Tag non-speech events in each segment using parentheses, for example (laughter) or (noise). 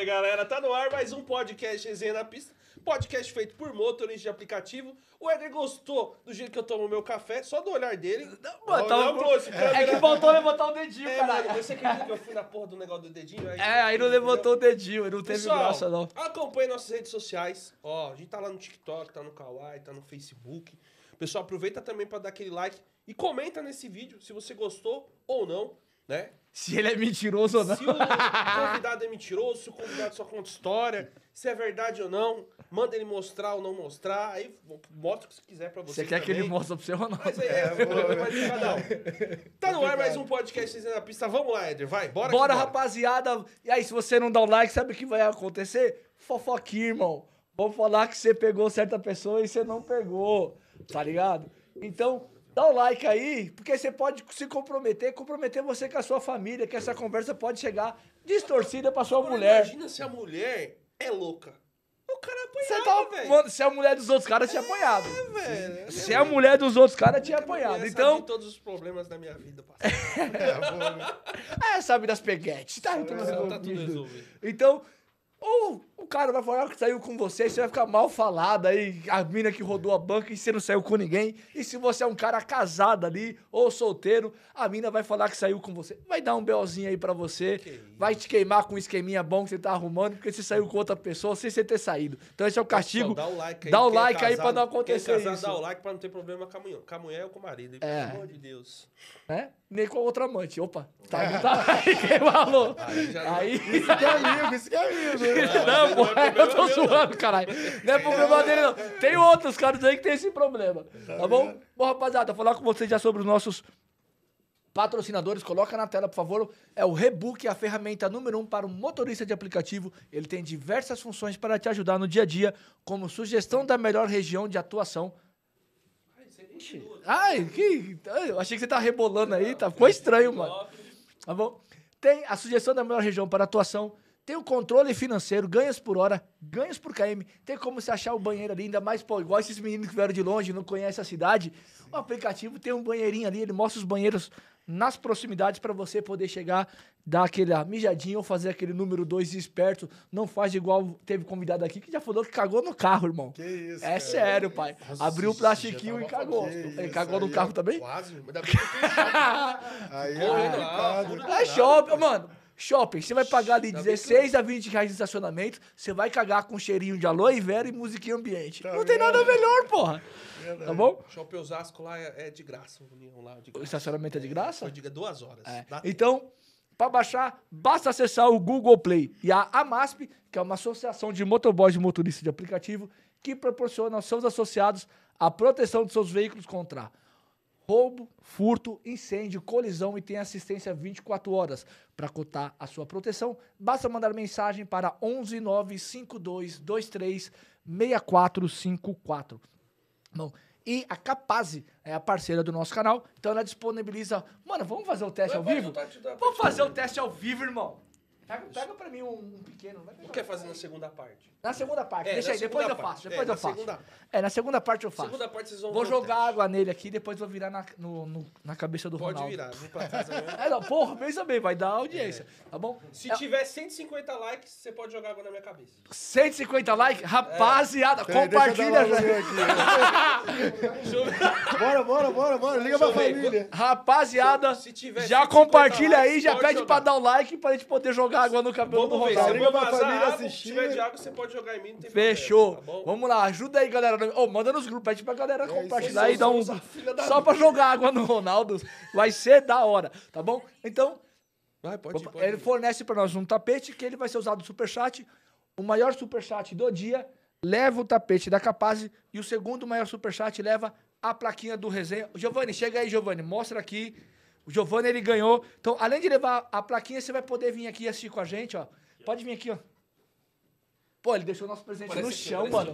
Salve, galera! Tá no ar mais um podcast Resenha na Pista. Podcast feito por motoristas de aplicativo. O Éder gostou do jeito que eu tomo meu café, só do olhar dele. Mano, tá Não, um- trouxe, é que faltou levantar o dedinho, É, caralho. mano, você acredita que eu fui na porra do negócio do dedinho? É, aí não levantou o dedinho, não teve Pessoal, graça, não. acompanhe nossas redes sociais. Ó, a gente tá lá no TikTok, tá no Kawaii, tá no Facebook. Pessoal, aproveita também pra dar aquele like e comenta nesse vídeo se você gostou ou não, né? Se ele é mentiroso ou não. Se o (laughs) convidado é mentiroso, se o convidado só conta história, se é verdade ou não, manda ele mostrar ou não mostrar, aí mostra o que você quiser pra você. Você quer que ele mostre pra você ou não? Mas aí é, (laughs) de cada um. Tá no ar mais um podcast na Pista. Vamos lá, Éder, vai, bora. Bora, que rapaziada. E aí, se você não dá o like, sabe o que vai acontecer? Fofoquinha, irmão. Vamos falar que você pegou certa pessoa e você não pegou, tá ligado? Então, dá o like aí, porque você pode se comprometer, comprometer você com a sua família, que essa conversa pode chegar distorcida pra sua Agora, mulher. Imagina se a mulher é louca. O cara apanhava, tá, mano, se é a mulher dos outros caras, tinha apanhado. velho. Se é a mulher dos outros caras, tinha apanhado. Então, todos os problemas da minha vida (laughs) passada. é, sabe das peguetes. Tá, tudo Tá tudo resolvido. resolvido. Então, ou o cara vai falar que saiu com você, você vai ficar mal falado aí, a mina que rodou a banca e você não saiu com ninguém. E se você é um cara casado ali, ou solteiro, a mina vai falar que saiu com você. Vai dar um belzinho aí pra você, Que vai te queimar com um esqueminha bom que você tá arrumando, porque você saiu com outra pessoa sem você ter saído. Então esse é o castigo. Só dá o like aí. Dá o é like aí pra casado- não acontecer é casado, isso. Dá o like pra não ter problema com a mulher, com a mulher ou com o marido. É. Pelo amor de Deus. né? Nem com a outra amante. Opa, tá, não tá (laughs) aí quem falou. Aí já- Aí. Isso que é amigo, isso que é amigo. né? Não, é eu tô zoando, caralho. Não é problema dele, não. Tem outros caras aí que tem esse problema. Tá bom? Bom, rapaziada, falar com vocês já sobre os nossos patrocinadores. Coloca na tela, por favor. É o Rebook, a ferramenta número um para o motorista de aplicativo. Ele tem diversas funções para te ajudar no dia a dia, como sugestão da melhor região de atuação. Ai, que. Eu achei que você tá rebolando aí, tá? Ficou estranho, mano. Tá bom? Tem a sugestão da melhor região para atuação. Tem o controle financeiro, ganhos por hora, ganhos por KM. Tem como você achar o banheiro ali, ainda mais, pô, igual esses meninos que vieram de longe, não conhecem a cidade. O aplicativo tem um banheirinho ali, ele mostra os banheiros nas proximidades para você poder chegar, dar aquele mijadinho ou fazer aquele número 2 esperto. Não faz igual teve convidado aqui que já falou que cagou no carro, irmão. Que isso, É cara. sério, pai. Nossa, Abriu o plastiquinho e cagou. Ele cagou no aí, carro ó. também? Quase, ainda bem que eu tenho (laughs) Aí Correndo é lá, complicado. É shopping, mano. Shopping, você vai pagar ali que 16 a 20 reais de estacionamento, você vai cagar com cheirinho de aloe vera e musiquinha ambiente. Tá não tem nada melhor, porra. Tá bom? Shopping Osasco lá é, é de graça. lá, de O graça. estacionamento é de graça? Só diga duas horas. É. Então, para baixar, basta acessar o Google Play e a AMASP, que é uma associação de motoboys e motoristas de aplicativo, que proporciona aos seus associados a proteção de seus veículos contra roubo, furto, incêndio, colisão e tem assistência 24 horas. Para cotar a sua proteção, basta mandar mensagem para 11 952 23 6454. Bom, e a Capaz é a parceira do nosso canal, então ela disponibiliza. Mano, vamos fazer o teste ao Pode vivo? Vamos fazer o teste ao vivo, irmão. Pega, pega pra mim um, um pequeno. Vai O que quer fazer na segunda parte? Na segunda parte, É, deixa aí, depois segunda eu parte. faço. Depois É, eu na faço. segunda É, na segunda parte eu faço. Segunda parte vocês vão Vou jogar teste. água nele aqui, depois vou virar na, no, no- na cabeça do Pode Ronaldo. virar, vem pra casa mesmo. (laughs) É, não, porra, pensa bem, vai dar audiência, tá bom? Se É, tiver 150 likes, você pode jogar água na minha cabeça. 150 likes, rapaziada, Peraí, compartilha já. Bora, bora, bora, bora. Liga pra família. Rapaziada, Se tiver já 150 compartilha aí, já pode pede jogar. pra dar o like pra gente poder jogar água no cabelo do Vamos ver, se Ronaldo. Eu vazar água, se assistir. tiver de água, você pode jogar em mim, não tem Fechou. problema, tá? Vamos lá, ajuda aí, galera. Ô, manda nos grupos, pede pra galera isso compartilhar aí, e dar um. Só pra jogar água no Ronaldo. Vai ser da hora, tá bom? Então, Vai, pode ir, pode ele ir. fornece pra nós um tapete que ele vai ser usado no superchat. O maior superchat do dia leva o tapete da Capaz e o segundo maior superchat leva a plaquinha do resenha. Giovanni, chega aí, Giovanni, mostra aqui. O Giovanni, ele ganhou. Então, além de levar a plaquinha, você vai poder vir aqui assistir com a gente, ó. Pode vir aqui, ó. Pô, ele deixou nosso presente Parece no chão, mano.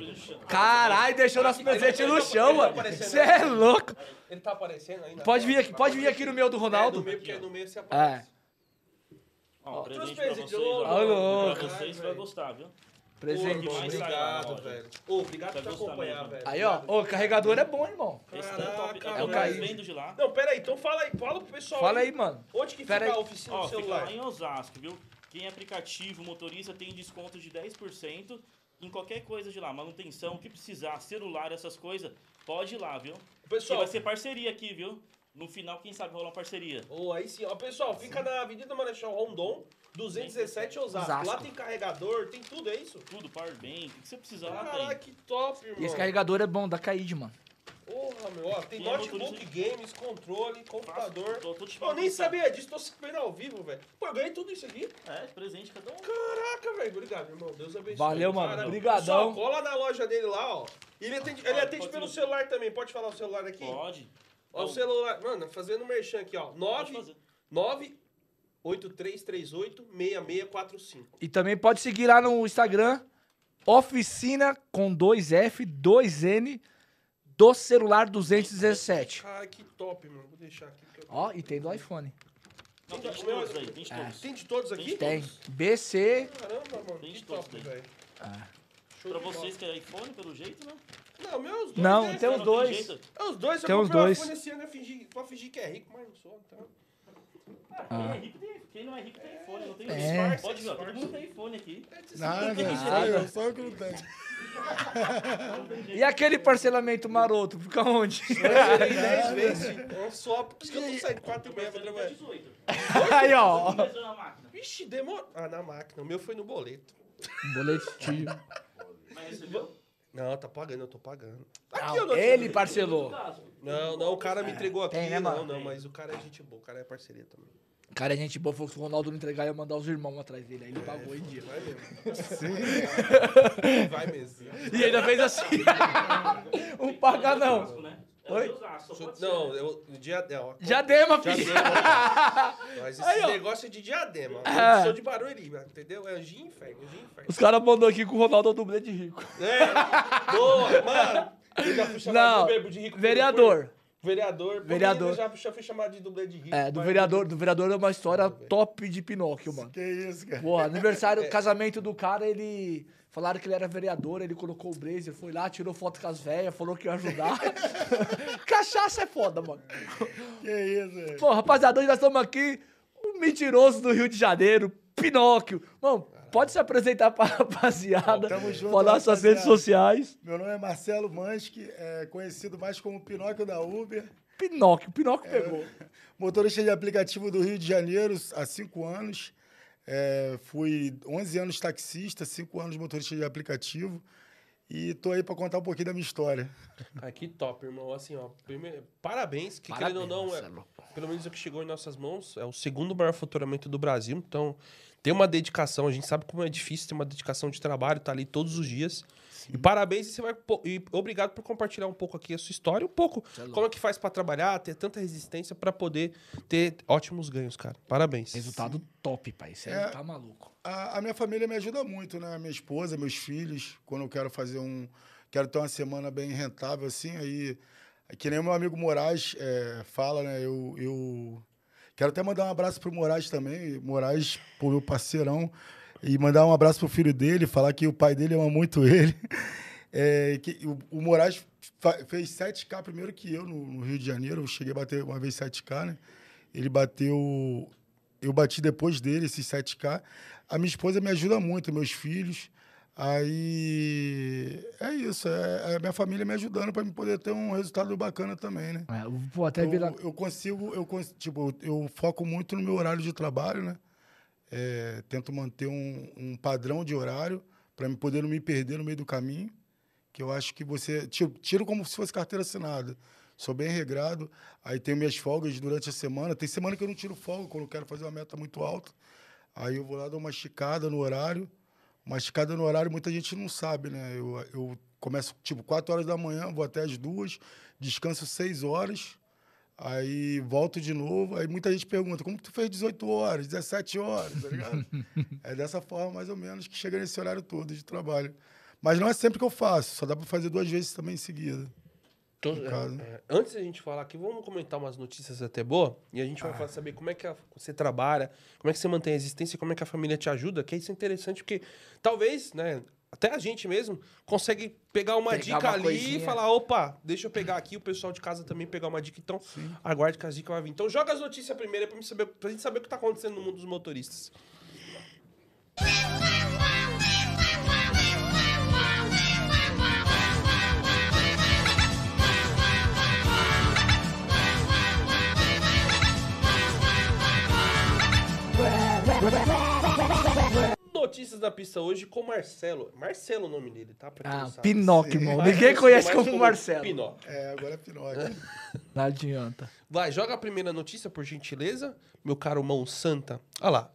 Caralho, deixou nosso presente no tá- chão, ele tá mano. Você aqui. é louco. Ele tá aparecendo ainda? Pode vir aqui, pode vir aqui no meu do É, Ronaldo. no meio, porque no meio você É. aparece. Ó, presente trouxe pra presente, vocês, ô, ó. louco. Pra vocês, você vai gostar, viu? Presente. Ô, irmão, mais obrigado, velho. Ô, obrigado Vai por acompanhar, mesmo. velho. Aí, ó. Ô, o carregador é bom, irmão. Daí é. Caraca, É o de lá. Não, pera aí, então fala aí, fala pro pessoal Fala aí, mano. Onde que Pera fica aí. a oficina Ó, do fica celular? lá em Osasco, viu? Quem é aplicativo, motorista, tem desconto de 10% em qualquer coisa de lá. Manutenção, o que precisar, celular, essas coisas, pode ir lá, viu? E Pessoal, vai ser parceria aqui, viu? No final, quem sabe rolar uma parceria. Ô, aí sim, ó, pessoal, fica na Avenida Marechal Rondon, 217 Osasco. Osasco. Lá tem carregador, tem tudo, é isso? Tudo, powerbank, o que você precisar lá Caraca, que top, irmão. E esse carregador é bom, da Caid, mano. Porra, meu, ó, tem E é notebook, motorista- games, controle, computador. Tô- tô te Eu falando nem sabia disso, tô vendo ao vivo, velho. Pô, eu ganhei tudo isso aqui. É, presente cada um. Caraca, velho, obrigado, irmão. Deus abençoe. Valeu, mano. Caramba. Obrigadão. Pessoal, cola na loja dele lá, ó. Ele atende, ele Pode, atende pode pelo celular também. Pode falar o celular aqui? Pode. Ó, o celular. Mano, fazendo merchan aqui, ó. Pode 9 fazer. 98338-6645. E também pode seguir lá no Instagram, oficina com 2F, 2N, do celular 217. Cara, que top, mano. Vou deixar aqui. que eu- Ó, e tem do iPhone. Não, tem de todos aí, tem de todos. Tem de todos aqui? Tem. BC. Caramba, mano. Tem que de todos velho. Show Pra vocês que é iPhone, pelo jeito, né? Não, meus dois. Não, tem os Não dois. É os dois, eu Tem os comprei um dois. iPhone esse ano pra fingir que é rico, mas não sou, então. Quem é rico tem Quem não é rico tem iPhone, não tem É. disfarce. Pode ver, ó, todo mundo tem iPhone aqui. Nada, Nada. só eu, só eu que não tenho. E aquele parcelamento maroto, fica onde? Três (laughs) vezes. É só porque eu tô saindo 4 e meia pra trabalhar. 18. Aí, ó. Vixe, demorou. Ah, na máquina. O meu foi no boleto. Boletinho. (laughs) Mas recebeu? Não, tá pagando, eu tô pagando. Tá Não, ele parcelou. Não, não, o cara me entregou aqui. Tem, né, não, mano? não, mas o cara é gente boa, o cara é parceria também. Cara, a gente boa, falou que o Ronaldo não entregar, ia mandar os irmãos atrás dele. Aí ele pagou em dia. Vai mesmo. (laughs) Vai mesmo. E ainda fez assim. (laughs) um paga não. Né? É Oi? ser. Não, eu, dia, é, ó, Diadema, filho. Diadema. Mas esse Aí, negócio é de diadema. Ah. Eu sou de Barueri, mano, entendeu? É anjinho inferno. Os caras mandou aqui que o Ronaldo é o dublê de rico. É, boa, mano. Eu já fui chamado Não, de bebo de rico. vereador. por- Vereador. Vereador. Eu já, já fui chamado de dublê de rico. É, do vereador, do vereador é uma história top de Pinóquio, mano. Que isso, cara. Porra, aniversário, (laughs) casamento do cara, ele. Falaram que ele era vereador, ele colocou o blazer, foi lá, tirou foto com as velhas, falou que ia ajudar. (laughs) Cachaça é foda, mano. Que isso, velho. Pô, rapaziada, hoje nós estamos aqui, um mentiroso do Rio de Janeiro, Pinóquio. Mano, pode se apresentar pra rapaziada, Tamo junto, falar suas rapaziada. redes sociais. Meu nome é Marcelo Mansky, é conhecido mais como Pinóquio da Uber. Pinóquio, Pinóquio pegou. (laughs) Motorista de aplicativo do Rio de Janeiro há cinco anos. É, fui 11 anos taxista, cinco anos motorista de aplicativo. E tô aí para contar um pouquinho da minha história. (laughs) Ah, que top, irmão. Assim, ó, primeiro, parabéns, que Parabéns, querendo ou não, é, Marcelo. pelo menos o que chegou em nossas mãos, é o segundo maior faturamento do Brasil. Então, tem uma dedicação. A gente sabe como é difícil ter uma dedicação de trabalho, tá ali todos os dias. E parabéns e você vai e obrigado por compartilhar um pouco aqui a sua história, um pouco como é que faz pra trabalhar, ter tanta resistência pra poder ter ótimos ganhos, cara. Parabéns. Resultado top, pai. Você É. tá maluco. A, a minha família me ajuda muito, né? Minha esposa, meus filhos, quando eu quero fazer um. Quero ter uma semana bem rentável, assim, aí. Que nem o meu amigo Moraes é, fala, né? Eu, eu Quero até mandar um abraço pro Moraes também. Moraes, pô, meu parceirão. E mandar um abraço pro filho dele, falar que o pai dele ama muito (laughs) ele. É, que o, o Moraes fez 7K primeiro que eu no, no Rio de Janeiro. Eu cheguei a bater uma vez 7K, né? Ele bateu. Eu bati depois dele, esses 7K. A minha esposa me ajuda muito, meus filhos. Aí é isso, é, é a minha família me ajudando para me poder ter um resultado bacana também, né? É, pô, até Eu, virar. eu consigo, eu tipo, eu foco muito no meu horário de trabalho, né? É, tento manter um, um padrão de horário para me poder não me perder no meio do caminho, que eu acho que você tiro, tiro como se fosse carteira assinada. Sou bem regrado, aí tenho minhas folgas durante a semana. Tem semana que eu não tiro folga quando eu quero fazer uma meta muito alta. Aí eu vou lá dar uma esticada no horário. Uma esticada no horário, muita gente não sabe, né? Eu, eu começo tipo 4 horas da manhã, vou até as duas, descanso 6 horas, aí volto de novo. Aí muita gente pergunta: como tu fez 18 horas, 17 horas, tá ligado? (laughs) é dessa forma, mais ou menos, que chega nesse horário todo de trabalho. Mas não é sempre que eu faço, só dá para fazer duas vezes também em seguida. No é, é, antes da gente falar aqui, vamos comentar umas notícias até boa e a gente vai falar- saber como é que a- você trabalha, como é que você mantém a existência, como é que a família te ajuda, que isso é interessante porque talvez, né, até a gente mesmo consegue pegar uma Pegar dica uma ali coisinha. e falar, opa, deixa eu pegar aqui, o pessoal de casa também pegar uma dica, então aguarde que as dicas vão vir. Então joga as notícias primeiro pra, mim saber, pra gente saber o que tá acontecendo no mundo dos motoristas. Notícias da pista hoje com Marcelo. Marcelo é o nome dele, tá? Pra quem Ah. Pinóquio, irmão. Ninguém (laughs) conhece como Marcelo. Pinóquio. É, agora é Pinóquio. (laughs) Não adianta. Vai, joga a primeira notícia, por gentileza, meu caro mão santa. Olha lá.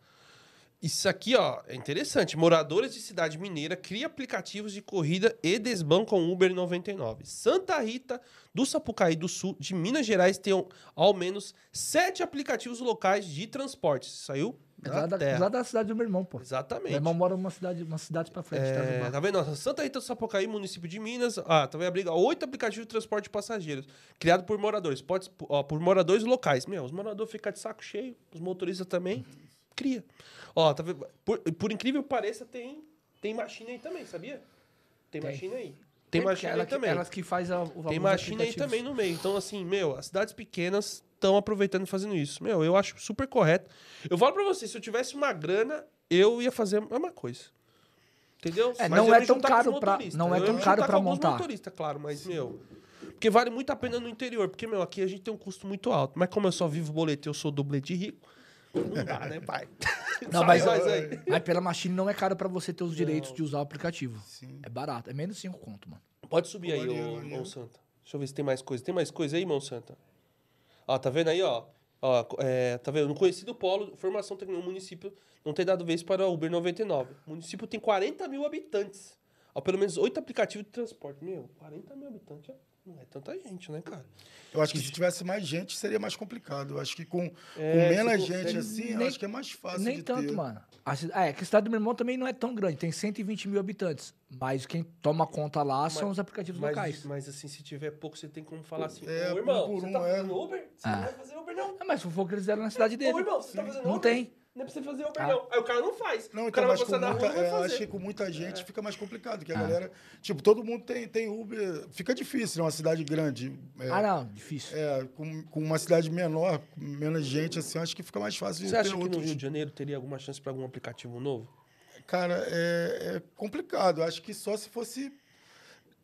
Isso aqui, ó, é interessante. Moradores de cidade mineira criam aplicativos de corrida e desbancam Uber 99. Santa Rita do Sapucaí do Sul, de Minas Gerais, tem ao menos sete aplicativos locais de transporte. Saiu da lá da, terra. lá da cidade do meu irmão, pô. Exatamente. Meu irmão mora numa cidade, uma cidade pra frente. tá, É, tá vendo? Ó, Santa Rita do Sapucaí, município de Minas. Ah, tá vendo a briga? Oito aplicativos de transporte de passageiros, criado por moradores. Pode, ó, por moradores locais. Meu, os moradores ficam de saco cheio, os motoristas também. Cria. Ó, tá vendo? Por, por incrível que pareça, tem, tem machina aí também, sabia? Tem, Tem. machina aí. Tem, Tem, machina ela aí também. Elas que faz a, o Tem machina aí também no meio. Então, assim, meu, as cidades pequenas estão aproveitando e fazendo isso. Meu, eu acho super correto. Eu falo pra você, se eu tivesse uma grana, eu ia fazer a mesma coisa. Entendeu? É, Mas não é tão juntar com os caro pra- motoristas. não é tão caro pra alguns montar. motoristas, claro, mas, meu... Porque vale muito a pena no interior. Porque, meu, aqui a gente tem um custo muito alto. Mas como eu só vivo boleto eu sou dublê de rico, não dá, né, pai? (laughs) Não, mas, mas pela machine não é caro pra você ter os direitos de usar o aplicativo. É barato. É menos 5 conto, mano. Pode subir aí, ô, santa. Deixa eu ver se tem mais coisa. Tem mais coisa aí, mão santa? Ó, tá vendo aí, ó? Ó, é, tá vendo? No conhecido polo, formação tecnológica, o município não tem dado vez para o Uber 99. O município tem 40 mil habitantes. Há pelo menos oito aplicativos de transporte. Meu, 40 mil habitantes é- não é tanta gente, né, cara? Eu acho que se tivesse mais gente, seria mais complicado. Eu acho que com, É, com você menos consegue- gente assim, eu Nem- acho que é mais fácil Nem de tanto, ter. mano. A, é, que a cidade do meu irmão também não é tão grande. Tem 120 mil habitantes. Mas quem toma conta lá são os aplicativos Mas, locais. mas assim, se tiver pouco, você tem como falar assim, É, ô um irmão, por você um, tá é. fazendo Uber? Você Ah. não vai fazer Uber, não. Ah, mas foi o que eles fizeram na cidade dele. Ô, irmão, você tá fazendo Não Uber? tem. Não é pra você fazer Uber, Ah. não. Aí o cara não faz. Não, o então, cara vai mas com passar na muita, rua e vai é, acho que com muita gente fica mais complicado, Ah. porque a galera. Tipo, todo mundo tem, tem Uber. Fica difícil, né? Uma cidade grande. É, Ah, não. Difícil. é, com, com uma cidade menor, com menos gente, assim, acho que fica mais fácil Você acha que no. Rio de Janeiro teria alguma chance para algum aplicativo novo? Cara, é, é complicado. Eu acho que só se fosse.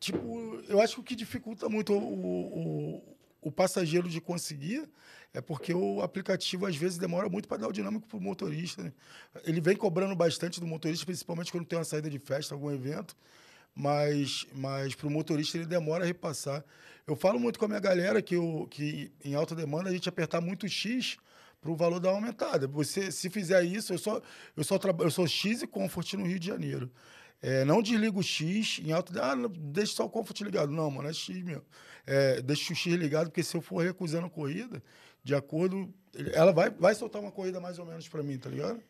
Tipo, eu acho que o que dificulta muito o, o, o passageiro de conseguir é porque o aplicativo às vezes demora muito para dar o dinâmico para o motorista. né? Ele vem cobrando bastante do motorista, principalmente quando tem uma saída de festa, algum evento, mas, mas para o motorista ele demora a repassar. Eu falo muito com a minha galera que, eu, que em alta demanda a gente apertar muito X para o valor dar uma aumentada. Você, se fizer isso, eu só, eu só traba- eu sou X e Comfort no Rio de Janeiro. É, não desliga o X em alta. Ah, deixa só o Comfort ligado. Não, mano, é X mesmo. É, deixa o X ligado, porque se eu for recusando a corrida, de acordo. Ela vai, vai soltar uma corrida mais ou menos para mim, tá ligado?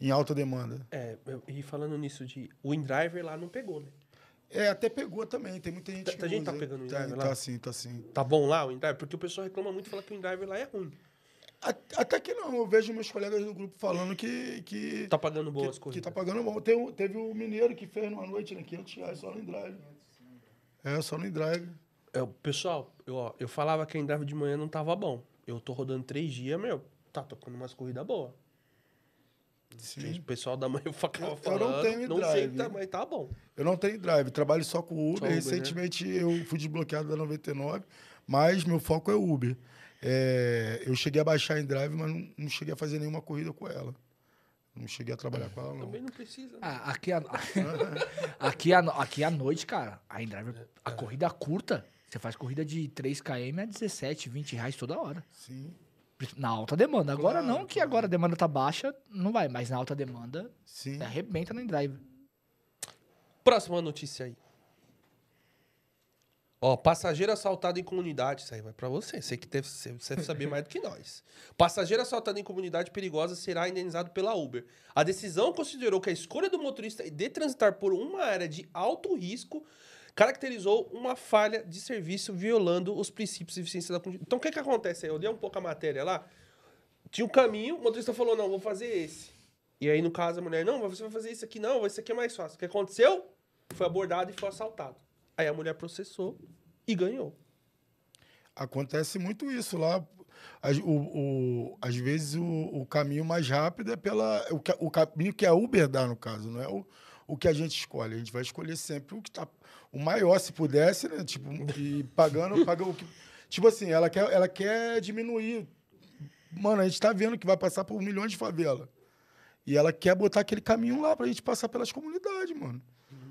Em alta demanda. É, e falando nisso de. O InDriver lá não pegou, né? É, até pegou também. Tem muita gente Tá- que tá gente usa. tá pegando o tá, Drive tá lá? sim, tá sim. Tá bom lá o InDriver? Porque o pessoal reclama muito e fala que o InDriver lá é ruim. A- Até que não, eu vejo meus colegas do grupo falando que. que Tá pagando boas que, coisas. que tá pagando bom. Tem teve o mineiro que fez numa noite, né? 500 reais só no drive. É, só no drive. É, pessoal, eu, ó, eu falava que a Endrave de manhã não tava bom. Eu tô rodando três dias, meu. Tá tocando umas corridas boas. Sim. O pessoal da manhã eu ficava Eu- eu falando. não tenho não sei drive. que tá, mas tá bom. Eu não tenho drive, trabalho só com Uber. Só Uber, né? Recentemente eu fui desbloqueado da 99, mas meu foco é Uber. É, eu cheguei a baixar em drive, mas não, não cheguei a fazer nenhuma corrida com ela. Não cheguei a trabalhar com ela, não. Também não precisa. né? Ah, aqui, a... (laughs) aqui, a... aqui à noite, cara, a Endriver, a corrida curta, você faz corrida de 3km a 17, 20 reais toda hora. Sim, Na alta demanda. Agora Claro, não, que agora a demanda tá baixa, não vai. Mas na alta demanda, sim. você arrebenta no Endriver. Próxima notícia aí. Ó, passageiro assaltado em comunidade. Isso aí vai pra você. Você que deve, você deve saber (laughs) mais do que nós. Passageiro assaltado em comunidade perigosa será indenizado pela Uber. A decisão considerou que a escolha do motorista de transitar por uma área de alto risco caracterizou uma falha de serviço violando os princípios de eficiência da conduta. Então, o que que acontece aí? Eu li um pouco a matéria lá. Tinha um caminho, o motorista falou, não, vou fazer esse. E aí, no caso, a mulher, não, você vai fazer isso aqui, não, esse aqui é mais fácil. O que aconteceu? Foi abordado e foi assaltado. Aí a mulher processou e ganhou. Acontece muito isso lá. O, o- às vezes o, o caminho mais rápido é pela. O, o caminho que a Uber dá, no caso, não é o, o que a gente escolhe. A gente vai escolher sempre o que tá. O maior, se pudesse, né? Tipo, e pagando, pagando o que. Tipo assim, ela quer, ela quer diminuir. Mano, a gente tá vendo que vai passar por milhões de favelas. E ela quer botar aquele caminho lá pra gente passar pelas comunidades, mano.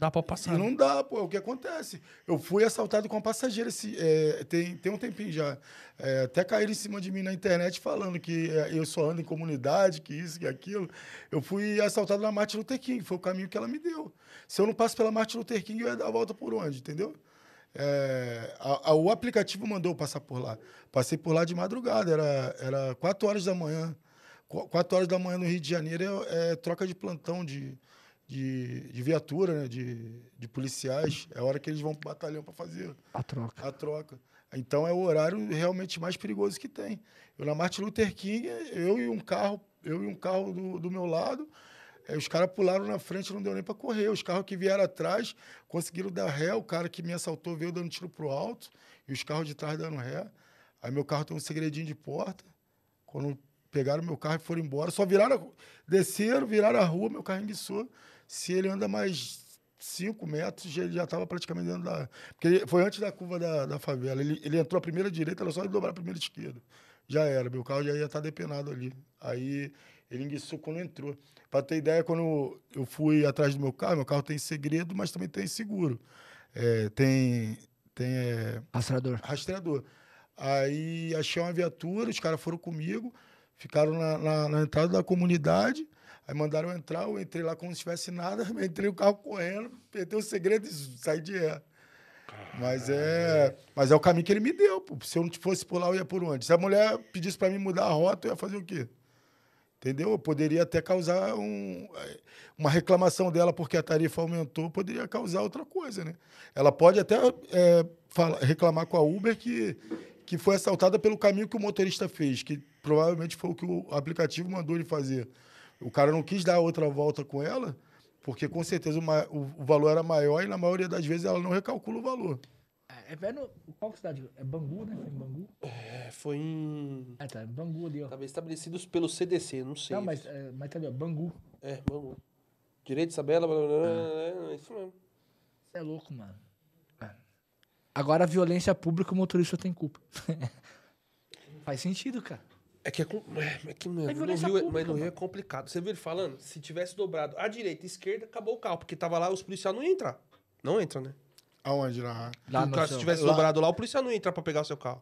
Dá pra passar. E não dá, pô, é o que acontece. Eu fui assaltado com uma passageira esse, é, tem, tem um tempinho já. É, até caíram em cima de mim na internet falando que é, eu só ando em comunidade, que isso, que aquilo. Eu fui assaltado na Martin Luther King, foi o caminho que ela me deu. Se eu não passo pela Martin Luther King, eu ia dar a volta por onde, entendeu? É, a- a- o aplicativo mandou eu passar por lá. Passei por lá de madrugada, era, era 4 horas da manhã. Qu- 4 horas da manhã no Rio de Janeiro é, é troca de plantão de, de, de viatura, né? de, de policiais. É a hora que eles vão pro batalhão para fazer A troca. a troca. Então é o horário realmente mais perigoso que tem. Eu na Martin Luther King, eu e um carro, eu e um carro do, do meu lado, eh, os caras pularam na frente, não deu nem para correr. Os carros que vieram atrás conseguiram dar ré, o cara que me assaltou veio dando tiro pro alto e os carros de trás dando ré. Aí meu carro tem um segredinho de porta. Quando pegaram meu carro e foram embora, só viraram, desceram, viraram a rua, meu carro enguiçou. Se ele anda mais cinco metros, já- ele já estava praticamente dentro da. Porque ele- foi antes da curva da, da favela. Ele, ele entrou a primeira direita, era só ele dobrar a primeira esquerda. Já era, meu carro já ia estar depenado ali. Aí ele enguiçou quando entrou. Para ter ideia, quando eu fui atrás do meu carro, meu carro tem segredo, mas também tem seguro. É, tem tem é, Rastreador. rastreador. Aí achei uma viatura, os caras foram comigo, ficaram na, na- na entrada da comunidade, aí mandaram eu entrar, eu entrei lá como se tivesse nada, (laughs) entrei o carro correndo, apertei o segredo e saí de ré. Mas é, mas é o caminho que ele me deu. pô. Se eu não fosse por lá, eu ia por onde? Se a mulher pedisse para mim mudar a rota, eu ia fazer o quê? Entendeu? Eu poderia até causar um, uma reclamação dela porque a tarifa aumentou, poderia causar outra coisa, né? Ela pode até é, fala- reclamar com a Uber que, que foi assaltada pelo caminho que o motorista fez, que provavelmente foi o que o aplicativo mandou ele fazer. O cara não quis dar outra volta com ela, porque com certeza o, o- o valor era maior e na maioria das vezes ela não recalcula o valor. É, é no, qual que cidade? É Bangu, né? Foi em Bangu? É, foi em. É, tá. Bangu ali, ó. Tava estabelecidos pelo CDC, não sei. Não, mas, é, mas tá ali, ó. Bangu. É, vamos. Direito de tabela, blá, blá, blá, blá, é isso mesmo. Você é louco, mano. É. Agora, a violência pública, o motorista tem culpa. (laughs) Faz sentido, cara. É que é, com- é, é que mano, no violência Rio, é- pública, mas no Rio é complicado. Você viu ele falando? Se tivesse dobrado à direita e à esquerda, acabou o carro. Porque tava lá, os policiais não iam entrar. Não entra, né? Aonde? Lá No no caso, seu- se tivesse lá- dobrado lá, o policial não ia entrar pra pegar o seu carro.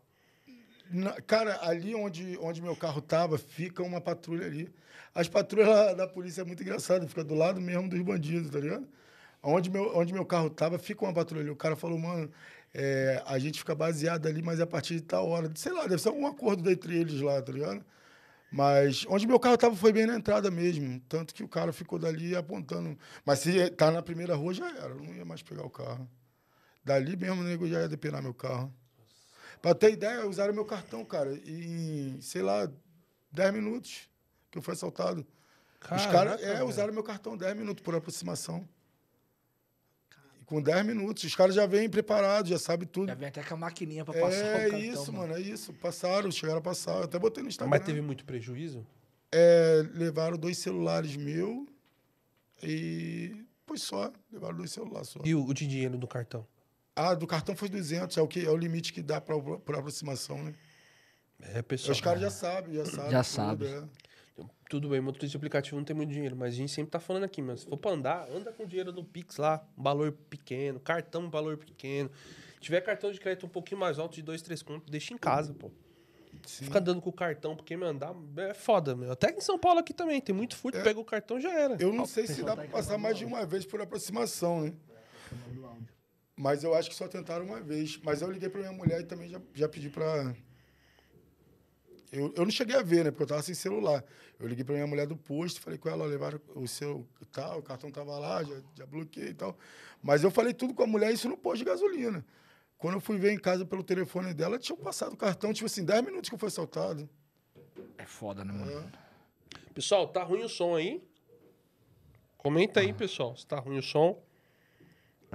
Na- cara, ali onde, onde meu carro tava, fica uma patrulha ali. As patrulhas lá da polícia é muito engraçado, fica do lado mesmo dos bandidos, tá ligado? Onde meu, onde meu carro tava, fica uma patrulha ali. O cara falou, mano, é, a gente fica baseado ali, mas é a partir de tal hora. Sei lá, deve ser algum acordo entre eles lá, tá ligado? Mas onde meu carro tava foi bem na entrada mesmo. Tanto que o cara ficou dali apontando. Mas se tá na primeira rua, já era. Não ia mais pegar o carro. Dali mesmo, o nego já ia depenar meu carro. Pra ter ideia, usaram meu cartão, cara, em, sei lá, 10 minutos que eu fui assaltado. Os Caraca, caras é, usaram meu cartão 10 minutos por aproximação. Com 10 minutos, os caras já vêm preparados, já sabem tudo. Já vem até com a maquininha pra passar É o cartão, isso, mano. é isso. Passaram, chegaram a passar. Eu até botei no Instagram. Mas teve muito prejuízo? É, levaram dois celulares meus e. Pois só, levaram dois celulares só. E o, o de dinheiro do cartão? Ah, do cartão foi 200, é o, que, é o limite que dá pra, por aproximação, né? É, pessoal. Os caras já sabem, já sabem. Já tudo, sabe. é. Tudo bem, motorista de aplicativo não tem muito dinheiro, mas a gente sempre tá falando aqui, mas se for pra andar, anda com dinheiro no Pix lá, um valor pequeno, cartão, um valor pequeno. Se tiver cartão de crédito um pouquinho mais alto, de dois, três contos, deixa em casa, pô. Sim. Fica dando com o cartão, porque me andar é foda, meu. Até em São Paulo aqui também, tem muito furto, pega o cartão já era. Eu não sei se dá pra passar mais de uma vez por aproximação, né? Mas eu acho que só tentaram uma vez. Mas eu liguei pra minha mulher e também já, já pedi pra. Eu, eu não cheguei a ver, né? Porque eu tava sem celular. Eu liguei pra minha mulher do posto, falei com ela, ó, levaram o seu tal, o cartão tava lá, já, já bloqueei e tal. Mas eu falei tudo com a mulher, isso no posto de gasolina. Quando eu fui ver em casa pelo telefone dela, tinha passado o cartão, tipo assim, 10 minutos que eu fui assaltado. É foda, né, mano? Pessoal, tá ruim o som aí? Comenta aí, pessoal, se tá ruim o som.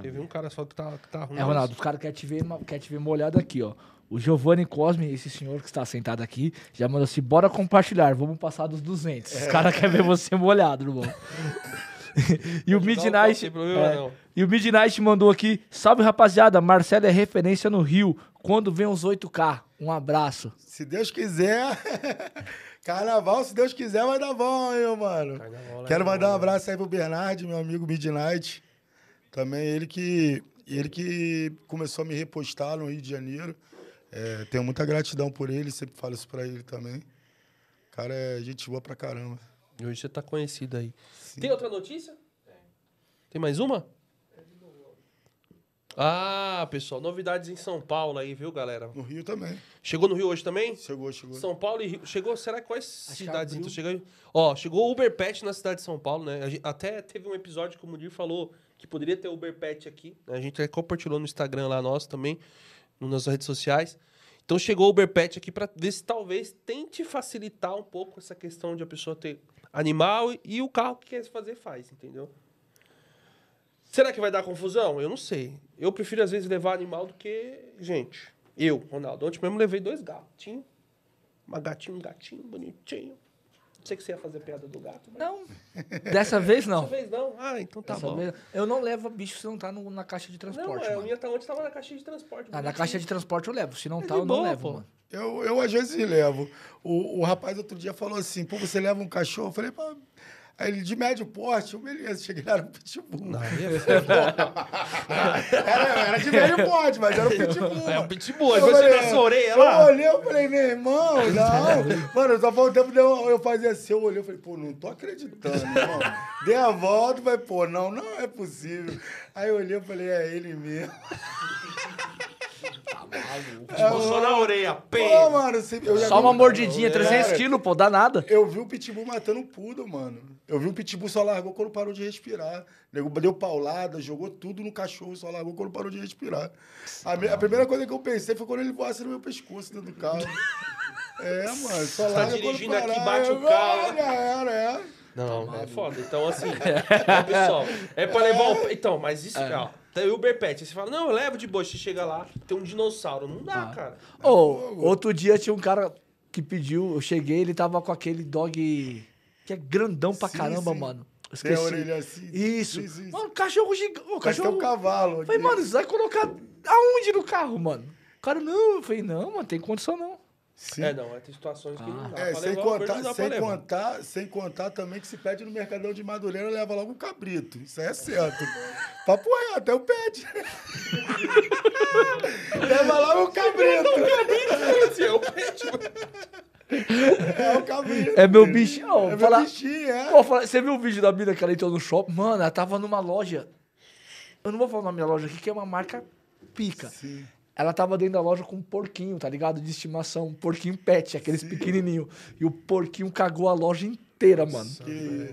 Teve um cara só que tá, que tá ruim. É, Ronaldo, os caras querem te, ver, quer te ver molhado aqui, ó. O Giovanni Cosme, esse senhor que está sentado aqui, já mandou assim: bora compartilhar, vamos passar dos 200. Os caras querem ver você (laughs) molhado, irmão. (laughs) e o Midnight. problema é, não. e o Midnight mandou aqui: salve rapaziada, Marcelo é referência no Rio. Quando vem os 8K? Um abraço. Se Deus quiser. (laughs) Carnaval, se Deus quiser, vai dar bom, hein, meu mano. Carnaval é Quero bom, mandar um né? abraço aí pro Bernard, meu amigo Midnight. Também ele que, ele que começou a me repostar no Rio de Janeiro. É, tenho muita gratidão por ele, sempre falo isso pra ele também. Cara, é gente boa pra caramba. E hoje você tá conhecido aí. Tem outra notícia? Tem mais uma? Ah, pessoal, novidades em São Paulo aí, viu, galera? No Rio também. Chegou no Rio hoje também? Chegou, chegou. São Paulo e Rio. Chegou, será que quais Acho cidades então chegou? Ó, chegou o Uber Pet na cidade de São Paulo, né? A gente- até teve um episódio que o Mudir falou que poderia ter Uber Pet aqui. né? A gente até compartilhou no Instagram lá nosso também, nas redes sociais. Então chegou o Uber Pet aqui para ver se talvez tente facilitar um pouco essa questão de a pessoa ter animal e, e o carro que quer fazer faz, entendeu? Será que vai dar confusão? Eu não sei. Eu prefiro, às vezes, levar animal do que gente. Eu, Ronaldo, ontem mesmo levei dois gatinhos. Uma gatinha, um gatinho bonitinho. Não sei que você ia fazer piada do gato. Mas... Não. Dessa vez não. Dessa vez não? Ah, então tá Dessa bom. vez- Eu não levo bicho se não tá no- na caixa de Não, transporte. é, a mano. minha tá ontem tava na caixa de transporte. Ah, na caixa de transporte eu levo. Se não É tá, eu não boa, levo, pô. mano. Eu, eu às vezes levo. O, o rapaz outro dia falou assim: pô, você leva um cachorro? Eu falei, pô. Aí ele, de médio porte, eu, beleza, cheguei lá, era um pitbull. Não, é. (laughs) Era, era de médio porte, mas era um pitbull. É um pitbull. Eu Aí você sua orelha eu lá. olhei, eu falei, meu irmão, não. Mano, só foi um tempo de eu, eu fazer assim, eu olhei, eu falei, pô, não tô acreditando, irmão. Dei a volta, falei, pô, não, não é possível. Aí eu olhei, eu falei, é ele mesmo. Pitbull só na orelha. Pê. Pô, mano, você- eu já Só uma mordidinha, Cara, 300 quilos, pô, dá nada. Eu vi o Pitbull matando um poodle, mano. Eu vi o Pitbull só largou quando parou de respirar. O nego deu paulada, jogou tudo no cachorro, só largou quando parou de respirar. A, me- a primeira coisa que eu pensei foi quando ele voasse no meu pescoço dentro do carro. É, mano, só tá larga quando dirigindo aqui, parar. bate o É, carro. Já era, é. Não, é foda. Então, assim, ó, (laughs) pessoal, é pra levar o. Então, mas isso, ó. Tem o Uber Pet. Aí você fala, não, eu levo de boa. Você chega lá, tem um dinossauro. Não dá, cara. Ô, outro dia tinha um cara que pediu, eu cheguei, ele tava com aquele dog que é grandão pra Sim, caramba, sim. mano. Eu Tem a esqueci. orelha assim. Isso. Sim, sim, sim. Mano, cachorro gigante. É cachorro. um cavalo. Falei, mano, você vai colocar aonde no carro, mano? O cara, não. Eu falei, não, mano, tem condição não. Sim. É, não, é, tem situações que não dá É, pra sem levar. contar, não dá sem, pra levar. contar, sem contar também que se pede no Mercadão de Madureira, leva logo um cabrito. Isso aí é certo. Papo reto, até o pet. (laughs) leva logo um cabrito. É o pet, mano. É o cabrito. É meu bichinho. Ó, É meu falar- bichinho, é. Pô, fala- você viu o vídeo da mina que ela entrou no shopping? Mano, ela tava numa loja. Eu não vou falar o nome da loja aqui, que é uma marca pica. Sim. Ela tava dentro da loja com um porquinho, tá ligado? De estimação. Um porquinho pet, aqueles pequenininho. E o porquinho cagou a loja inteira, mano.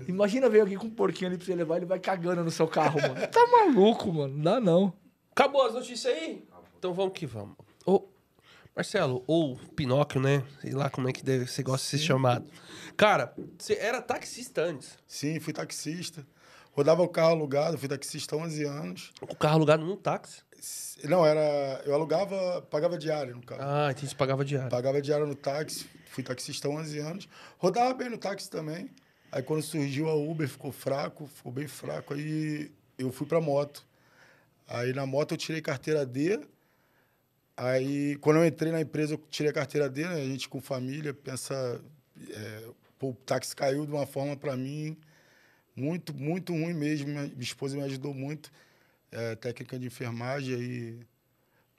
Imagina ver alguém com um porquinho ali pra você levar, ele vai cagando no seu carro, mano. (laughs) Tá maluco, mano. Não dá não. Acabou as notícias aí? Então vamos que vamos. Ô, Marcelo, ou Pinóquio, né? Sei lá como é que deve, você gosta de ser chamado. Cara, você era taxista antes. Sim, fui taxista. Rodava o carro alugado, fui taxista há 11 anos. O carro alugado num táxi. Não, era. Eu alugava, pagava diário no carro. Ah, então você pagava diário. Pagava diário no táxi, fui taxista há 11 anos. Rodava bem no táxi também. Aí quando surgiu a Uber, ficou fraco, ficou bem fraco. Aí eu fui pra moto. Aí na moto eu tirei carteira D. Aí quando eu entrei na empresa, eu tirei a carteira D, né? A gente com família pensa. é, pô, o táxi caiu de uma forma para mim muito, muito ruim mesmo. Minha, minha esposa me ajudou muito. É, técnica de enfermagem aí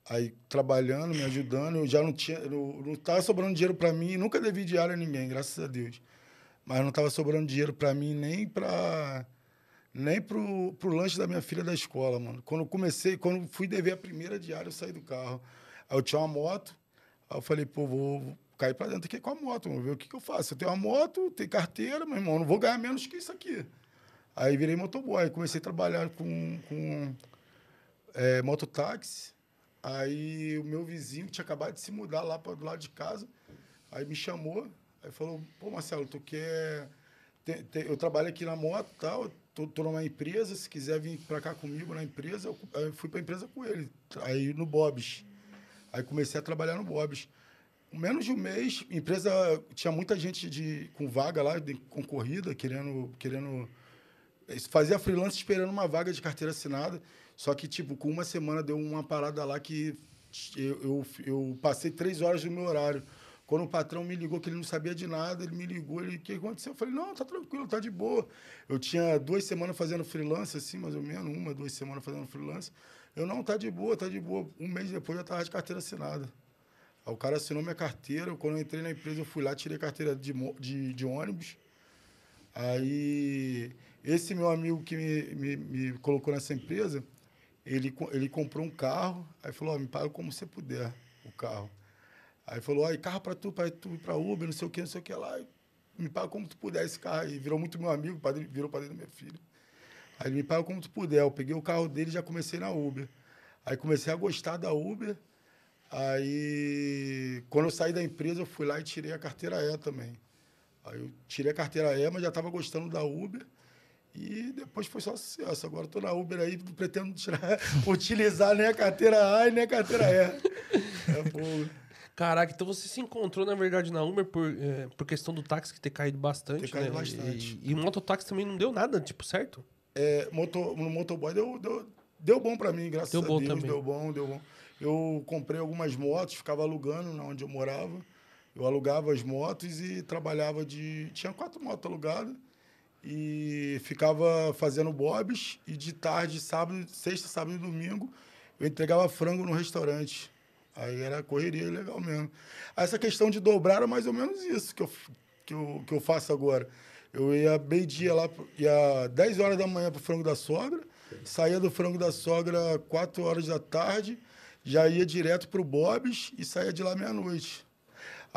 aí trabalhando, me ajudando, eu já não tinha, não estava sobrando dinheiro para mim, nunca devi diário a ninguém, graças a Deus. Mas não estava sobrando dinheiro para mim nem para nem pro, pro lanche da minha filha da escola, mano. Quando comecei, quando fui dever a primeira diária, eu saí do carro. Aí eu tinha uma moto, aí eu falei, pô, vou cair para dentro aqui com a moto, vou ver o que, que eu faço. Eu tenho uma moto, tenho carteira, meu irmão, não vou ganhar menos que isso aqui. Aí virei motoboy, comecei a trabalhar com, com é, mototáxi. Aí o meu vizinho tinha acabado de se mudar lá para do lado de casa. Aí me chamou, aí falou: pô, Marcelo, tu quer. tem- tem- eu trabalho aqui na moto tal, tô, tô numa empresa, se quiser vir para cá comigo na empresa, eu, eu fui para a empresa com ele, aí no Bob's. Aí comecei a trabalhar no Bob's. Menos de um mês, empresa tinha muita gente de, com vaga lá, de concorrida, querendo, querendo fazia freelance esperando uma vaga de carteira assinada. Só que, tipo, com uma semana deu uma parada lá que eu, eu, eu passei três horas do meu horário. Quando o patrão me ligou, que ele não sabia de nada, ele me ligou, ele, o que aconteceu? Eu falei, não, tá tranquilo, tá de boa. Eu tinha duas semanas fazendo freelance, assim, mais ou menos, uma, duas semanas fazendo freelance. Eu, não, tá de boa, tá de boa. Um mês depois já tava de carteira assinada. Aí o cara assinou minha carteira, quando eu entrei na empresa, eu fui lá, tirei carteira de, de, de ônibus. Aí, esse meu amigo que me, me, me colocou nessa empresa, ele, ele comprou um carro, aí falou, ó, me paga como você puder o carro. Aí falou, ó, carro para tu, para tu ir para Uber, não sei o que, não sei o que lá. Me paga como tu puder esse carro aí. Virou muito meu amigo, padrinho- virou padrinho da minha filha. Aí ele me paga como tu puder. Eu peguei o carro dele e já comecei na Uber. Aí comecei a gostar da Uber. Aí, quando eu saí da empresa, eu fui lá e tirei a carteira E também. Aí eu tirei a carteira E, mas já estava gostando da Uber. E depois foi só sucesso. Agora estou na Uber aí, não pretendo tirar, (laughs) utilizar nem a carteira A e nem a carteira E. É fogo. Caraca, então você se encontrou, na verdade, na Uber por, eh, por questão do táxi que ter caído bastante, Ter caído né? bastante. E, e o mototáxi também não deu nada, tipo, certo? É, moto, no motoboy deu, deu, deu bom para mim, graças Deu a bom Deus. também. Deu bom, deu bom. Eu comprei algumas motos, ficava alugando na onde eu morava. Eu alugava as motos e trabalhava de. Tinha quatro motos alugadas. E ficava fazendo bobs. E de tarde, sábado, sexta, sábado e domingo, eu entregava frango no restaurante. Aí era correria legal mesmo. Essa questão de dobrar era mais ou menos isso que eu, que eu, que eu faço agora. Eu ia meio-dia lá, ia 10 horas da manhã pro frango da sogra, saía do frango da sogra 4 horas da tarde, já ia direto pro Bob's e saía de lá meia-noite.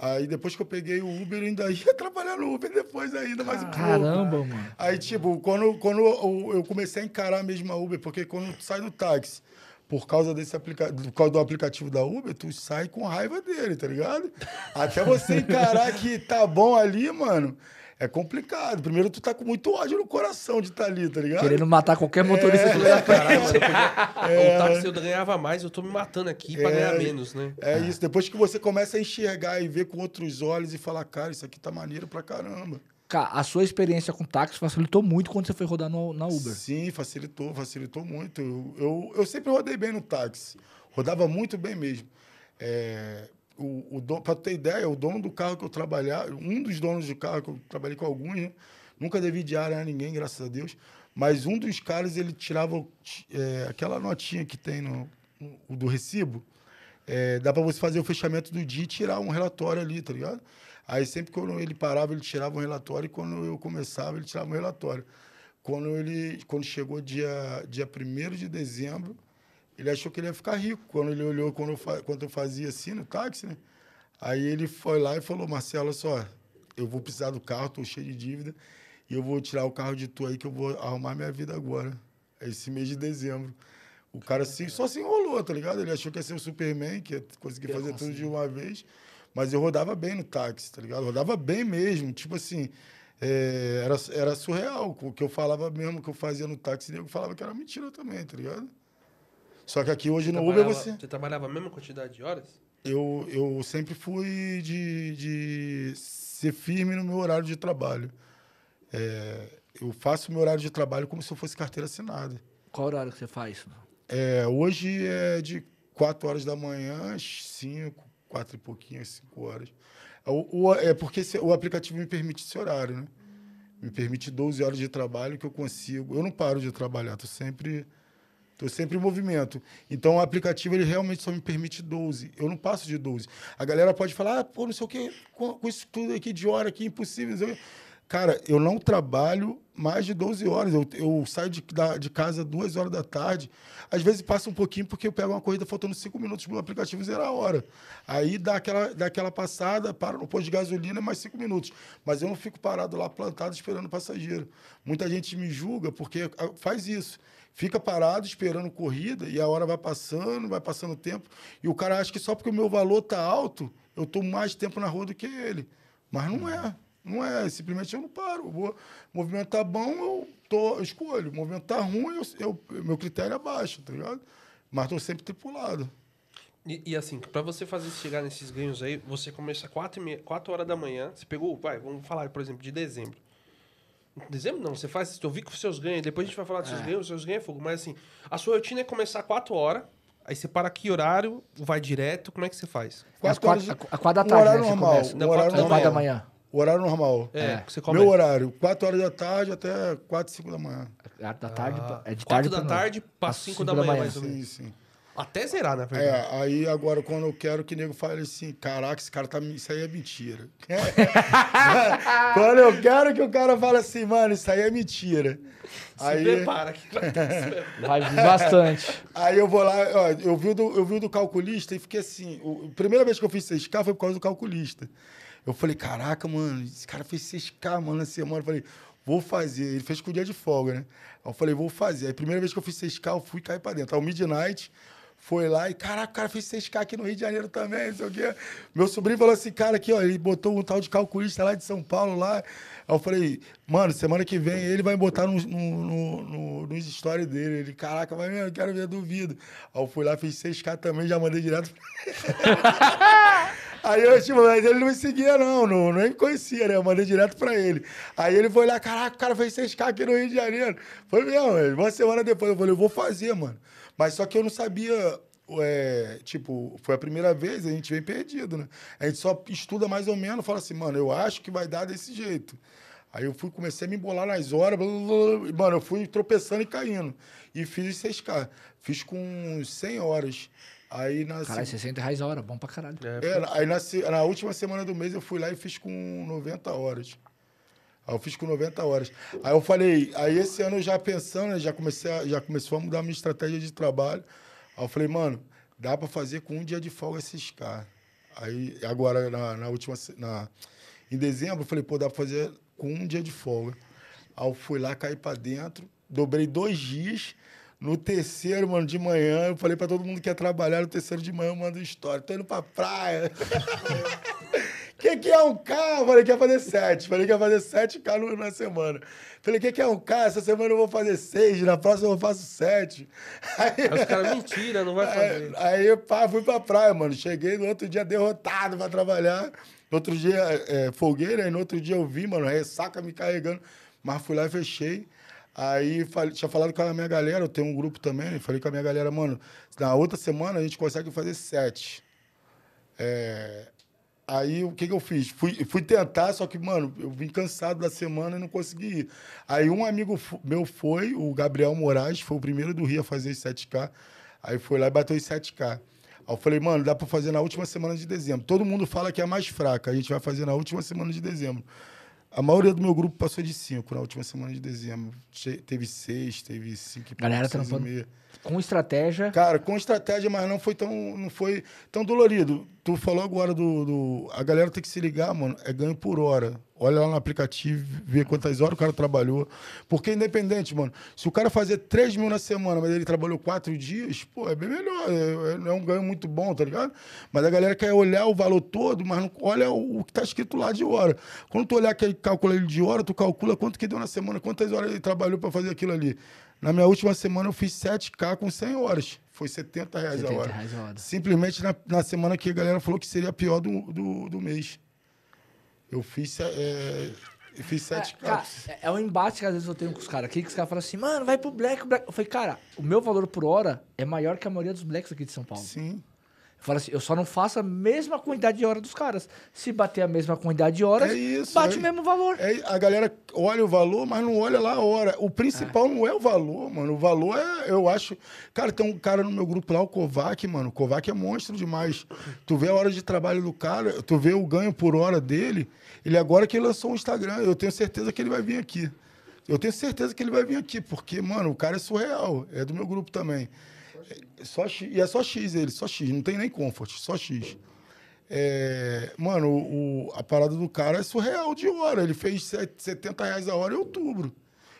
Aí depois que eu peguei o Uber, eu ainda (laughs) ia trabalhar no Uber depois ainda, mais um pouco. Caramba, mano. Aí, tipo, quando, quando eu comecei a encarar mesmo a Uber, porque quando tu sai do táxi, por causa desse aplica... por causa do aplicativo da Uber, tu sai com raiva dele, tá ligado? Até você encarar que tá bom ali, mano, é complicado. Primeiro, tu tá com muito ódio no coração de estar ali, tá ligado? Querendo matar qualquer motorista que leva Caralho, mano, podia... (laughs) O táxi eu ganhava mais, eu tô me matando aqui pra É. ganhar menos, né? É isso. Depois que você começa a enxergar e ver com outros olhos e falar, cara, isso aqui tá maneiro pra caramba. Cara, a sua experiência com táxi facilitou muito quando você foi rodar no- na Uber. Sim, facilitou, facilitou muito. Eu, eu, eu sempre rodei bem no táxi. Rodava muito bem mesmo. É, o, o pra ter ideia, o dono do carro que eu trabalhava, um dos donos do carro que eu trabalhei com alguns, né? Nunca devi diária a ninguém, graças a Deus. Mas um dos caras, ele tirava é, aquela notinha que tem no, no- do recibo. É, dá para você fazer o fechamento do dia e tirar um relatório ali, tá ligado? Aí sempre que ele parava, ele tirava um relatório e quando eu começava, ele tirava um relatório. Quando ele quando chegou dia dia 1 de dezembro, ele achou que ele ia ficar rico. Quando ele olhou quando eu, quando eu fazia assim no táxi, né? Aí ele foi lá e falou: "Marcelo, olha só, eu vou precisar do carro, tô cheio de dívida, e eu vou tirar o carro de tu aí que eu vou arrumar minha vida agora, esse mês de dezembro. O cara assim, só se enrolou, tá ligado? Ele achou que ia ser o Superman, que ia conseguir fazer tudo de uma vez. Mas eu rodava bem no táxi, tá ligado? Rodava bem mesmo. Tipo assim, é, era, era surreal. O que eu falava mesmo que eu fazia no táxi, eu falava que era mentira também, tá ligado? Só que aqui hoje no Uber você. Você trabalhava a mesma quantidade de horas? Eu, eu sempre fui de, de ser firme no meu horário de trabalho. É, eu faço meu horário de trabalho como se eu fosse carteira assinada. Qual horário que você faz? É, hoje é de 4 horas da manhã às 5, 4 e pouquinho, às 5 horas. O, o- é porque esse- o aplicativo me permite esse horário, né? Me permite 12 horas de trabalho que eu consigo. Eu não paro de trabalhar, tô sempre, tô sempre em movimento. Então o aplicativo ele realmente só me permite 12. Eu não passo de 12. A galera pode falar, ah, pô, não sei o quê, com, com isso tudo aqui de hora aqui, impossível. não sei o quê." Cara, eu não trabalho mais de 12 horas. Eu, eu saio de, da- de casa duas horas da tarde. Às vezes passa um pouquinho porque eu pego uma corrida faltando cinco minutos para o aplicativo zerar a hora. Aí dá aquela, dá aquela passada, para no posto de gasolina, mais cinco minutos. Mas eu não fico parado lá plantado esperando passageiro. Muita gente me julga porque ah, faz isso. Fica parado esperando corrida e a hora vai passando, vai passando o tempo. E o cara acha que só porque o meu valor tá alto, eu estou mais tempo na rua do que ele. Mas não é. Não é, simplesmente eu não paro. Eu vou- o movimento tá bom, eu, tô, eu escolho. O movimento tá ruim, eu, eu- meu critério é baixo, tá ligado? Mas tô sempre tripulado. E, e assim, pra você fazer chegar nesses ganhos aí, você começa 4, e meia, 4 horas da manhã. Você pegou, vai, vamos falar, por exemplo, de dezembro. Dezembro não, você faz. Eu vi que os seus ganhos, depois a gente vai falar dos seus ganhos, os seus ganhos é fogo. Mas assim, a sua rotina é começar 4 horas, aí você para que horário, vai direto, como é que você faz? Às Quatro quatro, horas- a, a quatro da tarde, horário né? Você normal. começa. Não, horário quatro da Às quatro da normal. manhã. O horário normal. É, É. que você começa. Meu horário, 4 horas da tarde até 4, 5 da manhã. Da tarde, Ah, é de quatro tarde da pra noite. tarde Às 5 da manhã, mais ou menos. Sim, sim. Até zerar, na verdade. É, aí agora quando eu quero que o nego fale assim, caraca, esse cara tá. Isso aí é mentira. (laughs) quando eu quero que o cara fale assim, mano, isso aí é mentira. Se Aí, prepara que vai ter. Vai bastante. (laughs) aí eu vou lá, ó, eu vi, o do, eu vi do calculista e fiquei assim. O, a primeira vez que eu fiz 6K foi por causa do calculista. Eu falei, caraca, mano, esse cara fez 6K, mano, na semana. Eu falei, vou fazer. Ele fez com o dia de folga, né? Aí eu falei, vou fazer. Aí a primeira vez que eu fiz 6K, eu fui cair pra dentro. Aí o Midnight foi lá e, caraca, o cara fez 6K aqui no Rio de Janeiro também, não sei o quê. Meu sobrinho falou assim, cara, aqui, ó, ele botou um tal de calculista lá de São Paulo lá. Aí eu falei, mano, semana que vem ele vai botar no, no, no, no, nos stories dele. Ele, caraca, vai mesmo, eu quero ver, duvido. Aí eu fui lá, fiz 6K também, já mandei direto. (laughs) Aí eu, tipo, mas ele não me seguia, não, não, nem me conhecia, né? Eu mandei direto pra ele. Aí ele foi lá, caraca, o cara fez 6K aqui no Rio de Janeiro. Foi mesmo. Uma semana depois eu falei, eu vou fazer, mano. Mas só que eu não sabia, é, tipo, foi a primeira vez, a gente vem perdido, né? A gente só estuda mais ou menos, fala assim, mano, eu acho que vai dar desse jeito. Aí eu fui, comecei a me embolar nas horas, blá, blá, blá, e, mano, eu fui tropeçando e caindo. E fiz os 6K. Fiz com 100 horas. Aí na Caralho, seg- 60 reais a hora, bom pra caralho. é, aí na, se- na última semana do mês eu fui lá e fiz com 90 horas. Aí eu fiz com 90 horas. Aí eu falei, aí esse ano eu já pensando, né, já, comecei a- já começou a mudar a minha estratégia de trabalho. Aí eu falei, mano, dá pra fazer com um dia de folga esses caras. Aí agora, na, na última. Na, em dezembro, eu falei, pô, dá pra fazer com um dia de folga. Aí eu fui lá, caí pra dentro, dobrei dois dias. No terceiro, mano, de manhã, eu falei pra todo mundo que ia trabalhar, no terceiro de manhã eu mando história. Tô indo pra praia. (laughs) O que, que é um K? Eu Falei que ia fazer sete. Falei que ia fazer sete K na semana. Falei, o que, que é um K? Essa semana eu vou fazer seis, na próxima eu faço sete. (laughs) Aí, Aí os caras, mentira, não vai fazer. Aí, aí, pá, fui pra praia, mano. Cheguei no outro dia derrotado pra trabalhar. No outro dia, é, folguei, né? E no outro dia eu vi, mano, ressaca me carregando. Mas fui lá e fechei. Aí falei- tinha falado com a minha galera, eu tenho um grupo também. Falei com a minha galera, mano, na outra semana a gente consegue fazer sete. É, Aí o que, que eu fiz? Fui, fui tentar, só que, mano, eu vim cansado da semana e não consegui ir. Aí um amigo meu foi, o Gabriel Moraes, foi o primeiro do Rio a fazer os 7K. Aí foi lá e bateu os 7K. Aí eu falei, mano, dá pra fazer na última semana de dezembro. Todo mundo fala que é a mais fraca, a gente vai fazer na última semana de dezembro. A maioria do meu grupo passou de 5 na última semana de dezembro. Che- Teve 6, teve 5 Galera trampando. Com estratégia. Cara, com estratégia, mas não foi tão, não foi tão dolorido. tu falou agora do, do- A galera tem que se ligar, mano. É ganho por hora. Olha lá no aplicativo, vê quantas horas o cara trabalhou. Porque independente, mano. Se o cara fazer 3 mil na semana, mas ele trabalhou 4 dias, pô, é bem melhor. É, é- é um ganho muito bom, tá ligado? Mas a galera quer olhar o valor todo, mas não olha o, o que tá escrito lá de hora. Quando tu olhar que calcula ele de hora, tu calcula quanto que deu na semana, quantas horas ele trabalhou pra fazer aquilo ali. Na minha última semana eu fiz 7K com 100 horas. Foi 70 reais a 70 hora. reais a hora. Simplesmente na, na semana que a galera falou que seria a pior do, do, do mês. Eu fiz, é, eu fiz É, 7K. cara, é- um embate que às vezes eu tenho com os caras aqui, que os caras falam assim, mano, vai pro Black, o Black. Eu falei, cara, o meu valor por hora é maior que a maioria dos Blacks aqui de São Paulo. Sim. Eu falo assim, eu só não faço a mesma quantidade de hora dos caras. Se bater a mesma quantidade de horas, É isso, bate é- o mesmo valor. É, a galera olha o valor, mas não olha lá a hora. O principal não é o valor, mano. O valor é, eu acho. Cara, tem um cara no meu grupo lá, o Kovac, mano. O Kovac é monstro demais. Tu vê a hora de trabalho do cara, tu vê o ganho por hora dele. Ele agora que ele lançou o Instagram, eu tenho certeza que ele vai vir aqui. Eu tenho certeza que ele vai vir aqui, porque, mano, o cara é surreal. É do meu grupo também. É só X, e é só X ele, só X. Não tem nem comfort, só X. É, mano, o, a parada do cara é surreal de hora. Ele fez set- 70 reais a hora em outubro.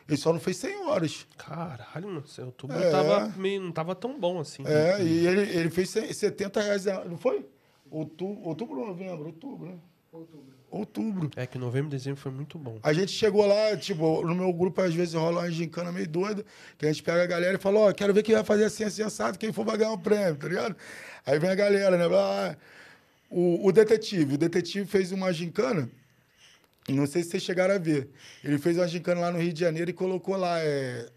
Ele só não fez 100 horas. Caralho, mano. Esse outubro É. tava meio, não tava tão bom assim. É, e ele, ele fez 100 70 reais a Não foi? Outubro, outubro ou novembro? Outubro, né? Outubro. Outubro. É que novembro e dezembro foi muito bom. A gente chegou lá, tipo, no meu grupo às vezes rola uma gincana meio doida, que a gente pega a galera e fala, ó, quero ver quem vai fazer assim, assim, assado, quem for vai ganhar um prêmio, tá ligado? Aí vem a galera, né? blá. O, o detetive, o detetive fez uma gincana, não sei se vocês chegaram a ver. Ele fez uma gincana lá no Rio de Janeiro e colocou lá é,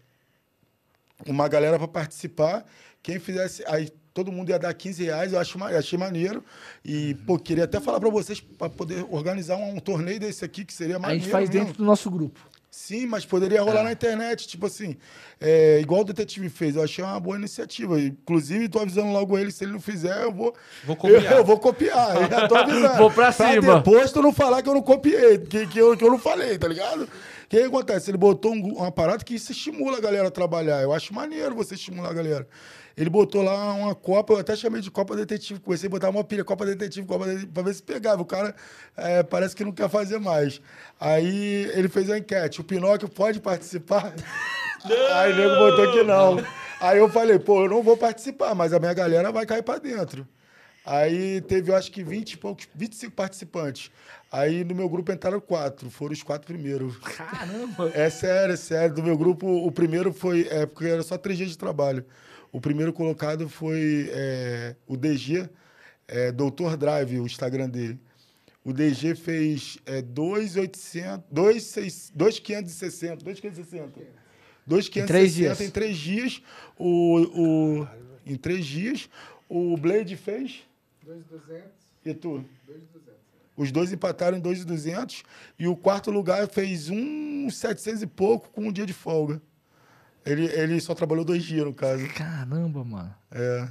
uma galera para participar. Quem fizesse. Aí todo mundo ia dar 15 reais, eu acho, achei maneiro. E, pô, queria até falar para vocês para poder organizar um, um torneio desse aqui, que seria A maneiro. gente faz mesmo. dentro do nosso grupo. Sim, mas poderia rolar na internet, tipo assim, é, igual o detetive fez. Eu achei uma boa iniciativa. Inclusive, tô avisando logo ele, se ele não fizer, eu vou. Vou copiar. Eu, (laughs) eu vou copiar, eu já tô (laughs) avisando. Vou pra cima. depois tu não falar que eu não copiei, que, que, eu, que eu não falei, tá ligado? O que, que acontece? Ele botou um, uma parada que isso estimula a galera a trabalhar. Eu acho maneiro você estimular a galera. Ele botou lá uma Copa, eu até chamei de Copa Detetive. Comecei a botar uma pilha, Copa Detetive, Copa Detetive, pra ver se pegava. O cara é, parece que não quer fazer mais. Aí ele fez a enquete: o Pinóquio pode participar? (laughs) Aí o nego botou que não. Aí eu falei: pô, eu não vou participar, mas a minha galera vai cair pra dentro. Aí teve, eu acho que 20 e poucos, 25 participantes. Aí no meu grupo entraram quatro, foram os quatro primeiros. Caramba. É sério, é sério. Do meu grupo, o primeiro foi. É, porque era só três dias de trabalho. O primeiro colocado foi é, o DG, é, Doutor Drive, o Instagram dele. O DG fez é, 2,800, 2,560, 2,560. 2,560 três dias. em três dias. O, o, em três dias. O Blade fez. 2,200, E tu? 2,200. Os dois empataram em 2,200 e o quarto lugar fez um 700 e pouco com um dia de folga. Ele, ele só trabalhou dois dias, no caso. Caramba, mano. É.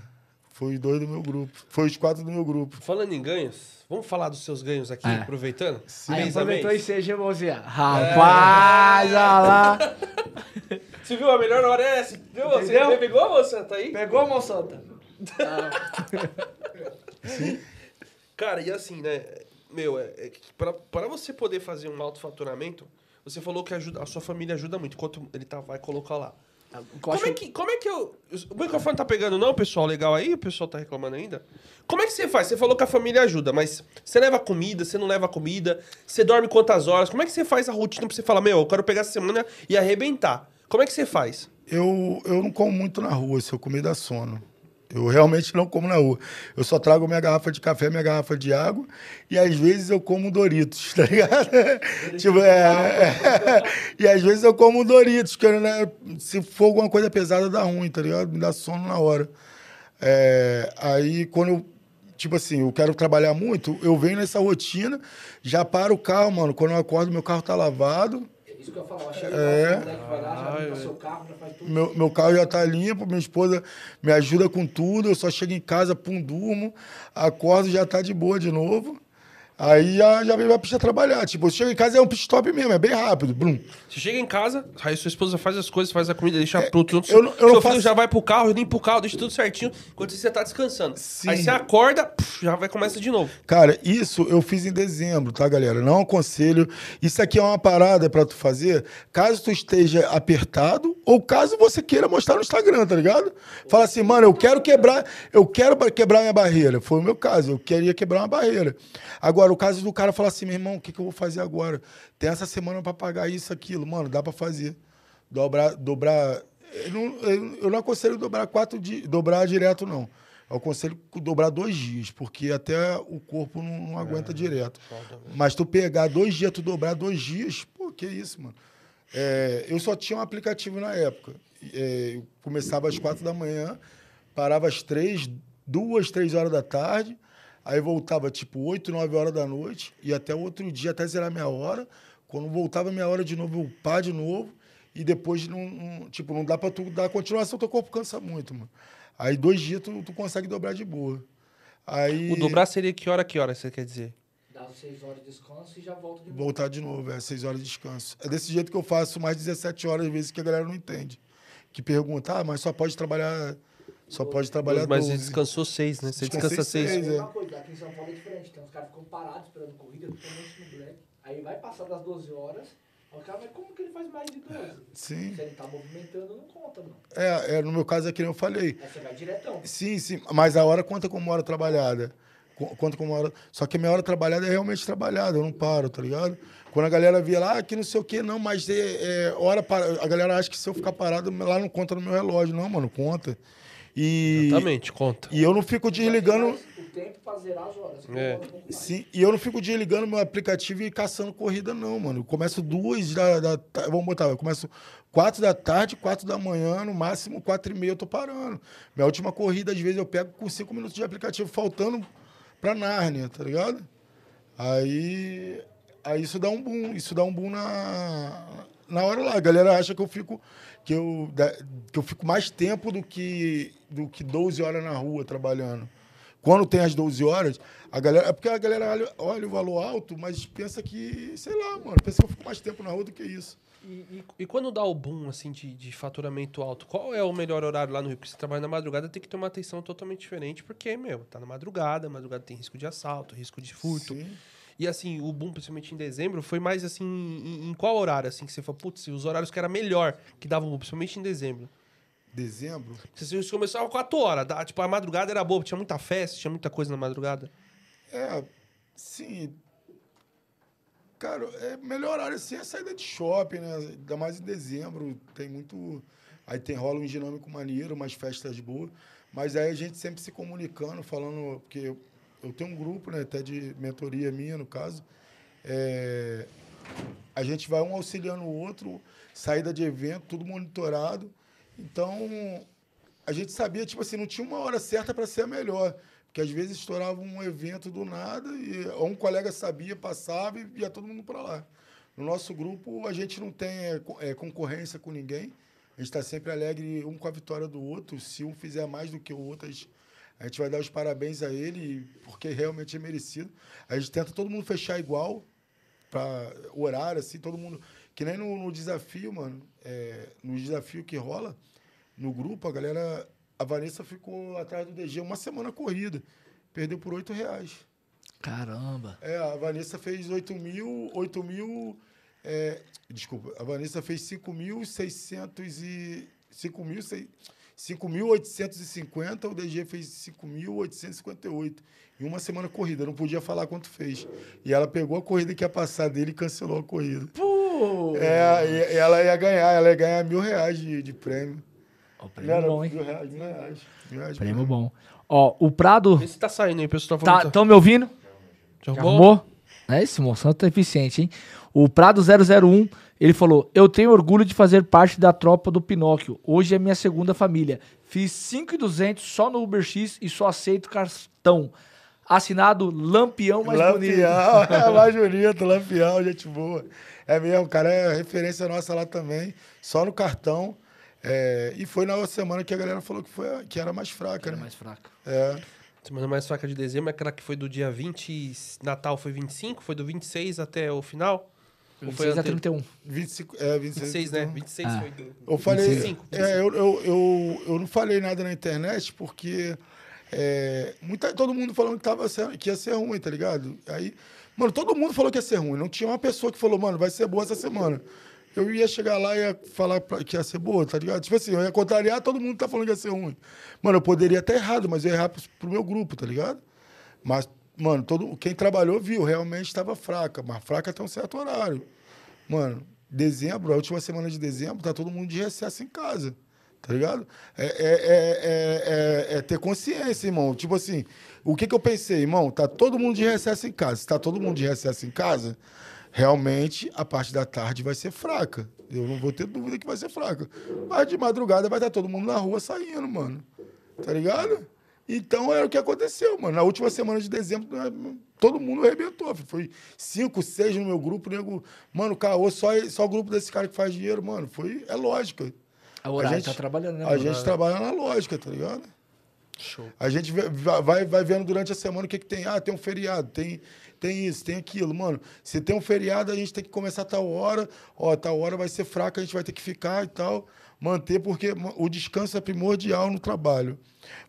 Foi os dois do meu grupo. Foi os quatro do meu grupo. Falando em ganhos, vamos falar dos seus ganhos aqui, É. aproveitando? Aí Mês a aproveitou e seja, mãozinha. Rapaz, olha lá. (laughs) Você viu? A melhor hora é essa. Viu? Você Entendeu? pegou, moça? Tá aí? Pegou, mão (laughs) santa? Cara, e assim, né? Meu, é, é pra você poder fazer um alto faturamento, você falou que ajuda, a sua família ajuda muito, enquanto ele tá, vai colocar lá. Como é, que, como é que eu. O microfone tá pegando, não, pessoal? Legal aí? O pessoal tá reclamando ainda? Como é que você faz? Você falou que a família ajuda, mas você leva comida, você não leva comida, você dorme quantas horas? Como é que você faz a rotina pra você falar, meu, eu quero pegar essa semana e arrebentar? Como é que você faz? Eu, eu não como muito na rua, se eu comer dá sono. Eu realmente não como na rua. Eu só trago minha garrafa de café, minha garrafa de água e às vezes eu como Doritos, (laughs) tá ligado? tipo, é, é, E às vezes eu como Doritos, que né, se for alguma coisa pesada dá ruim, tá ligado? Me dá sono na hora. É, aí quando eu, tipo assim, eu quero trabalhar muito, eu venho nessa rotina, já paro o carro, mano. Quando eu acordo, meu carro tá lavado. Isso que eu falo, chega É. o moleque vai lá, já limpa seu carro, já faz tudo. Meu, meu carro já tá limpo, minha esposa me ajuda com tudo. Eu só chego em casa, pum, durmo, acordo já tá de boa de novo. Aí já, já vem pra trabalhar. Tipo, você chega em casa é um pit stop mesmo, é bem rápido. Blum. Você chega em casa, aí sua esposa faz as coisas, faz a comida, deixa pronto. É, eu não- eu não faço- já vai pro carro, limpa o carro, deixa tudo certinho, enquanto você tá descansando. Sim. Aí você acorda, puf, já vai começa de novo. Cara, isso eu fiz em dezembro, tá, galera? Não aconselho. Isso aqui é uma parada pra tu fazer caso tu esteja apertado ou caso você queira mostrar no Instagram, tá ligado? Fala assim, mano, eu quero quebrar, eu quero quebrar minha barreira. Foi o meu caso, eu queria quebrar uma barreira. Agora, o caso do cara falar assim, meu irmão, o que, que eu vou fazer agora? Tem essa semana pra pagar isso, aquilo. Mano, dá pra fazer. Dobrar, dobrar. Eu não, eu- não aconselho dobrar quatro dias, dobrar direto, não. Eu aconselho dobrar dois dias, porque até o corpo não, não aguenta direto. Mas tu pegar dois dias, tu dobrar dois dias, pô, que isso, mano. É, eu só tinha um aplicativo na época. É, eu começava às quatro da manhã, parava às três, duas, três horas da tarde, aí voltava tipo oito, nove horas da noite, e até o outro dia, até zerar minha hora. Quando voltava minha hora de novo, eu pá de novo, e depois não, não- tipo, não dá pra tu dar continuação, teu corpo cansa muito, mano. Aí dois dias tu, tu consegue dobrar de boa. Aí O dobrar seria que hora, que hora você quer dizer? Dá os seis horas de descanso e já volta de novo. voltar de novo, é seis horas de descanso. É desse jeito que eu faço mais 17 horas, às vezes, que a galera não entende. Que pergunta, ah, mas só pode trabalhar. Só pode trabalhar Mas você 12. descansou seis, né? Você descansa seis. seis. É uma coisa, aqui em São Paulo é diferente. Tem uns caras que ficam parados esperando corrida, principalmente no Black. Aí vai passar das 12 horas, o cara vai, como que ele faz mais de 12? Sim. Se ele tá movimentando, não conta, mano. É, é, no meu caso é que nem eu falei. Aí você vai diretão. Sim, sim, mas a hora conta como hora trabalhada. Co- Conta como hora. Só que a minha hora trabalhada é realmente trabalhada, eu não paro, tá ligado? Quando a galera via lá, ah, que não sei o quê, não, mas é, é hora para. A galera acha que se eu ficar parado, lá não conta no meu relógio. Não, mano, conta. E, Exatamente, conta. e eu não fico desligando. O tempo pra zerar as horas. É. Sim, e eu não fico desligando meu aplicativo e caçando corrida, não, mano. Eu começo duas da, da Vamos botar, eu começo quatro da tarde, quatro da manhã, no máximo quatro e meia eu tô parando. Minha última corrida, às vezes, eu pego com cinco minutos de aplicativo faltando pra Nárnia, tá ligado? Aí. Aí isso dá um boom, isso dá um boom na, na hora lá. A galera acha que eu fico. Que eu, que eu fico mais tempo do que, do que 12 horas na rua trabalhando. Quando tem as 12 horas, a galera. É porque a galera olha, olha o valor alto, mas pensa que, sei lá, mano, pensa que eu fico mais tempo na rua do que isso. E, e- e quando dá o boom, assim, de, de faturamento alto, qual é o melhor horário lá no Rio? Porque você trabalha na madrugada, tem que ter uma atenção totalmente diferente, porque, meu, tá na madrugada, madrugada tem risco de assalto, risco de furto. Sim. E assim, o boom, principalmente em dezembro, foi mais assim, em, em qual horário, assim, que você falou, putz, os horários que era melhor, que dava boom, principalmente em dezembro. Dezembro. Você você começava 4 horas, dá- tipo, a madrugada era boa, tinha muita festa, tinha muita coisa na madrugada. É, sim. Cara, é melhor horário assim é a saída de shopping, né? Ainda mais em dezembro, tem muito. Aí tem rola um dinâmico maneiro, umas festas boas. Mas aí a gente sempre se comunicando, falando, porque eu, tenho um grupo, né, até de mentoria minha, no caso. É, a gente vai um auxiliando o outro, saída de evento, tudo monitorado. Então, a gente sabia, tipo assim, não tinha uma hora certa para ser a melhor. Porque às vezes estourava um evento do nada e um colega sabia, passava e ia todo mundo para lá. No nosso grupo, a gente não tem é, é, concorrência com ninguém. A gente está sempre alegre um com a vitória do outro. Se um fizer mais do que o outro, a gente, a gente vai dar os parabéns a ele, porque realmente é merecido. A gente tenta todo mundo fechar igual, para horário, assim, todo mundo. Que nem no, no desafio, mano. é, no desafio que rola, no grupo, a galera. A Vanessa ficou atrás do DG uma semana corrida. Perdeu por 8 reais. Caramba. É, a Vanessa fez 8 mil. 8 mil. é, desculpa, a Vanessa fez 5.600 e. 5.600. 5.850, o DG fez 5.858. Em uma semana corrida, não podia falar quanto fez. E ela pegou a corrida que ia passar dele e cancelou a corrida. Pô! É, e ela ia ganhar, ela ia ganhar mil reais de, de prêmio. Ó, Não prêmio era bom, hein? Mil reais, mil reais. Mil reais Prêmio bom. Ó, o Prado. Vê se tá saindo aí, pessoal. Tá Tá, falando. tão me ouvindo? Já arrumou? arrumou? É, esse moção tá eficiente, hein? O Prado 001, ele falou: Eu tenho orgulho de fazer parte da tropa do Pinóquio. Hoje é minha segunda família. Fiz 5,200 só no Uber X e só aceito cartão. Assinado Lampião Mais Bonito. Lampião, (laughs) é mais bonito, Lampião, gente boa. É mesmo, cara, é referência nossa lá também, só no cartão. É, e foi na outra semana que a galera falou que, foi, a- que era mais fraca, Era né? mais fraco. É. Semana mais fraca de dezembro é aquela que foi do dia 20, e Natal foi 25, foi do 26 até o final? Ou foi 26 a ante- 31. 25, é, 26, 26, né? então. 26 Ah. foi do... Eu falei. 25, É, eu, eu, eu, eu não falei nada na internet porque é, muita, todo mundo falando que, tava, sendo- que ia ser ruim, tá ligado? Aí, mano, todo mundo falou que ia ser ruim. Não tinha uma pessoa que falou, mano, vai ser boa essa semana. Eu ia chegar lá e ia falar pra- que ia ser boa, tá ligado? Tipo assim, eu ia contrariar, todo mundo tá falando que ia ser ruim. Mano, eu poderia estar errado, mas eu ia errar pro, pro meu grupo, tá ligado? Mas, mano, todo, quem trabalhou viu, realmente estava fraca, mas fraca até um certo horário. Mano, dezembro, a última semana de dezembro, tá todo mundo de recesso em casa. Tá ligado? É, é, é, é, é- é ter consciência, irmão. Tipo assim, o que, que eu pensei, irmão? Tá todo mundo de recesso em casa. Se tá todo mundo de recesso em casa, realmente a parte da tarde vai ser fraca. Eu não vou ter dúvida que vai ser fraca. Mas de madrugada vai estar todo mundo na rua saindo, mano. Tá ligado? Então era o que aconteceu, mano. Na última semana de dezembro, todo mundo arrebentou. Foi cinco, seis no meu grupo, nego. Mano, caô, só, só o grupo desse cara que faz dinheiro, mano. Foi, é lógica. A horário tá trabalhando, né? A gente trabalha na lógica, tá ligado? Show. A gente vai, vai vendo durante a semana o que, que tem. Ah, tem um feriado, tem, tem isso, tem aquilo. Mano, se tem um feriado, a gente tem que começar a tal hora. Ó, tal hora vai ser fraca, a gente vai ter que ficar e tal. Manter, porque o descanso é primordial no trabalho.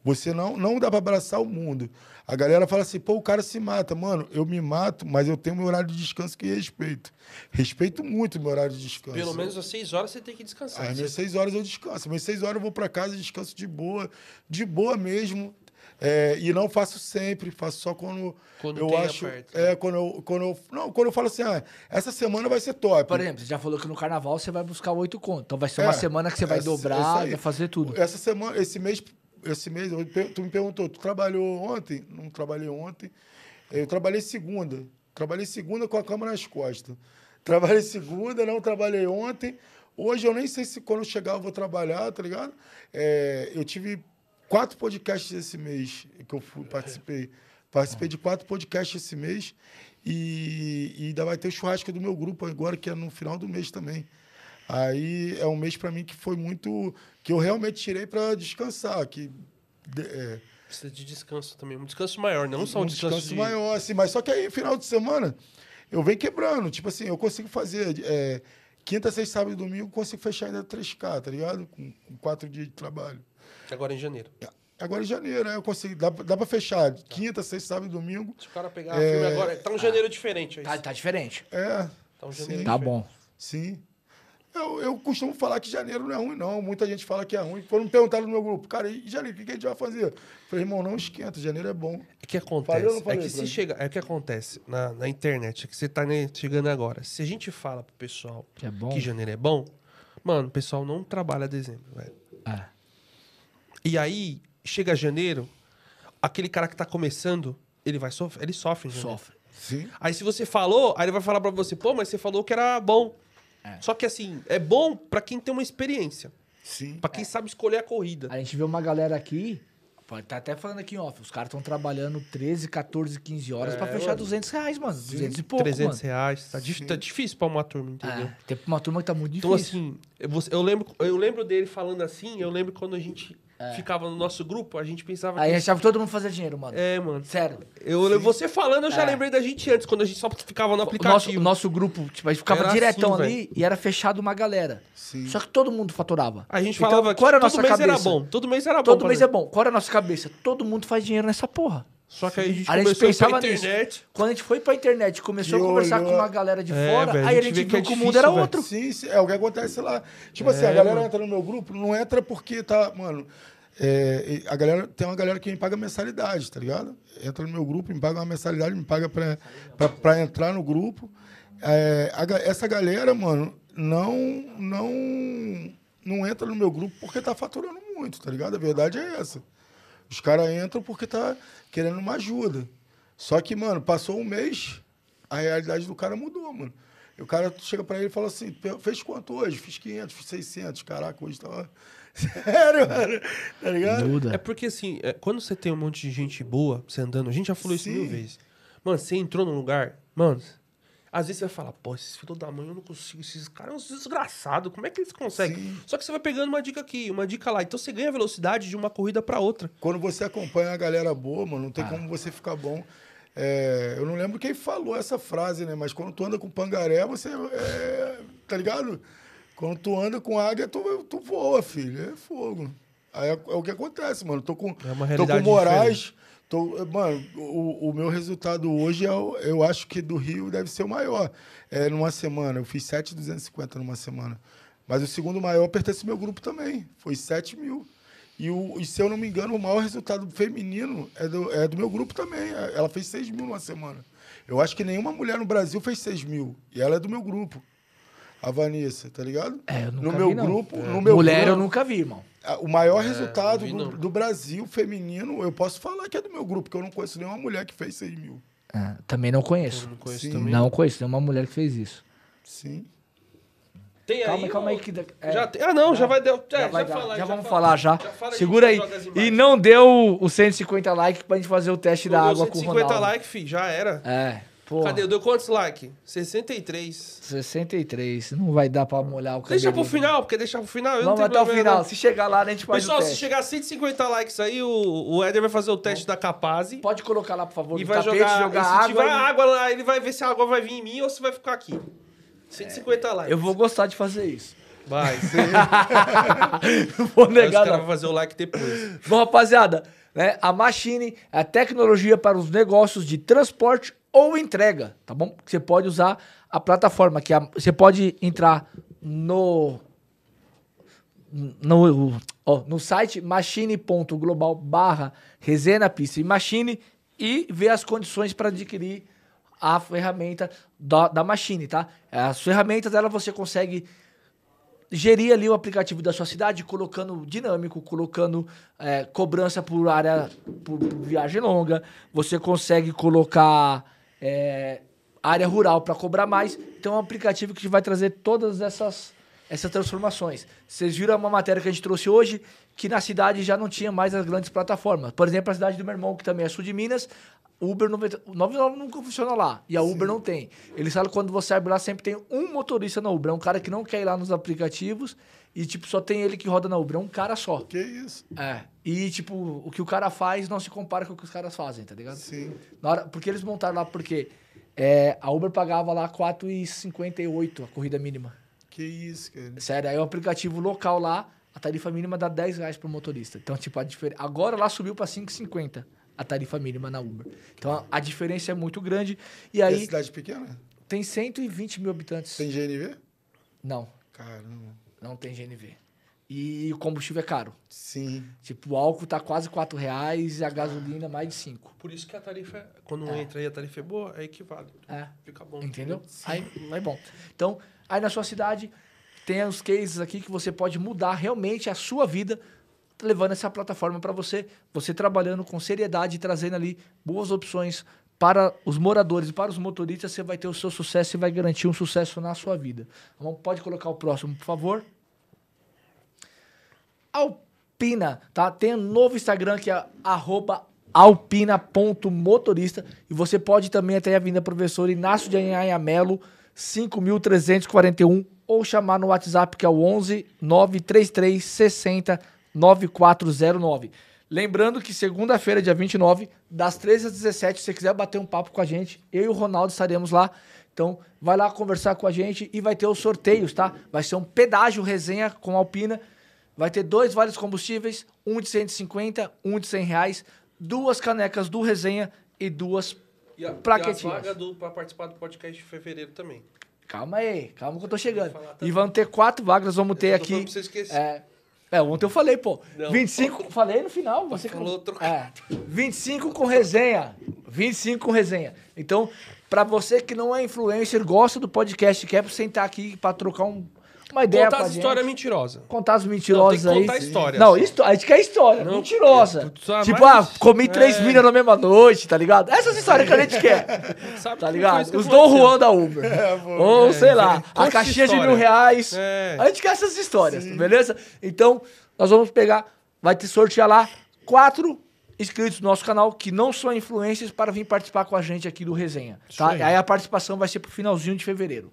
Você não, não dá para abraçar o mundo. A galera fala assim, pô, o cara se mata. Mano, eu me mato, mas eu tenho meu horário de descanso que respeito. Respeito muito meu horário de descanso. Pelo menos às 6 horas você tem que descansar. Às minhas seis horas eu descanso. Às minhas seis horas eu vou para casa, descanso de boa, de boa mesmo. É, e não faço sempre, faço só quando, Quando eu acho. aperto. É, quando eu, quando eu. Não, quando eu falo assim, ah, essa semana vai ser top. Por exemplo, você já falou que no carnaval você vai buscar oito contos. Então vai ser uma É, semana que você vai essa- dobrar, essa aí. vai fazer tudo. Essa semana, esse mês, esse mês, tu me perguntou, tu trabalhou ontem? Não trabalhei ontem. Eu trabalhei segunda. Trabalhei segunda com a cama nas costas. Trabalhei segunda, não trabalhei ontem. Hoje eu nem sei se quando eu chegar eu vou trabalhar, tá ligado? É, eu tive quatro podcasts esse mês que eu fui, participei. Participei de quatro podcasts esse mês. E, e ainda vai ter o churrasco do meu grupo agora, que é no final do mês também. Aí é um mês para mim que foi muito. que eu realmente tirei para descansar. Que, é, Precisa de descanso também. Um descanso maior, não só um, um descanso, descanso de... maior, assim. Mas só que aí, final de semana, eu venho quebrando. Tipo assim, eu consigo fazer. é, quinta, sexta, sábado e domingo, consigo fechar ainda 3K, tá ligado? Com, com quatro dias de trabalho. Agora em janeiro. Agora em janeiro, né? Eu consigo. Dá, dá para fechar. Quinta, sexta, sábado e domingo. Se o cara pegar a filme agora, tá um janeiro diferente aí. Tá, tá diferente. É. Tá um janeiro sim. Tá bom. Sim. Eu, eu costumo falar que janeiro não é ruim, não. Muita gente fala que é ruim. Quando me perguntaram no meu grupo, cara, e janeiro, o que, que a gente vai fazer? Eu falei, irmão, não esquenta, janeiro é bom. É que acontece. Falei falei, é que se chega, é que acontece na, na internet, é que você tá chegando agora. Se a gente fala pro pessoal Que é bom. que janeiro é bom, mano, o pessoal não trabalha dezembro, velho. É. E aí, chega janeiro, aquele cara que tá começando, ele vai sofrer, ele sofre. Sofre. Sim. Aí se você falou, aí ele vai falar pra você, pô, mas você falou que era bom. É. Só que assim, é bom pra quem tem uma experiência, Sim. pra quem sabe escolher a corrida. A gente vê uma galera aqui, pode tá até falando aqui off, os caras estão trabalhando 13, 14, 15 horas pra fechar 200 reais, mano. 200 e pouco, 300 mano. reais, tá, tá difícil pra uma turma, entendeu? É, tem uma turma que tá muito Então, difícil. assim, eu, eu lembro, eu lembro dele falando assim, eu lembro quando a gente É. ficava no nosso grupo, a gente pensava Aí que. achava que todo mundo fazia dinheiro, mano. É, mano. Sério. Eu, você falando, eu já É. lembrei da gente antes, quando a gente só ficava no O nosso, aplicativo. o nosso grupo, tipo, a gente ficava Era diretão assim, ali e era fechado uma galera. Sim. Só que todo mundo faturava. A gente Então, falava que qual era a todo nossa mês cabeça? era bom. Todo mês era bom. Todo mês é bom. Qual era a nossa cabeça? Todo mundo faz dinheiro nessa porra. Só que aí a gente A gente começou pensava nisso. internet. Quando a gente foi pra internet e começou E a conversar olhou- com uma galera de É, fora, velho, aí a gente viu que é que o mundo era velho. outro. Sim, sim, é o que acontece lá. Tipo assim, a É, galera mano. entra no meu grupo, não entra porque tá, mano. É, a galera tem uma galera que me paga mensalidade, tá ligado? Entra no meu grupo, me paga uma mensalidade, me paga pra entrar no grupo. É, a essa galera, mano, não, não, não entra no meu grupo porque tá faturando muito, tá ligado? A verdade é essa. Os caras entram porque tá querendo uma ajuda. Só que, mano, passou um mês, a realidade do cara mudou, mano. E o cara chega pra ele e fala assim, "Pe- fez quanto hoje? Fiz 500, fiz 600. Caraca, hoje tava... (laughs) Sério, mano? Tá ligado? Muda. É porque assim, é, quando você tem um monte de gente boa, você andando, a gente já falou isso Sim. mil vezes. Mano, você entrou num lugar, mano, Às vezes você vai falar, pô, esses filhos da mãe eu não consigo, esses caras são uns desgraçados, como é que eles conseguem? Sim. Só que você vai pegando uma dica aqui, uma dica lá, então você ganha velocidade de uma corrida pra outra. Quando você acompanha a galera boa, mano, não Ah. tem como você ficar bom. É, eu não lembro quem falou essa frase, né? Mas quando tu anda com pangaré, você. é, tá ligado? Quando tu anda com águia, tu, tu voa, filho. É fogo. Aí é, é o que acontece, mano. Tô com, É uma tô com Moraes. Tô, mano, o, o meu resultado hoje, é, eu acho que do Rio deve ser o maior. É, numa semana. Eu fiz 7,250 numa semana. Mas o segundo maior pertence ao meu grupo também. Foi 7 mil. E, o, e se eu não me engano, o maior resultado feminino é do, é do meu grupo também. É- Ela fez 6 mil numa semana. Eu acho que nenhuma mulher no Brasil fez 6 mil. E ela é do meu grupo. A Vanessa, tá ligado? É, eu nunca no meu vi, não. grupo, no meu Mulher eu grupo, nunca vi, irmão. o maior resultado vi do, do Brasil feminino, eu posso falar que é do meu grupo, porque eu não conheço nenhuma mulher que fez 6 mil. Ah, também não conheço. Eu não conheço Sim. também. Não conheço, tem uma mulher que fez isso. Sim. Tem Calma aí, calma aí. ou- Que, da- é, Já tem- Ah, não, já vai dar. já, Já, vai já, dar, fala aí, já vamos fala. falar já. fala Segura aí. E não deu os 150 likes pra gente fazer o teste da Não deu água com o 150 Ronaldo. likes, fi, já era. É, pô. Cadê? Deu quantos likes? 63. 63. Não vai dar pra molhar o cabelo. Deixa pro final, porque deixar pro final. eu Vamos até o final. não. Se chegar lá, a gente faz Pessoal, o se teste. chegar a 150 likes aí, o, o Éder vai fazer o teste da Capaz. Pode colocar lá, por favor, E vai tapete, jogar, jogar e se água. tiver e- água lá, ele vai ver se a água vai vir em mim ou se vai ficar aqui. 150 likes. Eu vou gostar de fazer isso. Vai. (laughs) Não vou Aí os negar, caras vão fazer o like depois. Bom, rapaziada, né, a Machine é a tecnologia para os negócios de transporte ou entrega, tá bom? Você pode usar a plataforma, que é a- você pode entrar no no, ó, no site machine.global barra resenha pista e machine e ver as condições para adquirir a ferramenta da, da Machine, tá? As ferramentas dela você consegue gerir ali o aplicativo da sua cidade, colocando dinâmico, colocando é, cobrança por área, por, por viagem longa. Você consegue colocar é, área rural para cobrar mais. Então é um aplicativo que vai trazer todas essas, essas transformações. Vocês viram uma matéria que a gente trouxe hoje, que na cidade já não tinha mais as grandes plataformas. Por exemplo, a cidade do meu irmão, que também é sul de Minas, Uber 90 o 99 nunca funciona lá. E a Uber não tem. Eles falam que quando você abre lá, sempre tem um motorista na Uber. É um cara que não quer ir lá nos aplicativos e, tipo, só tem ele que roda na Uber. É um cara só. Que isso? É. E, tipo, o que o cara faz não se compara com o que os caras fazem, tá ligado? Sim. Na hora, porque eles montaram lá, porque é, a Uber pagava lá 4,58 a corrida mínima. Que isso, cara. Sério, aí o aplicativo local lá, a tarifa mínima dá 10 reais pro motorista. Então, tipo, a diferença. Agora lá subiu pra 5,50 a tarifa mínima na Uber. Então a, a diferença é muito grande. E E a aí cidade pequena? tem 120 mil habitantes. Tem GNV? Não, Caramba. não tem GNV. E o combustível é caro. Sim. Tipo, o álcool tá quase 4 reais e a gasolina mais de 5. Por isso que a tarifa, é- quando entra aí a tarifa é boa, é equivale. É. Fica bom. Entendeu? Aí, aí bom. Então, aí na sua cidade, tem os cases aqui que você pode mudar realmente a sua vida levando essa plataforma para você, você trabalhando com seriedade, trazendo ali boas opções para os moradores e para os motoristas, você vai ter o seu sucesso e vai garantir um sucesso na sua vida. Bom? Pode colocar o próximo, por favor. Alpina, tá? Tem um novo Instagram que é arroba alpina.motorista e você pode também até a Avenida Professor Inácio de Anhanha Melo, 5.341 ou chamar no WhatsApp que é o 11 933 60 9409. Lembrando que segunda-feira, dia 29, das 13 às 17, se você quiser bater um papo com a gente, eu e o Ronaldo estaremos lá. Então, vai lá conversar com a gente e vai ter os sorteios, tá? Vai ser um pedágio resenha com a Alpina. Vai ter dois vales combustíveis, um de 150, um de 100 reais, duas canecas do resenha e duas E a, Plaquetinhas. e a vaga do, pra participar do podcast de fevereiro também. Calma aí, calma que eu tô chegando. falar E vão ter quatro vagas, vamos ter Eu aqui. pra você esquecer. É, é, ontem eu falei, pô. Não. 25, falei no final. Você Falou trocado. É, 25 com resenha. 25 com resenha. Então, pra você que não é influencer, gosta do podcast, quer sentar aqui pra trocar um- uma ideia Contar a as histórias mentirosas. Contar as mentirosas Não, tem aí. que contar histórias. Não, histo- a gente quer história, Não, mentirosa. ah, tipo, mas- ah, comi três é. milhas na mesma noite, tá ligado? Essas histórias que a gente quer. (laughs) Sabe Tá ligado? Os Dom aconteceu. Juan da Uber. (laughs) Ou, É, sei lá, é. a Conta caixinha de mil reais. É. A gente quer essas histórias, beleza? Então, nós vamos pegar, vai te sortear lá quatro inscritos no nosso canal que não são influencers para vir participar com a gente aqui do Resenha. Tá? aí. Aí. a participação vai ser pro finalzinho de fevereiro.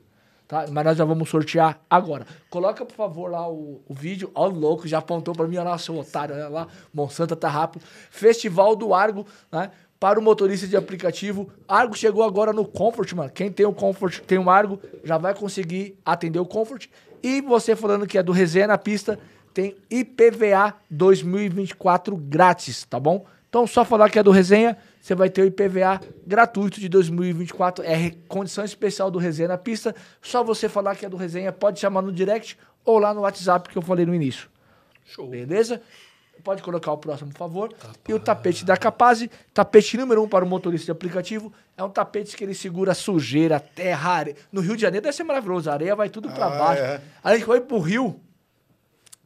Tá? Mas nós já vamos sortear agora. Coloca, por favor, lá o, o vídeo. Ó, o louco, já apontou para mim. Olha lá, seu otário. Olha lá. Monsanto tá rápido. Festival do Argo, né? Para o motorista de aplicativo. Argo chegou agora no Comfort, mano. Quem tem o Comfort, tem o Argo, já vai conseguir atender o Comfort. E você falando que é do Resenha na pista, tem IPVA 2024 grátis, tá bom? Então, só falar que é do Resenha, você vai ter o IPVA gratuito de 2024. É condição especial do Resenha na pista. Só você falar que é do Resenha, pode chamar no direct ou lá no WhatsApp que eu falei no início. Show. Beleza? Pode colocar o próximo, por favor. E o tapete da Capaz, tapete número um para o motorista de aplicativo. É um tapete que ele segura sujeira, terra, areia. No Rio de Janeiro deve ser maravilhoso. A areia vai tudo para Ah, baixo. é. A gente foi pro Rio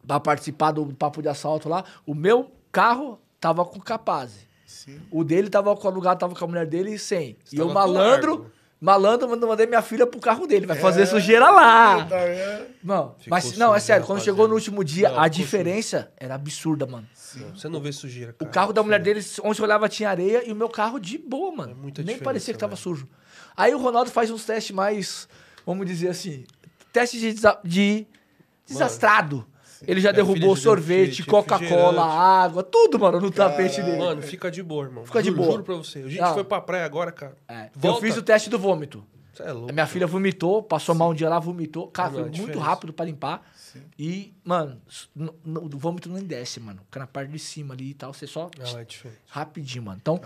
para participar do papo de assalto lá. O meu carro tava com Capaz. Sim. O dele tava com alugado, tava com a mulher dele sem. Você e com malandro, malandro, mand- mandei minha filha pro carro dele. Vai fazer sujeira lá. Tá, é. Não, Ficou mas não, é sério, quando chegou no último dia, Não, a diferença era absurda, mano. Você não vê sujeira, O cara. carro da mulher dele, onde eu olhava, tinha areia e o meu carro de boa, mano. É muita Nem parecia que tava velho. sujo. Aí o Ronaldo faz uns testes mais, vamos dizer assim, testes de, desa- de desastrado. Ele já É, derrubou sorvete, Coca-Cola, água, tudo, mano, no tapete dele. Mano, fica de boa, irmão. Fica de boa. Juro pra você. A gente Não. foi pra praia agora, cara. É, Eu fiz o teste do vômito. Você é louco. A minha filha vomitou, passou mal um dia lá, vomitou. Cara, Não, foi é muito diferença. rápido pra limpar. E, mano, o vômito nem desce, mano. Fica na parte de cima ali e tal. Você só Não, é diferente. rapidinho, mano. Então,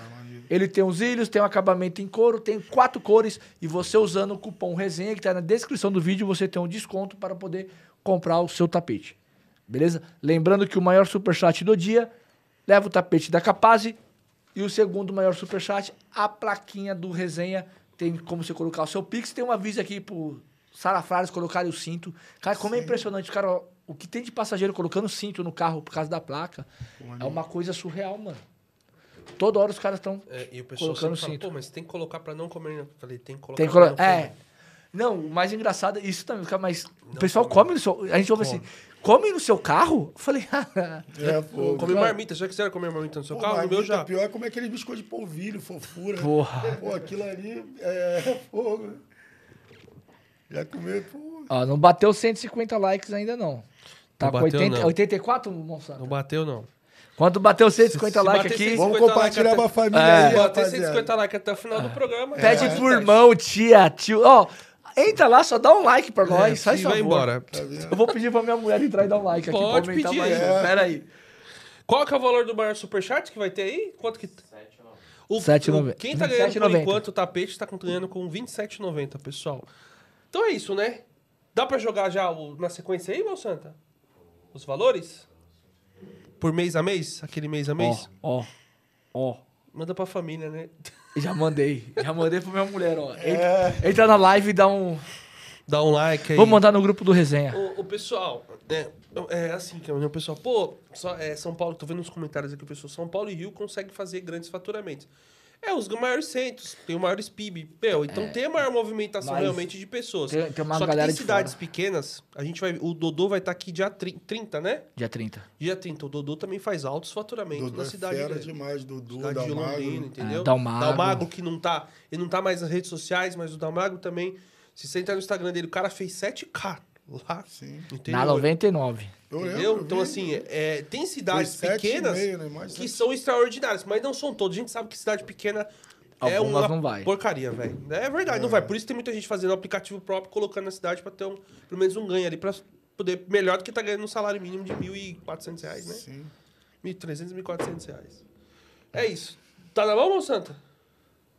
ele tem os ilhos, tem um acabamento em couro, tem quatro cores. E você usando o cupom resenha que tá na descrição do vídeo, você tem um desconto para poder comprar o seu tapete. Beleza? Lembrando que o maior superchat do dia leva o tapete da Capaz e o segundo maior superchat, a plaquinha do resenha. Tem como você colocar o seu Pix. Tem um aviso aqui pro Salafrares colocarem o cinto. Cara, como é impressionante, cara. O que tem de passageiro colocando cinto no carro por causa da placa é uma coisa surreal, mano. Toda hora os caras estão É, e o pessoal Colocando fala, cinto. pô, mas tem que colocar pra não comer. né? Eu falei, tem que colocar Tem que pra colo- não comer. É. Não, o mais engraçado é isso também, mas o pessoal come no seu. A gente ouve assim, come no seu carro? Eu falei, (laughs) É, pô. Comer marmita, já quiseram comer marmita no seu Pô, carro? No meu já. Pior é como é aquele biscoito de polvilho, fofura. Porra. Pô, aquilo ali é fogo. Já comeu, pô. ó, não bateu 150 likes ainda não. Tá Não com bateu, 80, não. 84, Monsanto? Não bateu, não. Quando bateu 150 Se likes aqui, 150 Vamos 50 compartilhar like pra até- família É. aí, Bater rapaziada. 150 likes até o final do programa. pede é, pro é. irmão, tia, tio. Ó, entra lá, só dá um like pra nós. É, faz e favor. vai embora. Eu vou pedir pra minha mulher entrar e dar um like aqui Pode pra aumentar pedir. mais. É. Pera aí. Qual que é o valor do maior superchat que vai ter aí? Quanto que... O, 7,90. o- Quem tá ganhando por 27,90. enquanto o tapete tá ganhando com 27,90, pessoal. Então é isso, né? Dá pra jogar já o- na sequência aí, meu Santa? Os valores? Por mês a mês? Aquele mês a mês? Ó, ó, ó. Manda pra família, né? Já mandei. Já mandei pra minha mulher, ó. É. Entra, entra na live e dá um. Dá um like aí. Vou mandar no grupo do resenha. O, o pessoal, é, é assim, que o pessoal, pô, só, é, São Paulo, tô vendo nos comentários aqui, o pessoal, São Paulo e Rio conseguem fazer grandes faturamentos. É, os maiores centros, tem o maiores PIB. Meu, então tem a maior movimentação realmente de pessoas. tem- tem uma Só que galera tem de cidades fora. pequenas, a gente vai. O Dodô vai estar aqui dia 30, 30, né? Dia 30. Dia 30. O Dodô também faz altos faturamentos Dudu na é cidade fera grande. demais, Dudu, Cidade de Londrina, Dalmagro. entendeu? É, Dalmago. Dalmago que não tá. Ele não tá mais nas redes sociais, mas o Dalmago também. Se você entrar no Instagram dele, o cara fez 7K lá. Sim. Entendeu? Na 99. Eu lembro, Entendeu? eu Então, vi. assim, é, tem cidades pequenas meio, né? Que sete. são extraordinárias, mas não são todas. A gente sabe que cidade pequena é uma não vai. porcaria, velho. É verdade, não vai. Por isso tem muita gente fazendo um aplicativo próprio, colocando na cidade pra ter um, pelo menos um ganho ali, pra poder melhor do que tá ganhando um salário mínimo de 1.400 reais, né? Sim. 1.300, 1.400 reais. É isso. Tá na mão, Mão Santa?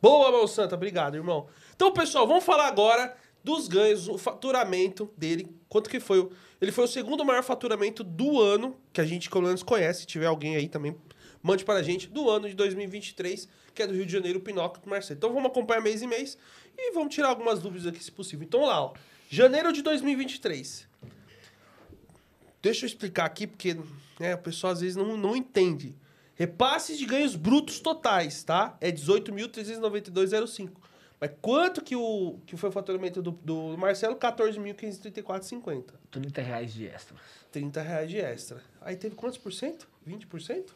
Boa, Mão Santa. Obrigado, irmão. Então, pessoal, vamos falar agora dos ganhos, o faturamento dele. Quanto que foi? o- Ele foi o segundo maior faturamento do ano, que a gente, pelo menos, conhece. Se tiver alguém aí também, mande para a gente, do ano de 2023, que é do Rio de Janeiro, Pinóquio do Marcelo. Então, vamos acompanhar mês em mês e vamos tirar algumas dúvidas aqui, se possível. Então, lá, ó. Janeiro de 2023. Deixa eu explicar aqui, porque né, o pessoal às vezes não, não entende. Repasses de ganhos brutos totais, tá? É 18.392,05. Mas quanto que, o, que foi o faturamento do, do Marcelo? 14.534,50. 30 reais de extra. 30 reais de extra. Aí teve quantos por cento? 20%?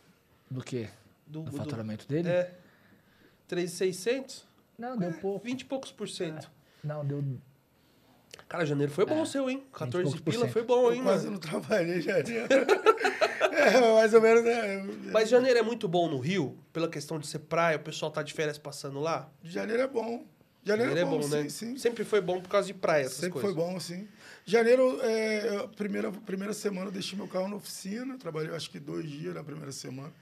Do quê? Do, do- faturamento dele? É. 3,600? Não, deu pouco. 20 e poucos por cento. Não, deu. Cara, janeiro foi bom o seu, hein? 14 poucos por pila foi bom, hein, Eu quase mano? não trabalhei janeiro. (laughs) é, mais ou menos, né? Mas janeiro é muito bom no Rio, pela questão de ser praia, o pessoal tá de férias passando lá. Janeiro é bom. Janeiro, Janeiro é bom, sim, né? sim. Sempre foi bom por causa de praia, essas Sempre coisas. foi bom, sim. Janeiro, é, primeira, primeira semana eu deixei meu carro na oficina, trabalhei acho que dois dias na primeira semana.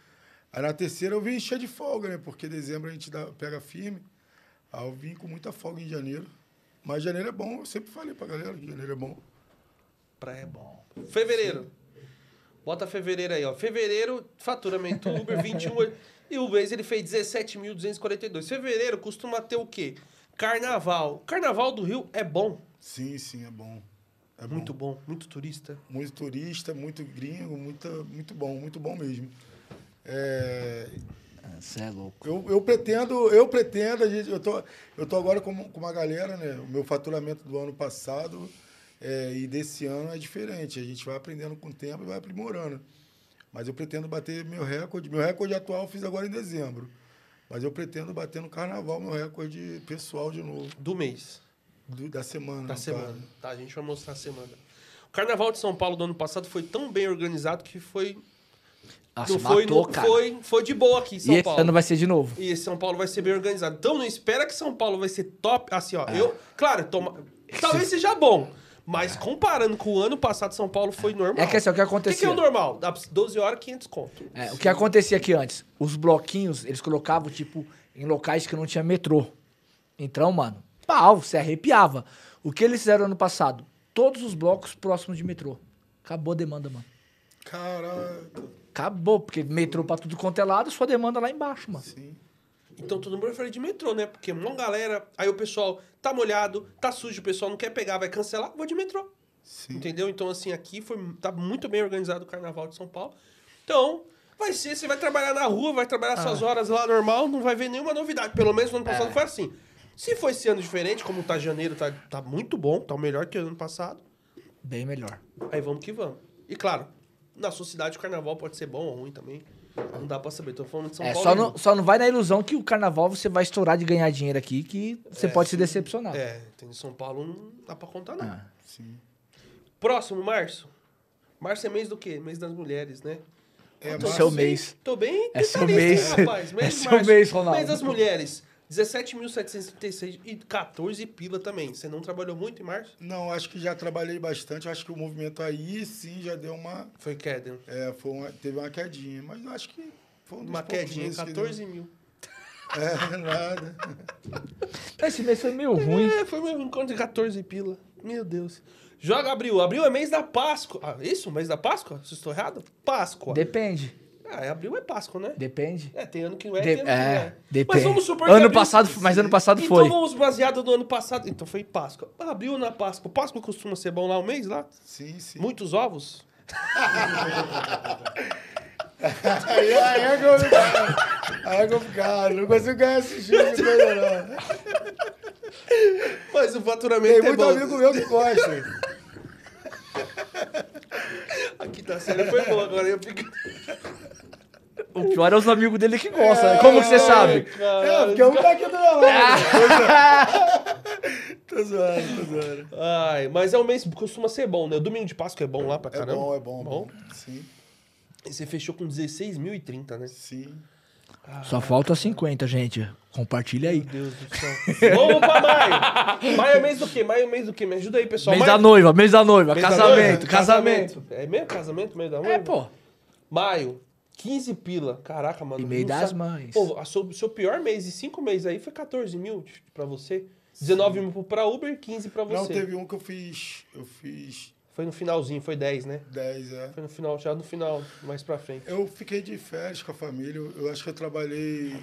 Aí na terceira eu vim cheio de folga, né? Porque dezembro a gente dá, pega firme. Aí eu vim com muita folga em janeiro. Mas janeiro é bom, eu sempre falei pra galera que janeiro é bom. Praia é bom. Fevereiro. Bota fevereiro aí, ó. Fevereiro, faturamento Uber 21. e o mês ele fez 17.242. Fevereiro costuma ter o quê? Carnaval. Carnaval do Rio é bom. Sim, sim, é bom. É bom. Muito bom. Muito turista. Muito turista, muito gringo, muita, muito bom, muito bom mesmo. É, Você é louco. Eu, eu pretendo, eu pretendo, a gente, eu tô, eu tô agora com, com uma galera, né? O meu faturamento do ano passado é, e desse ano é diferente. A gente vai aprendendo com o tempo e vai aprimorando. Mas eu pretendo bater meu recorde. Meu recorde atual eu fiz agora em dezembro. Mas eu pretendo bater no carnaval meu recorde pessoal de novo. Do mês. do- da semana. Da semana. caso. Tá, a gente vai mostrar a semana. O Carnaval de São Paulo do ano passado foi tão bem organizado que foi. Nossa, não foi, matou, no- cara. foi, foi de boa aqui em São e esse Paulo. ano vai ser de novo. E esse São Paulo vai ser bem organizado. Então não espera que São Paulo vai ser top. Assim, É. ó. Eu, claro, toma, talvez seja bom. Mas comparando com o ano passado, São Paulo foi normal. É que assim, o que O que, é o normal? Dá 12 horas, 500 conto. É, o que acontecia aqui antes? Os bloquinhos, eles colocavam, tipo, em locais que não tinha metrô. Então, mano, pau, você arrepiava. O que eles fizeram ano passado? Todos os blocos próximos de metrô. Acabou a demanda, mano. Caraca, Acabou, porque metrô pra tudo quanto é lado, sua demanda lá embaixo, mano. sim. Então todo mundo prefere de metrô, né? Porque uma galera. Aí o pessoal tá molhado, tá sujo, o pessoal não quer pegar, vai cancelar, vou de metrô. Sim. Entendeu? Então, assim, aqui foi, tá muito bem organizado o Carnaval de São Paulo. Então, vai ser, você vai trabalhar na rua, vai trabalhar Ah. suas horas lá normal, não vai ver nenhuma novidade. Pelo menos no ano passado É. foi assim. Se for esse ano diferente, como tá janeiro, tá, tá muito bom, tá o melhor que o ano passado, Bem melhor. aí vamos que vamos. E claro, na sua cidade o carnaval pode ser bom ou ruim também. Não dá pra saber. Tô falando de São É, Paulo. só não, só não vai na ilusão que o carnaval você vai estourar de ganhar dinheiro aqui, que você É, pode se sim. decepcionar. É, tem São Paulo não dá pra contar, não. Ah. Sim. Próximo, março. Março é mês do quê? Mês das mulheres, né? É, Tô seu mês. Tô bem É seu mês. rapaz. Mês (laughs) É de seu março. mês, Ronaldo. Mês das mulheres. 17.736 e 14 pila também. Você não trabalhou muito em março? Não, acho que já trabalhei bastante. Acho que o movimento aí sim já deu uma. Foi queda. É, foi uma, teve uma quedinha. Mas acho que foi um dos Uma quedinha, meses que 14 mil. É, nada. (laughs) Esse mês foi meio ruim. É, foi meu encontro de 14 pila. Meu Deus. Joga abril. Abril é mês da Páscoa. Ah, isso? Mês da Páscoa? Se eu estou errado? Páscoa. Depende. Ah, é abril é Páscoa, né? Depende. É, tem ano que não é, De- tem ano que não é, é. depende. Mas vamos supor que Ano abril- passado, mas ano passado então foi. vamos baseado no ano passado. Então foi Páscoa. Abril na Páscoa. Páscoa costuma ser bom lá um mês lá? Sim, sim. Muitos ovos? Aí, aí é complicado. Aí é complicado. Não consigo ganhar esse jogo não. Mas o faturamento Tem é muito bom. amigo meu que gosta. Aqui tá sério, foi bom agora. Eu fico... O pior é os amigos dele que gostam. Como que você sabe? É, porque um tá aqui do meu lado. tô zoando, tô zoando. Ai, mas é um mês que costuma ser bom, né? O domingo de Páscoa é bom lá pra É caramba. bom, é bom, é bom. Sim, E você fechou com 16.030, né? sim. Só falta 50, gente. Compartilha aí. Meu Deus do céu. Vamos pra maio. Maio é mês do quê? Maio é mês do quê? Me ajuda aí, pessoal. Mês maio... da noiva, mês da noiva, mês da casamento, noiva? casamento. É mesmo casamento, mês da noiva? É, pô. Maio, 15 pila. Caraca, mano. E meio das sabe- mães. Pô, a seu, seu pior mês de 5 meses aí foi 14 mil pra você. 19 mil pra Uber, 15 pra você. Não, teve um que eu fiz. Eu fiz Foi no finalzinho, foi 10, né? 10, é. Foi no final, já no final, mais pra frente. Eu fiquei de férias com a família. Eu, acho que eu trabalhei.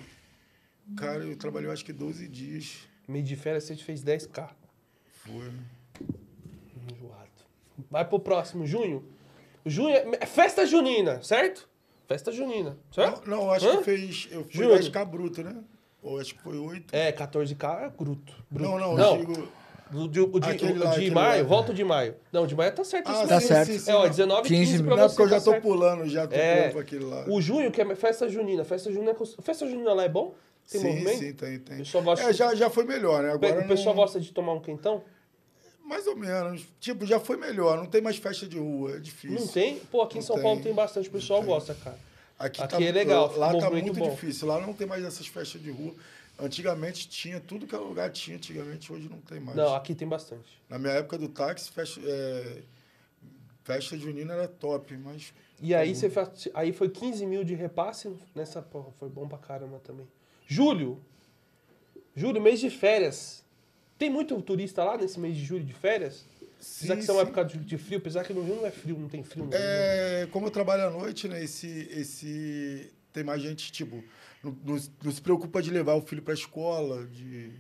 Cara, eu trabalhei acho que 12 dias. Meio de férias você fez 10k. Foi. Enjoado. Vai pro próximo, junho. Junho é é festa junina, certo? Festa junina, certo? Não, não, eu acho Hã? que fez. Eu fui Júnior. 10k bruto, né? Ou acho que foi 8. É, 14k é bruto. bruto. Não, não, não. eu digo. O de, o de, Aquele o lá, de maio, lá. volta o de maio. Não, o de maio tá certo. Ah, Tá certo. É, ó, 19 e 15 15 pra Não você. porque eu já tá tô certo. pulando, já tô É. pulando pra aquele lá. O junho, que é festa junina. Festa junina, é festa junina lá é bom? Tem sim, movimento? sim, tem, tem. O pessoal gosta É, já, já foi melhor, né? Agora o pessoal não- gosta de tomar um quentão? Mais ou menos. Tipo, já foi melhor. Não tem mais festa de rua, é difícil. Não tem? Pô, aqui em Não São tem. Paulo tem bastante. O pessoal gosta, cara. Aqui, Aqui tá, é legal, Lá tá muito bom. difícil. Lá não tem mais essas festas de rua. Antigamente tinha, tudo que é lugar tinha, antigamente hoje não tem mais. Não, aqui tem bastante. Na minha época do táxi, festa, é, festa junina era top, mas. E aí, você faz, aí foi 15 mil de repasse nessa. Porra, foi bom pra caramba também. Julho. Julho, mês de férias. Tem muito turista lá nesse mês de julho de férias? Apesar que isso é uma época de, frio, apesar que no Rio não é frio, não tem frio. né? É, como eu trabalho à noite, né? Esse, esse tem mais gente tipo não, não, se- não se preocupa de levar o filho para a escola, de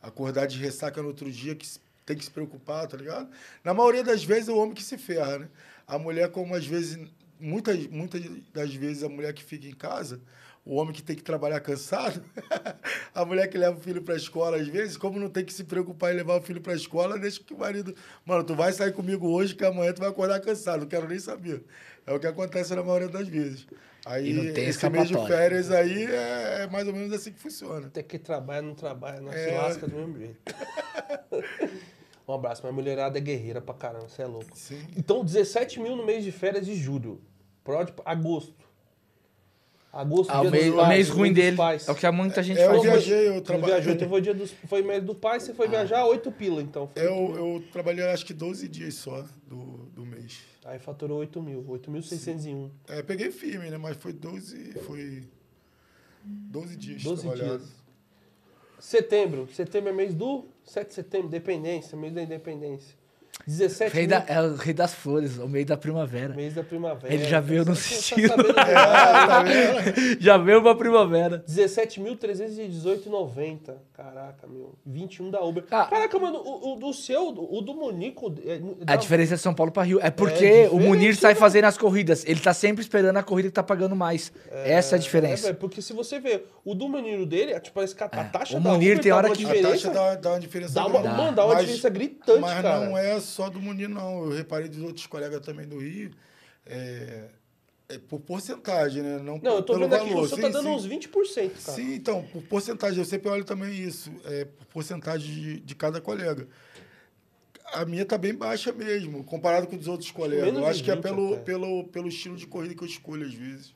acordar de ressaca no outro dia que tem que se preocupar, tá ligado? Na maioria das vezes é o homem que se ferra, né? A mulher como às vezes muitas muitas das vezes a mulher que fica em casa o homem que tem que trabalhar cansado, (laughs) a mulher que leva o filho para a escola, às vezes, como não tem que se preocupar em levar o filho para a escola, deixa que o marido. Mano, tu vai sair comigo hoje, que amanhã tu vai acordar cansado, não quero nem saber. É o que acontece na maioria das vezes. Aí, E não tem esse mês de férias aí é, é mais ou menos assim que funciona. Até que trabalha, não trabalha, não se É. lasca do mesmo jeito. (laughs) um abraço, mas a mulherada é guerreira pra caramba, você é louco. Sim. Então, 17 mil no mês de férias de julho. Pode agosto. Agosto, Ah, o dia mês, pais, mês ruim dos dele. pais. É o que muita gente É, eu faz. viajei, eu trabalhei. viajou, teve o dia dos, foi mês do pai, você foi viajar, 8 pila, então. Foi Eu, eu trabalhei acho que 12 dias só do, do mês. Aí faturou 8 mil, 8.601. É, peguei firme, né? Mas foi 12. Foi 12 dias. 12 trabalhado. dias. Setembro. Setembro é mês do 7 de setembro, independência, mês da independência. 17 Rei mil, da, é o rei das flores, o meio da primavera. mês da primavera. Ele já veio no Você tá tá? Já veio pra primavera. 17.318,90. Caraca, meu. 21 da Uber. Ah. Caraca, mano, o, o do seu, o do Monico. É, A diferença é São Paulo pra Rio. É porque É o Munir sai fazendo as corridas. Ele tá sempre esperando a corrida que tá pagando mais. Essa é a É, diferença. velho, porque se você vê o do menino dele, é, tipo, parece que a, É. taxa O da Munir Uber tem dá hora que- A taxa dá, dá uma diferença Dá uma, grande. mano, dá uma Mas- diferença gritante, Mas cara. não é só do Munir, não. Eu reparei dos outros colegas também do Rio. É, é por porcentagem, né? Não, Não, eu tô pelo vendo aqui, valor. o Sim, tá dando sim. uns 20%, cara. Sim, então, por porcentagem. Eu sempre olho também isso. É, por porcentagem de, de cada colega. A minha tá bem baixa mesmo, comparado com os outros colegas. Menos Eu acho que é 20 pelo, pelo, pelo estilo de corrida que eu escolho, às vezes.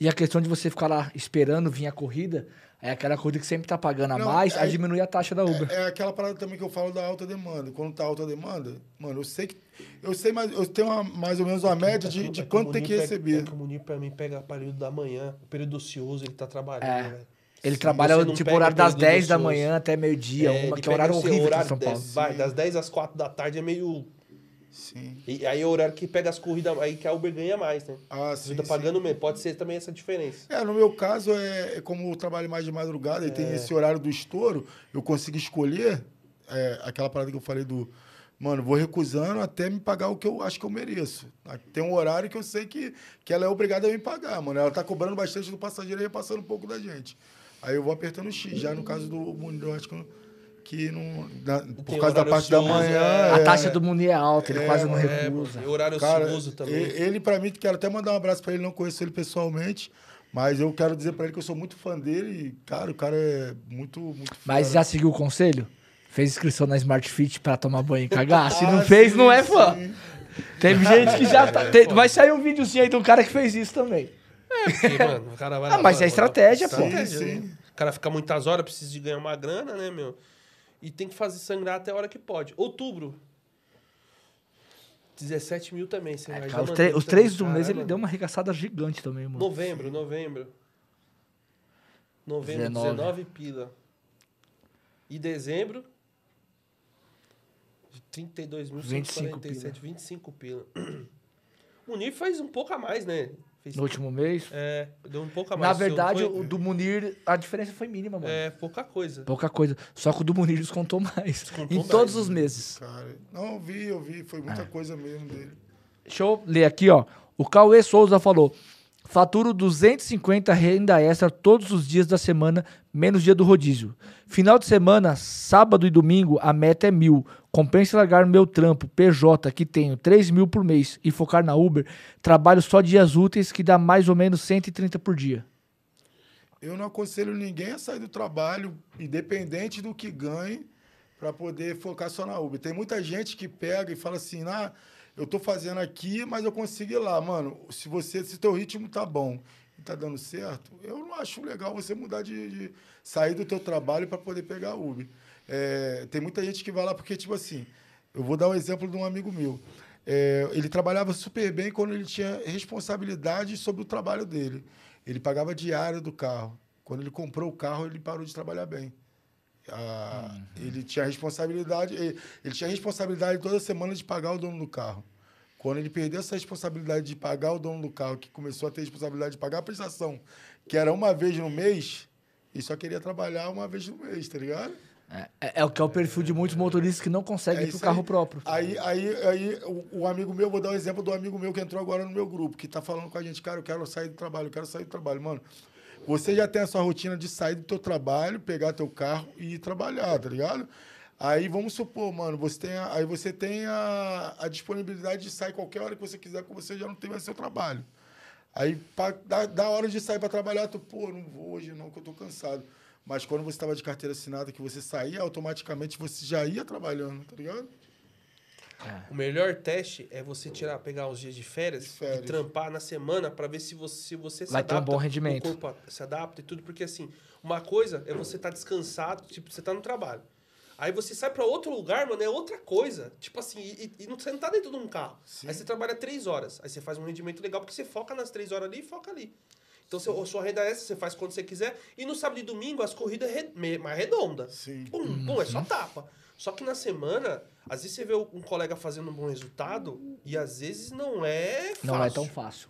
E a questão de você ficar lá esperando vir a corrida, é aquela corrida que sempre tá pagando a Não, mais, aí aí- diminui a taxa da Uber. É aquela parada também que eu falo da alta demanda. Quando tá alta demanda, mano, eu sei que. Eu sei mais. Eu tenho uma- mais ou menos uma média de, É que- de é o quanto tem que pega- receber. É que o Munir, pra mim, pega período da manhã, o período ocioso, ele tá trabalhando, É. velho. Ele Se trabalha tipo horário o das período 10 da manhã até meio-dia, é, uma que é horário horrível aqui em horário São Paulo. dez- vai, das 10 às 4 da tarde é meio... Sim. E aí é o horário que pega as corridas, aí que a Uber ganha mais, né? Ah, Você sim. tá sim. pagando menos, pode ser também essa diferença. É, no meu caso, é, é como eu trabalho mais de madrugada e É. tem esse horário do estouro, eu consigo escolher é, aquela parada que eu falei do. Mano, vou recusando até me pagar o que eu acho que eu mereço. Tem um horário que eu sei que, que ela é obrigada a me pagar, mano. Ela tá cobrando bastante do passageiro e repassando um pouco da gente. Aí eu vou apertando o X. Já no caso do Munir, eu acho que, eu- que não. da- por causa da parte da ocioso, manhã. é. A é, taxa do Munir é alta, ele É, quase não é, recusa. E horário Cara, ocioso também. ele, pra mim, quero até mandar um abraço pra ele, não conheço ele pessoalmente, mas eu quero dizer pra ele que eu sou muito fã dele e, cara, o cara é muito, muito Mas já seguiu o conselho? Fez inscrição na Smart Fit pra tomar banho e cagar? (laughs) Se não Ah, fez, sim, não é fã. sim. Teve gente que já (laughs) tá. tem- vai sair um videozinho aí de um cara que fez isso também. Porque, mano, o cara vai Ah, lá, mas vai- é estratégia, Sim, pô. Estratégia, sim. né? O cara fica muitas horas, precisa de ganhar uma grana, né, meu? E tem que fazer sangrar até a hora que pode. Outubro. 17 mil também. Você vai Cara, os, os três do mês ele deu uma arregaçada gigante também, mano. Novembro, novembro. Novembro, 19. 19, pila. E dezembro, 25 32.147, 25 pila. (clears throat) O Munir faz um pouco a mais, né? Fez, No último mês. é, deu um pouco a mais. Na verdade, foi- o do Munir, a diferença foi mínima, mano. É, pouca coisa. Pouca coisa. Só que o do Munir descontou mais. Descontou em mais, todos os meses. Cara, não, eu vi, eu vi, foi muita É. coisa mesmo dele. Deixa eu ler aqui, ó. O Cauê Souza falou: Faturo 250 renda extra todos os dias da semana, menos dia do rodízio. Final de semana, sábado e domingo, a meta é mil. Compensa largar meu trampo, PJ, que tenho 3 mil por mês, e focar na Uber. Trabalho só dias úteis, que dá mais ou menos 130 por dia. Eu não aconselho ninguém a sair do trabalho, independente do que ganhe, para poder focar só na Uber. Tem muita gente que pega e fala assim, ah, eu estou fazendo aqui, mas eu consigo ir lá. Mano, se você, se teu ritmo tá bom e tá dando certo, eu não acho legal você mudar de, de sair do teu trabalho para poder pegar Uber. É, tem muita gente que vai lá porque, tipo assim, eu vou dar um exemplo de um amigo meu. É, ele trabalhava super bem quando ele tinha responsabilidade sobre o trabalho dele. Ele pagava diário do carro. Quando ele comprou o carro, ele parou de trabalhar bem. Ah, Ele tinha responsabilidade, ele, ele tinha responsabilidade toda semana de pagar o dono do carro. Quando ele perdeu essa responsabilidade de pagar o dono do carro, que começou a ter responsabilidade de pagar a prestação, que era uma vez no mês, ele só queria trabalhar uma vez no mês, tá ligado? É, é- é o que é o perfil de muitos motoristas que não conseguem ir pro carro aí. próprio. Aí, aí, aí o, o amigo meu, vou dar um exemplo do amigo meu que entrou agora no meu grupo, que tá falando com a gente, cara, eu quero sair do trabalho, eu quero sair do trabalho. Mano, você já tem a sua rotina de sair do teu trabalho, pegar teu carro e ir trabalhar, tá ligado? Aí vamos supor, mano, você tem a, aí você tem a, a disponibilidade de sair qualquer hora que você quiser, que você já não tem mais seu trabalho. Aí, pra, hora de sair para trabalhar, tu, pô, não vou hoje não, que eu tô cansado. Mas quando você estava de carteira assinada, que você saía, automaticamente você já ia trabalhando, tá ligado? O melhor teste é você tirar, pegar uns dias de férias, De férias. e trampar na semana pra ver se você, se você se Vai ter um adapta, bom rendimento. O corpo se adapta e tudo, porque assim, uma coisa é você estar descansado, tipo, você tá no trabalho. Aí você sai pra outro lugar, mano, é outra coisa. Tipo assim, e, e não, você não tá dentro de um carro. Aí você trabalha três horas. Aí você faz um rendimento legal, porque você foca nas três horas ali e foca ali. Então, seu, a sua renda extra você faz quando você quiser. E no sábado e domingo, as corridas é re- me- mais redonda. Sim. Pum, pum, é só tapa. Só que na semana, às vezes você vê um colega fazendo um bom resultado e às vezes não é fácil. Não é tão fazil.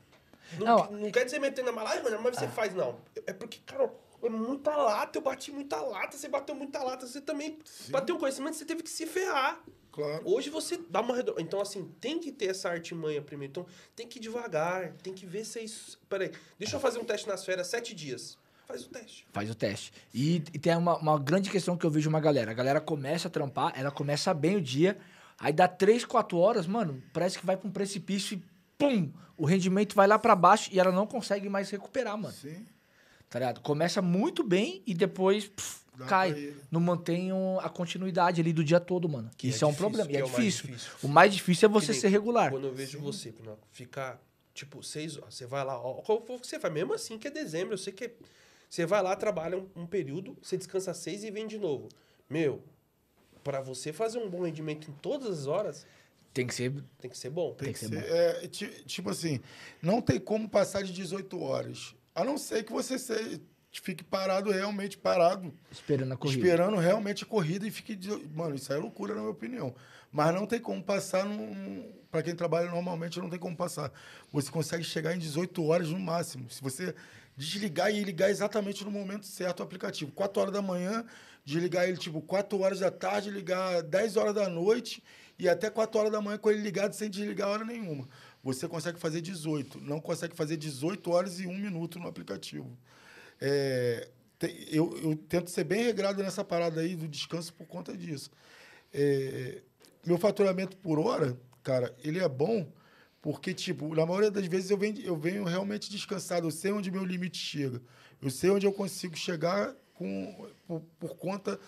Não, Não. não quer dizer metendo a mala, ai, mano, mas você faz, não. É porque, cara, é muita lata, eu bati muita lata, você bateu muita lata, você também bateu conhecimento, você teve que se ferrar. Claro. Hoje você dá uma. Então, assim, tem que ter essa artimanha primeiro. Então, tem que ir devagar, tem que ver se é isso. Peraí, deixa eu fazer um teste nas férias, sete dias. Faz o teste. Faz o teste. E, e tem uma, uma grande questão que eu vejo uma galera. A galera começa a trampar, ela começa bem o dia, aí dá 3, 4 horas, mano, parece que vai pra um precipício e pum! O rendimento vai lá pra baixo e ela não consegue mais recuperar, mano. Sim. Tá ligado? Começa muito bem e depois pff, Dá cai. Não mantém a continuidade ali do dia todo, mano. Que Isso é é, um difícil, problema. E que é, é o mais difícil. difícil. O mais difícil é você ser regular. Quando eu vejo você, Pinoco, ficar, tipo, seis horas, você vai lá, ó, qual foi o que você faz? Mesmo assim que é dezembro, eu sei que é- você vai lá, trabalha um, um período, você descansa seis e vem de novo. Meu, pra você fazer um bom rendimento em todas as horas, Tem que ser. tem que ser bom. Tem, que que ser ser. é, ti- tipo assim, não tem como passar de 18 horas. A não ser que você se- fique parado, realmente parado, Esperando a corrida. esperando realmente a corrida e fique. Mano, isso é loucura, na minha opinião. Mas não tem como passar num. Para quem trabalha normalmente, não tem como passar. Você consegue chegar em 18 horas no máximo. Se você desligar e ligar exatamente no momento certo o aplicativo. 4 horas da manhã, desligar ele tipo 4 horas da tarde, ligar 10 horas da noite e até 4 horas da manhã com ele ligado sem desligar hora nenhuma. Você consegue fazer 18. Não consegue fazer 18 horas e 1 minuto no aplicativo. É, te- eu, eu tento ser bem regrado nessa parada aí do descanso por conta disso. É, meu faturamento por hora, cara, ele é bom porque, tipo, na maioria das vezes eu venho, eu venho realmente descansado. Eu sei onde meu limite chega. Eu sei onde eu consigo chegar com, por, por conta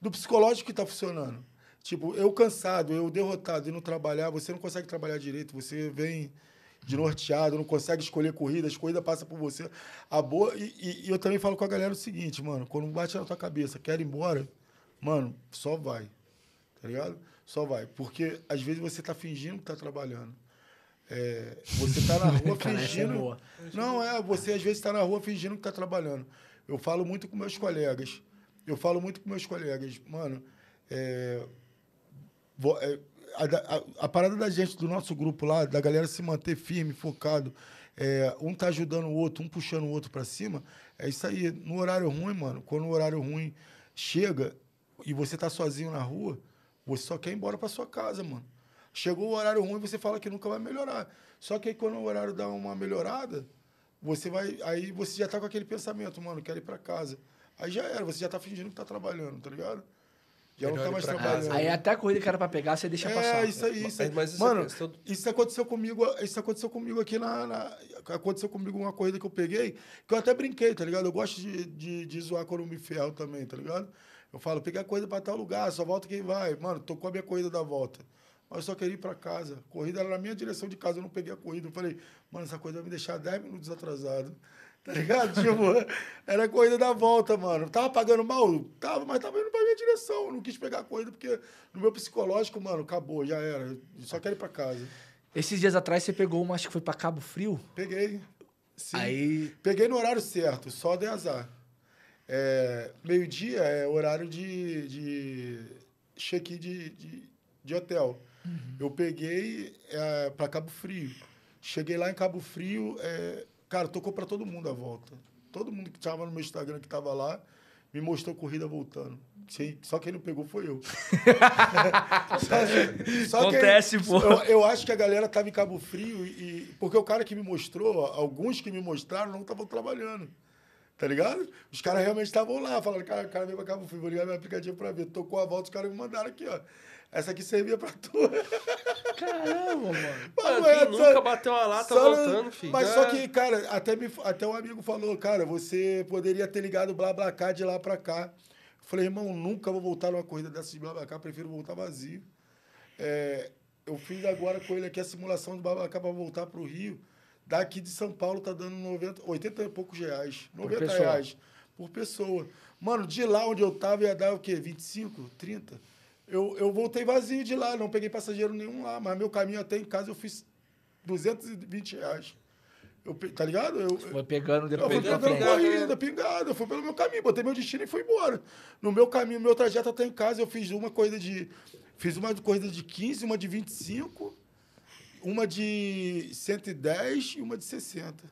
do psicológico que está funcionando. Tipo, eu cansado, eu derrotado e não trabalhar, você não consegue trabalhar direito. Você vem de norteado, não consegue escolher corrida, as corridas passam por você. A boa, e, e- e eu também falo com a galera o seguinte, mano, quando bate na tua cabeça, quer ir embora, mano, só vai. Tá ligado? Só vai. Porque às vezes você tá fingindo que tá trabalhando. É, você tá na (laughs) rua é fingindo. não, é, você às vezes tá na rua fingindo que tá trabalhando. Eu falo muito com meus colegas. Eu falo muito com meus colegas, mano. é, vo- é, a, a- a parada da gente, do nosso grupo lá, da galera se manter firme, focado, é, um tá ajudando o outro, um puxando o outro pra cima, é isso aí. No horário ruim, mano, quando o horário ruim chega e você tá sozinho na rua, você só quer ir embora pra sua casa, mano. Chegou o horário ruim, você fala que nunca vai melhorar. Só que aí quando o horário dá uma melhorada, você vai. Aí você já tá com aquele pensamento, mano, quero ir pra casa. Aí já era, você já tá fingindo que tá trabalhando, tá ligado? Já não tá mais trabalhando. casa. Aí até a corrida que era pra pegar, você deixa É, passar. isso aí, isso aí. Mas essa Mano, questão do- isso aconteceu comigo, isso aconteceu comigo aqui na, na- Aconteceu comigo uma corrida que eu peguei, que eu até brinquei, tá ligado? Eu gosto de, de, de zoar quando eu me ferro também, tá ligado? Eu falo, peguei a corrida pra tal lugar, só volta quem vai. Mano, tocou a minha corrida da volta. Mas eu só queria ir pra casa. A corrida era na minha direção de casa, eu não peguei a corrida. Eu falei, mano, essa corrida vai me deixar 10 minutos atrasado. Tá ligado? (laughs) tipo, era corrida da volta, mano. Tava pagando mal? Tava, mas tava indo pra minha direção. Eu não quis pegar a corrida porque no meu psicológico, mano, acabou, já era. Eu só quero ir pra casa. Esses dias atrás você pegou uma, acho que foi pra Cabo Frio. Peguei. Sim. Aí. Peguei no horário certo, só de azar. É, Meio-dia é horário de, de check-in de, de, de hotel. Eu peguei é, para Cabo Frio. Cheguei lá em Cabo Frio, é, cara, tocou para todo mundo a volta. Todo mundo que estava no meu Instagram que estava lá me mostrou corrida voltando. Só quem não pegou foi eu. Só- (laughs) só quem- Acontece, pô. Eu, eu acho que a galera tava em Cabo Frio e, porque o cara que me mostrou, alguns que me mostraram não estavam trabalhando. Tá ligado? Os caras realmente estavam lá, falando, cara, o cara veio pra Cabo Frio, vou ligar meu aplicativo pra ver. Tocou a volta, os caras me mandaram aqui, ó. Essa aqui servia pra tu. Caramba, mano. Mano, Não é, só- nunca bateu uma lata só- voltando, filho. Mas É. só que, cara, até, me, até um amigo falou, cara, você poderia ter ligado o BlaBlaCar de lá pra cá. Eu falei, irmão, nunca vou voltar numa corrida dessa de BlaBlaCar, prefiro voltar vazio. É, eu fiz agora com ele aqui a simulação do BlaBlaCar pra voltar pro Rio. Daqui de São Paulo tá dando 90, 80 e poucos reais. 90 pessoa. reais por pessoa. Mano, de lá onde eu tava ia dar o quê? 25, 30? Eu, eu voltei vazio de lá, não peguei passageiro nenhum lá, mas meu caminho até em casa eu fiz 220 reais. Eu, tá ligado? Eu, Foi pegando eu depois fui pra pela frente. corrida, pingado, eu fui pelo meu caminho, botei meu destino e fui embora. No meu caminho, meu trajeto até em casa, eu fiz uma corrida de. Fiz uma corrida de 15, uma de 25, uma de 110 e uma de 60.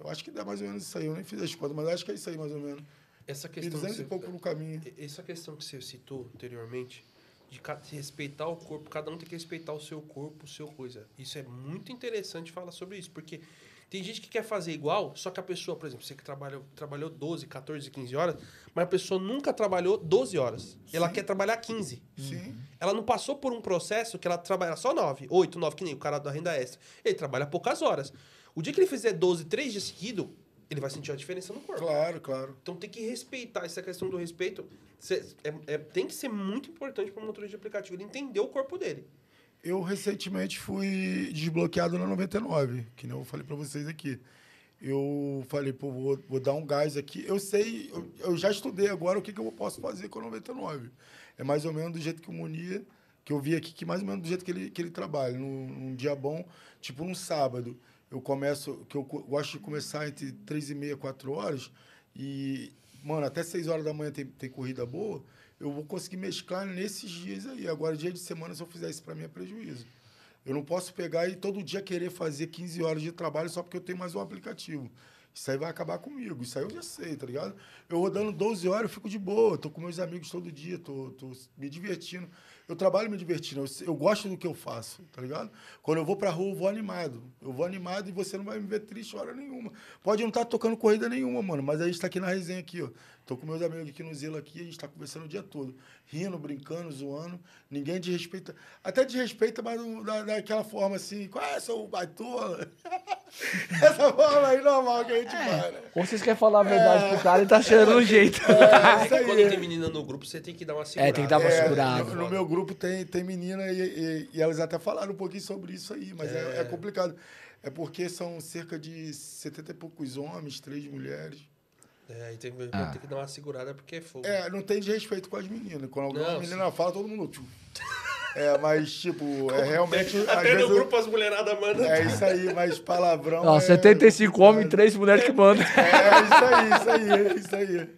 Eu acho que dá mais ou menos isso aí, eu nem fiz as contas, mas eu acho que é isso aí mais ou menos. Essa questão, que 200 você, pouco no caminho. essa questão que você citou anteriormente, de respeitar o corpo, cada um tem que respeitar o seu corpo, o seu coisa. Isso é muito interessante falar sobre isso, porque tem gente que quer fazer igual, só que a pessoa, por exemplo, você que trabalhou, trabalhou 12, 14, 15 horas, mas a pessoa nunca trabalhou 12 horas. Ela quer trabalhar 15. Sim. Ela não passou por um processo que ela trabalha só 9, 8, 9, que nem o cara da renda extra. Ele trabalha poucas horas. O dia que ele fizer 12, 3 dias seguidos, ele vai sentir a diferença no corpo. Claro, claro. Então tem que respeitar essa questão do respeito. cê- é- é- tem que ser muito importante para o motorista de aplicativo ele entender o corpo dele. Eu recentemente fui desbloqueado na 99, que nem eu falei pra vocês aqui. Eu falei, pô, vou, vou dar um gás aqui. Eu sei, eu, eu já estudei agora o que, que eu posso fazer com a 99. É mais ou menos do jeito que o Munir, que eu vi aqui, que mais ou menos do jeito que ele, que ele trabalha. Num, num dia bom, tipo num sábado, eu começo, que eu gosto de começar entre 3 e meia, 4 horas, e, mano, até 6 horas da manhã tem, tem corrida boa, eu vou conseguir mesclar nesses dias aí. Agora, dia de semana, se eu fizer isso, para mim é prejuízo. Eu não posso pegar e todo dia querer fazer 15 horas de trabalho só porque eu tenho mais um aplicativo. Isso aí vai acabar comigo. Isso aí eu já sei, tá ligado? Eu rodando 12 horas, eu fico de boa. Tô com meus amigos todo dia, tô, tô me divertindo. Eu trabalho me divertindo. Eu, eu gosto do que eu faço, tá ligado? Quando eu vou pra rua, eu vou animado. Eu vou animado e você não vai me ver triste hora nenhuma. Pode não estar tocando corrida nenhuma, mano, mas a gente tá aqui na resenha aqui, ó. Tô com meus amigos aqui no Zelo aqui, a gente tá conversando o dia todo. Rindo, brincando, zoando. Ninguém desrespeita. Até desrespeita, mas não- da, daquela forma assim, qual é, seu baitola? (laughs) Essa forma aí normal que a gente vai, né? Ou vocês querem falar a verdade pro cara, ele tá achando um jeito. (laughs) É, isso É quando tem menina no grupo, você tem que dar uma segurada. É, tem que dar uma É, segurada. no, no meu grupo tem, tem menina e, e- e elas até falaram um pouquinho sobre isso aí, mas é, é complicado. É porque são cerca de 70 e poucos homens, três mulheres. É, aí tem, Ah. tem que dar uma segurada porque é fogo. É, não tem desrespeito com as meninas. Quando alguma Não, menina fala, todo mundo. tchum. (laughs) É, mas, tipo, é realmente. às Até no grupo as mulheradas mandam. É isso aí, mas palavrão. Ó, é 75 homens, complicado. 3 mulheres que mandam. É, isso aí, isso aí, isso aí.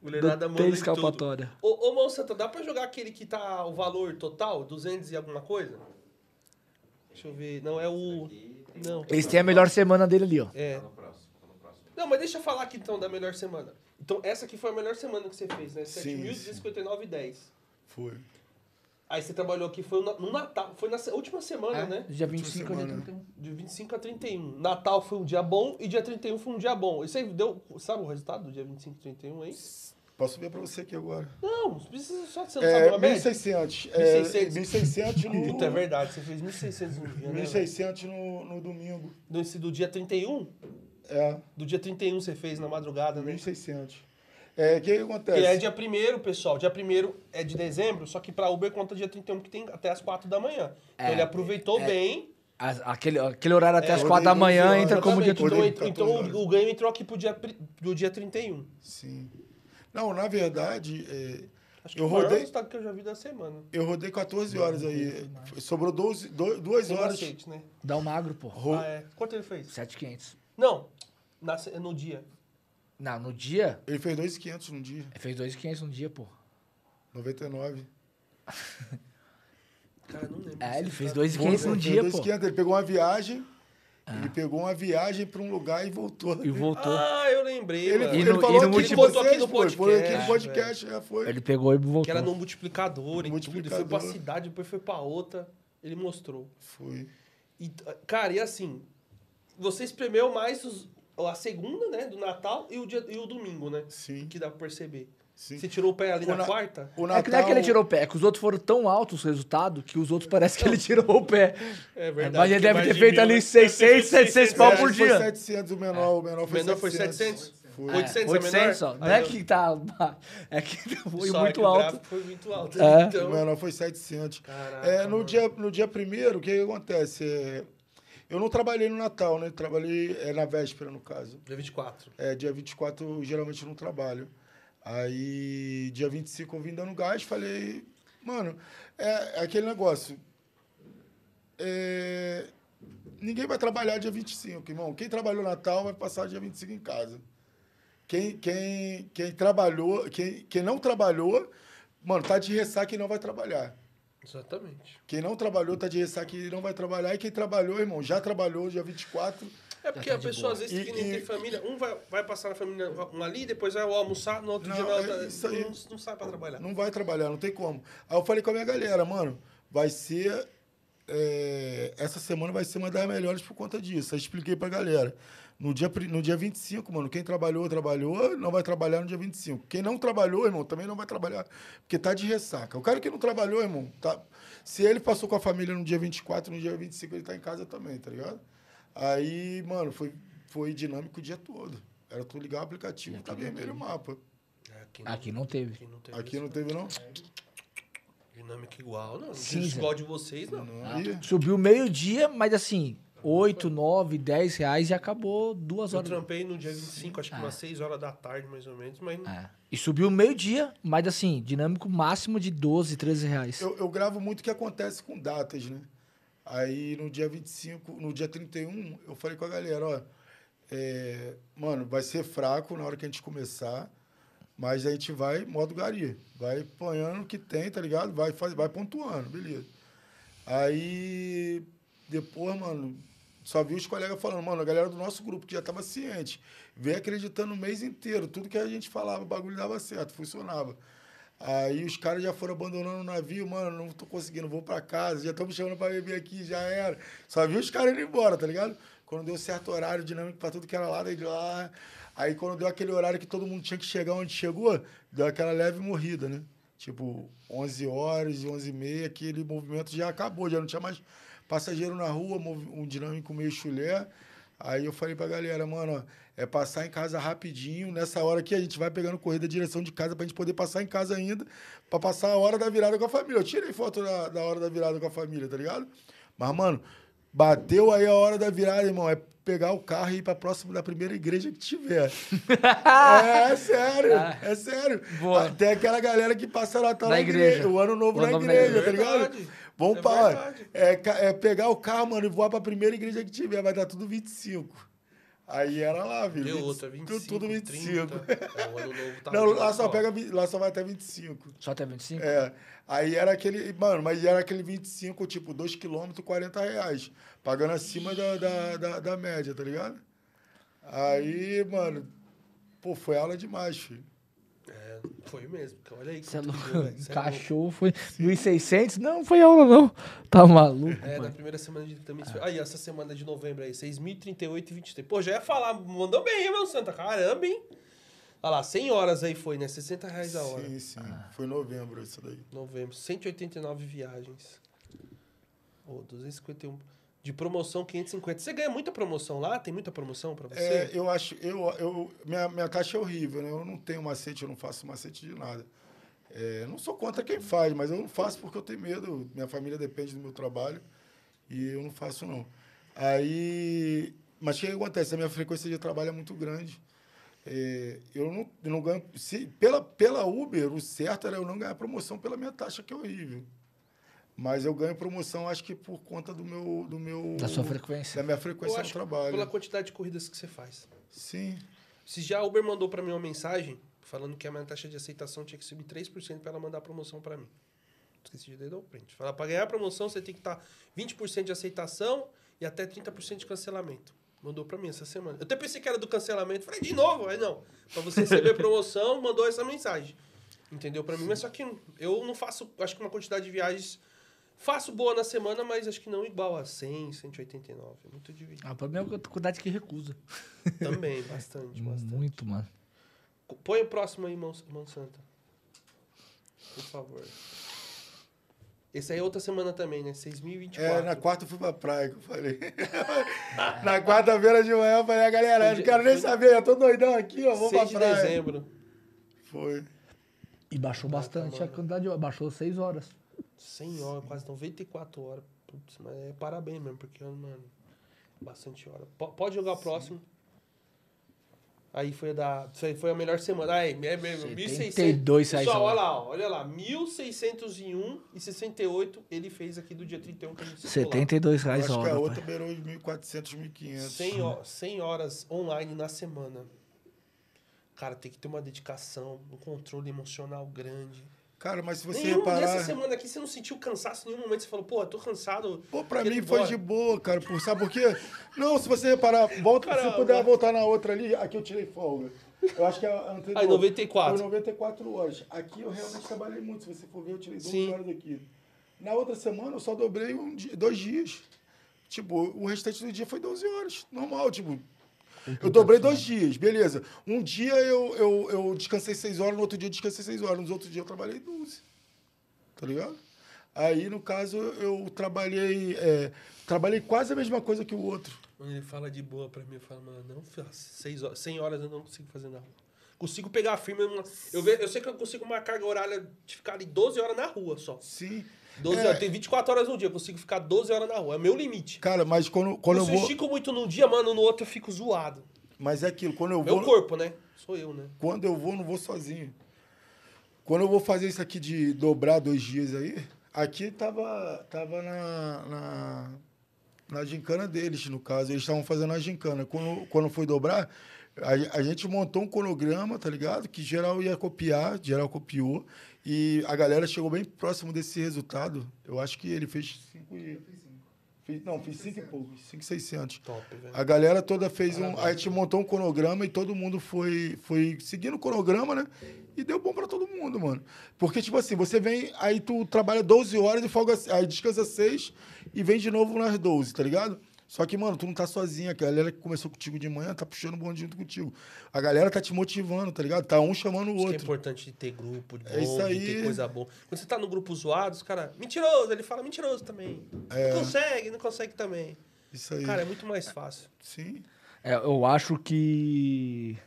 Mulherada Não manda tem escapatória. Ô, ô Monsanto, dá pra jogar aquele que tá o valor total? 200 e alguma coisa? Deixa eu ver. Não, é o... Não. Esse tem a melhor semana dele ali, ó. É. Não, mas deixa eu falar aqui então da melhor semana. Então, essa aqui foi a melhor semana que você fez, né? Sim, 7.259,10. Foi. Aí você trabalhou aqui, foi no Natal, foi na última semana, É, né? Dia 25 ali. semana. 31. De 25 a 31. Natal foi um dia bom e dia 31 foi um dia bom. E você deu, sabe o resultado do dia 25 e 31 aí? Posso ver pra você aqui agora. Não, precisa só você não sabe É, média? 1.600. É, 1.600. 1.600 no... Puta, é verdade, você fez 1.600 no dia, né? velho? 1.600 no, no domingo. Do, esse do dia 31? É, Do dia 31 você fez na madrugada, né? 1.600. É, o que, que acontece? Que é dia 1 pessoal. Dia 1 é de dezembro, só que pra Uber conta dia 31, que tem até as 4 da manhã. Então É, ele aproveitou é. bem. As- Aquele, aquele horário até É, as eu 4 da manhã 12 horas. entra como dia Exatamente. 31. Então, então 14 horas. o ganho entrou aqui pro dia, do dia 31. Sim. Não, na verdade, é, Acho que Eu o maior rodei- resultado que eu já vi da semana. eu rodei 14 horas aí. Sobrou 12, do- duas Sem horas. macete, né? Dá um magro, pô. Ro- Ah, é. Quanto ele fez? 7,500. Não, na no dia. Não, no dia, Ele fez 2.500 no dia. ele fez 2,500 no dia, pô. 99. (laughs) Cara, não lembro. É, ele fez Tá- 2,500 no Ele dia, fez pô. 2.500. Ele pegou uma viagem. Ele pegou uma viagem pra um lugar e voltou. E voltou. Ah, eu lembrei, Ele, mano. Ele no- falou e no com botou aqui no pô, Foi aqui no podcast, podcast, já foi. Ele pegou e voltou. Que era no multiplicador e tudo. Ele foi Multiplicador. pra cidade, depois foi pra outra. Ele mostrou. Foi. E, cara, e assim, você espremeu mais os- a segunda, né, do Natal e o, dia, e o domingo, né? Sim. Que dá pra perceber. Sim. Você tirou o pé ali O na na- quarta? O É que não é que ele tirou o pé, é que os outros foram tão altos os resultados que os outros parece que ele (laughs) tirou o pé. É Mas ele deve ter feito mil, ali né? 600, 700 pau É, por Foi dia. 700 o menor, o menor O foi menor 700. foi 700? Foi. 800 é 800, ó. menor? Não é eu- que tá... É que (laughs) foi Só é muito que o alto. Foi muito alto. É. O Então, menor foi 700. Caraca, É, no, mano. dia, no dia primeiro, o que, que acontece? É, eu não trabalhei no Natal, né? Trabalhei é, na véspera, no caso. dia 24. É, dia 24 eu geralmente não trabalho. Aí, dia 25 eu vim dando gás, falei, mano, é, é aquele negócio. É, ninguém vai trabalhar dia 25, irmão. Quem trabalhou Natal vai passar dia 25 em casa. Quem, quem, quem trabalhou, quem, quem não trabalhou, mano, tá de ressaca e não vai trabalhar. Exatamente. Quem não trabalhou tá de ressaca e não vai trabalhar. E quem trabalhou, irmão, já trabalhou dia 24. É porque tá a pessoa, boa. às vezes, E- que nem e- tem família, um vai, vai passar na família um ali, depois vai almoçar, no outro Não, dia na é isso aí. Não, não sai pra trabalhar. Não vai trabalhar, não tem como. Aí eu falei com a minha galera, mano, vai ser. é, essa semana vai ser uma das melhores por conta disso. Aí expliquei pra galera. No dia, no dia 25, mano, quem trabalhou, trabalhou, não vai trabalhar no dia 25. Quem não trabalhou, irmão, também não vai trabalhar, porque tá de ressaca. O cara que não trabalhou, irmão, tá. Se ele passou com a família no dia 24, no dia 25 ele tá em casa também, tá ligado? Aí, mano, foi, foi dinâmico o dia todo. Era tu ligar o aplicativo, tá vermelho o mapa. É, Aqui não, Aqui não teve. aqui não teve Aqui não teve, não? Dinâmica igual, não. Cinza. Igual de vocês, não. Não. Ih, Subiu meio-dia, mas assim, 8, 9, 10 reais e acabou duas Eu horas. trampei no dia 25, acho que Ah. umas 6 horas da tarde, mais ou menos, mas É. E subiu meio-dia, mas assim, dinâmico máximo de 12, 13 reais. Eu, eu gravo muito o que acontece com datas, né? Aí no dia 25, no dia 31, eu falei com a galera, ó, é, mano, vai ser fraco na hora que a gente começar, mas a gente vai modo gari, vai apanhando o que tem, tá ligado? Vai, faz, vai pontuando, beleza. Aí depois, mano, só vi os colegas falando, mano, a galera do nosso grupo que já tava ciente, veio acreditando o mês inteiro, tudo que a gente falava, o bagulho dava certo, funcionava. Aí os caras já foram abandonando o navio, mano, não tô conseguindo, vou pra casa, já estão me chamando pra beber aqui, já era. Só vi os caras indo embora, tá ligado? Quando deu certo horário dinâmico pra tudo que era lá, daí de lá. Aí quando deu aquele horário que todo mundo tinha que chegar onde chegou, deu aquela leve morrida, né? Tipo, 11 horas, 11 e meia, aquele movimento já acabou, já não tinha mais passageiro na rua, um dinâmico meio chulé. Aí eu falei pra galera, mano, ó, é passar em casa rapidinho. Nessa hora aqui a gente vai pegando corrida direção de casa pra gente poder passar em casa ainda, pra passar a hora da virada com a família. Eu tirei foto da, da hora da virada com a família, tá ligado? Mas, mano, bateu aí a hora da virada, irmão. É pegar o carro e ir pra próximo da primeira igreja que tiver. (laughs) é, é sério, é sério. Boa. Tem aquela galera que passa Natal Na na, igreja. igreja. o ano novo O na ano novo na igreja, igreja. tá ligado? Vamos É verdade. é, é pegar o carro, mano, e voar pra primeira igreja que tiver. Vai dar tudo 25. Aí era lá, filho. Deu 20 outra, 25, Tudo 25. 30. É, o ano novo tá Não, lá só, pega, lá só vai até 25. Só até 25? É. Aí era aquele. Mano, mas era aquele 25, tipo, 2 km, 40 reais. Pagando acima da, da, da, da média, tá ligado? Aí, mano, pô, foi aula demais, filho. Foi mesmo. porque Olha aí. Você é louco. deu, é louco. Cachorro foi 1.600? Não, foi aula não. Tá maluco, É, na mano. primeira semana de também. Aí, essa semana de novembro aí, 6.038 e 23. Pô, já ia falar, mandou bem, hein, meu Santa? Caramba, hein? Olha lá, 100 horas aí foi, né? 60 reais a hora. Sim, sim. Ah. Foi novembro isso daí. Novembro, 189 viagens. Ô, 251. De promoção, 550. Você ganha muita promoção lá? Tem muita promoção pra você? É, eu acho, eu, eu, minha, minha taxa é horrível, né? Eu não tenho macete, eu não faço macete de nada. É, não sou contra quem faz, mas eu não faço porque eu tenho medo. Minha família depende do meu trabalho e eu não faço, não. Aí, mas o que acontece? A minha frequência de trabalho é muito grande. É, eu, não, eu não ganho. Se, pela, pela Uber, o certo era eu não ganhar promoção pela minha taxa, que é horrível. Mas eu ganho promoção, acho que por conta do meu. Do meu Da sua frequência. Da minha frequência no trabalho. pela quantidade de corridas que você faz. Sim. Se já a Uber mandou pra mim uma mensagem falando que a minha taxa de aceitação tinha que subir 3% pra ela mandar a promoção pra mim. Esqueci de dar o print. Fala, pra ganhar a promoção você tem que estar 20% de aceitação e até 30% de cancelamento. Mandou pra mim essa semana. Eu até pensei que era do cancelamento. Falei, de novo? Aí não. Pra você receber promoção, mandou essa mensagem. Entendeu? Pra mim, mas só que eu não faço, acho que uma quantidade de viagens. Faço boa na semana, mas acho que não igual a 100, 189. É muito dividido. Ah, o problema é a quantidade que recusa. Também, (laughs) bastante, bastante. Muito, mano. Põe o próximo aí, Santa. Por favor. Esse aí é outra semana também, né? 6.024. É, na quarta eu fui pra praia, que eu falei. (laughs) na quarta-feira de manhã eu falei, a galera, eu não quero nem saber, eu tô doidão aqui, ó, vou 6 pra de praia. dezembro. Foi. E baixou bastante a quantidade de horas. Baixou 6 horas. 100 horas, quase 94 horas. Putz, mas é parabéns mesmo, porque, mano, bastante hora. Po- pode jogar o próximo. Aí foi a da. Isso aí foi a melhor semana. Aí, é mesmo, 1.600. 72 reais a Pessoal, hora. olha lá, olha lá. 1.601 e 68 ele fez aqui do dia 31 que a gente citou lá. 72 Eu reais acho a que hora. a pai. outra beirou os 1.400, 1.500. 100, ho- 100 horas online na semana. Cara, tem que ter uma dedicação, um controle emocional grande. Cara, mas se você Nenhum, reparar... nessa semana aqui você não sentiu cansaço em nenhum momento. Você falou, pô, eu tô cansado. Pô, pra mim foi de boa, cara. Por, sabe por quê? Não, se você reparar, volta, se puder voltar na outra ali, aqui eu tirei folga. Eu acho que é a anterior. Aí, 94. Foi 94 horas. Aqui eu realmente trabalhei muito. Se você for ver, eu tirei 12 Sim. horas aqui. Na outra semana eu só dobrei um dia- dois dias. Tipo, o restante do dia foi 12 horas. Normal, tipo. Eu dobrei dois dias, beleza. Um dia eu, eu, eu descansei seis horas, no outro dia eu descansei seis horas, nos outros dias eu trabalhei 12. Tá ligado? Aí, no caso, eu trabalhei. é, trabalhei quase a mesma coisa que o outro. Ele fala de boa pra mim, eu falo, mano, não, seis horas, 100 horas eu não consigo fazer nada. Consigo pegar firme. Eu, eu sei que eu consigo uma carga horária de ficar ali 12 horas na rua só. Sim. 12 É. horas, tem 24 horas no dia, eu consigo ficar 12 horas na rua. É meu limite. Cara, mas quando, quando eu se eu vou. estico muito num dia, mano, no outro eu fico zoado. Mas é aquilo, quando eu Meu vou. corpo, né? Sou eu, né? Quando eu vou, não vou sozinho. Quando eu vou fazer isso aqui de dobrar dois dias aí, aqui tava, tava na, na, na gincana deles, no caso. Eles estavam fazendo a gincana. Quando, quando foi dobrar, a, a gente montou um cronograma, tá ligado? Que geral ia copiar, geral copiou. E a galera chegou bem próximo desse resultado. Eu acho que ele fez cinco e... Fez, não, fiz cinco e pouco, cinco e seiscentos. Top, velho. A galera toda fez um. A gente montou um cronograma e todo mundo foi, foi seguindo o cronograma, né? E deu bom pra todo mundo, mano. Porque, tipo assim, você vem, aí tu trabalha 12 horas e folga. Aí descansa 6 e vem de novo nas 12, tá ligado? Só que, mano, tu não tá sozinha. A galera que começou contigo de manhã tá puxando o bonde junto contigo. A galera tá te motivando, tá ligado? Tá um chamando o Isso que é outro. importante de ter grupo, de, bom, É isso de aí. ter coisa boa. Quando você tá no grupo zoado, os caras, mentiroso, ele fala mentiroso também. É. Não consegue, não consegue também. Isso aí. Cara, é muito mais fácil. Sim. É, eu acho que.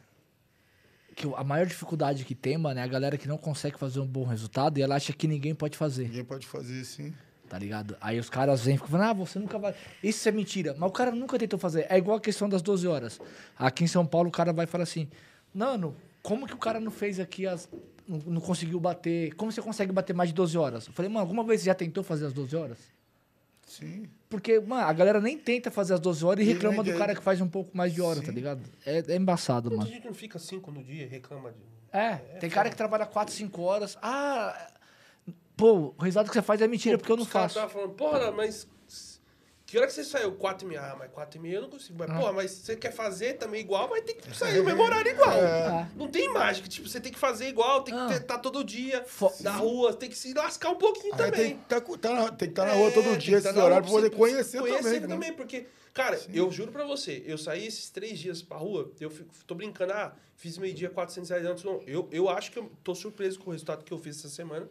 Que a maior dificuldade que tem, mano, é a galera que não consegue fazer um bom resultado e ela acha que ninguém pode fazer, Ninguém pode fazer assim. Tá ligado? Aí os caras vêm e ficam falando, ah, você nunca vai. Isso é mentira. Mas o cara nunca tentou fazer. É igual a questão das 12 horas. Aqui em São Paulo o cara vai falar assim: Nano, como que o cara não fez aqui as. Não, não conseguiu bater. Como você consegue bater mais de 12 horas? Eu falei, mano, alguma vez você já tentou fazer as 12 horas? Sim. Porque, mano, a galera nem tenta fazer as 12 horas e E reclama do cara que faz um pouco mais de hora, tá Sim. ligado? É, é embaçado, Muita mano. gente não fica cinco no dia e reclama de. É, tem cara que trabalha 4, 5 horas. Ah, pô, o resultado que você faz é mentira, porque eu não Os caras faço. tavam falando, porra, mas Que hora que você saiu? 4 e meia. Ah, mas 4 e meia eu não consigo. Mas, porra, mas você quer fazer também igual, vai ter que (laughs) sair o mesmo horário igual. É. Não tem mágica. Tipo, você tem que fazer igual, tem que Ah. estar todo dia Fo- na rua, tem que se lascar um pouquinho Aí também. tem que estar tá, na- tem que tá na rua todo É, dia, tem que esse tá horário, pra poder você- conhecer, conhecer também. né? porque, cara, eu juro pra você, eu saí esses três dias pra rua, eu fico, tô brincando, ah, fiz meio-dia 400 reais antes, não. Eu, eu acho que eu tô surpreso com o resultado que eu fiz essa semana.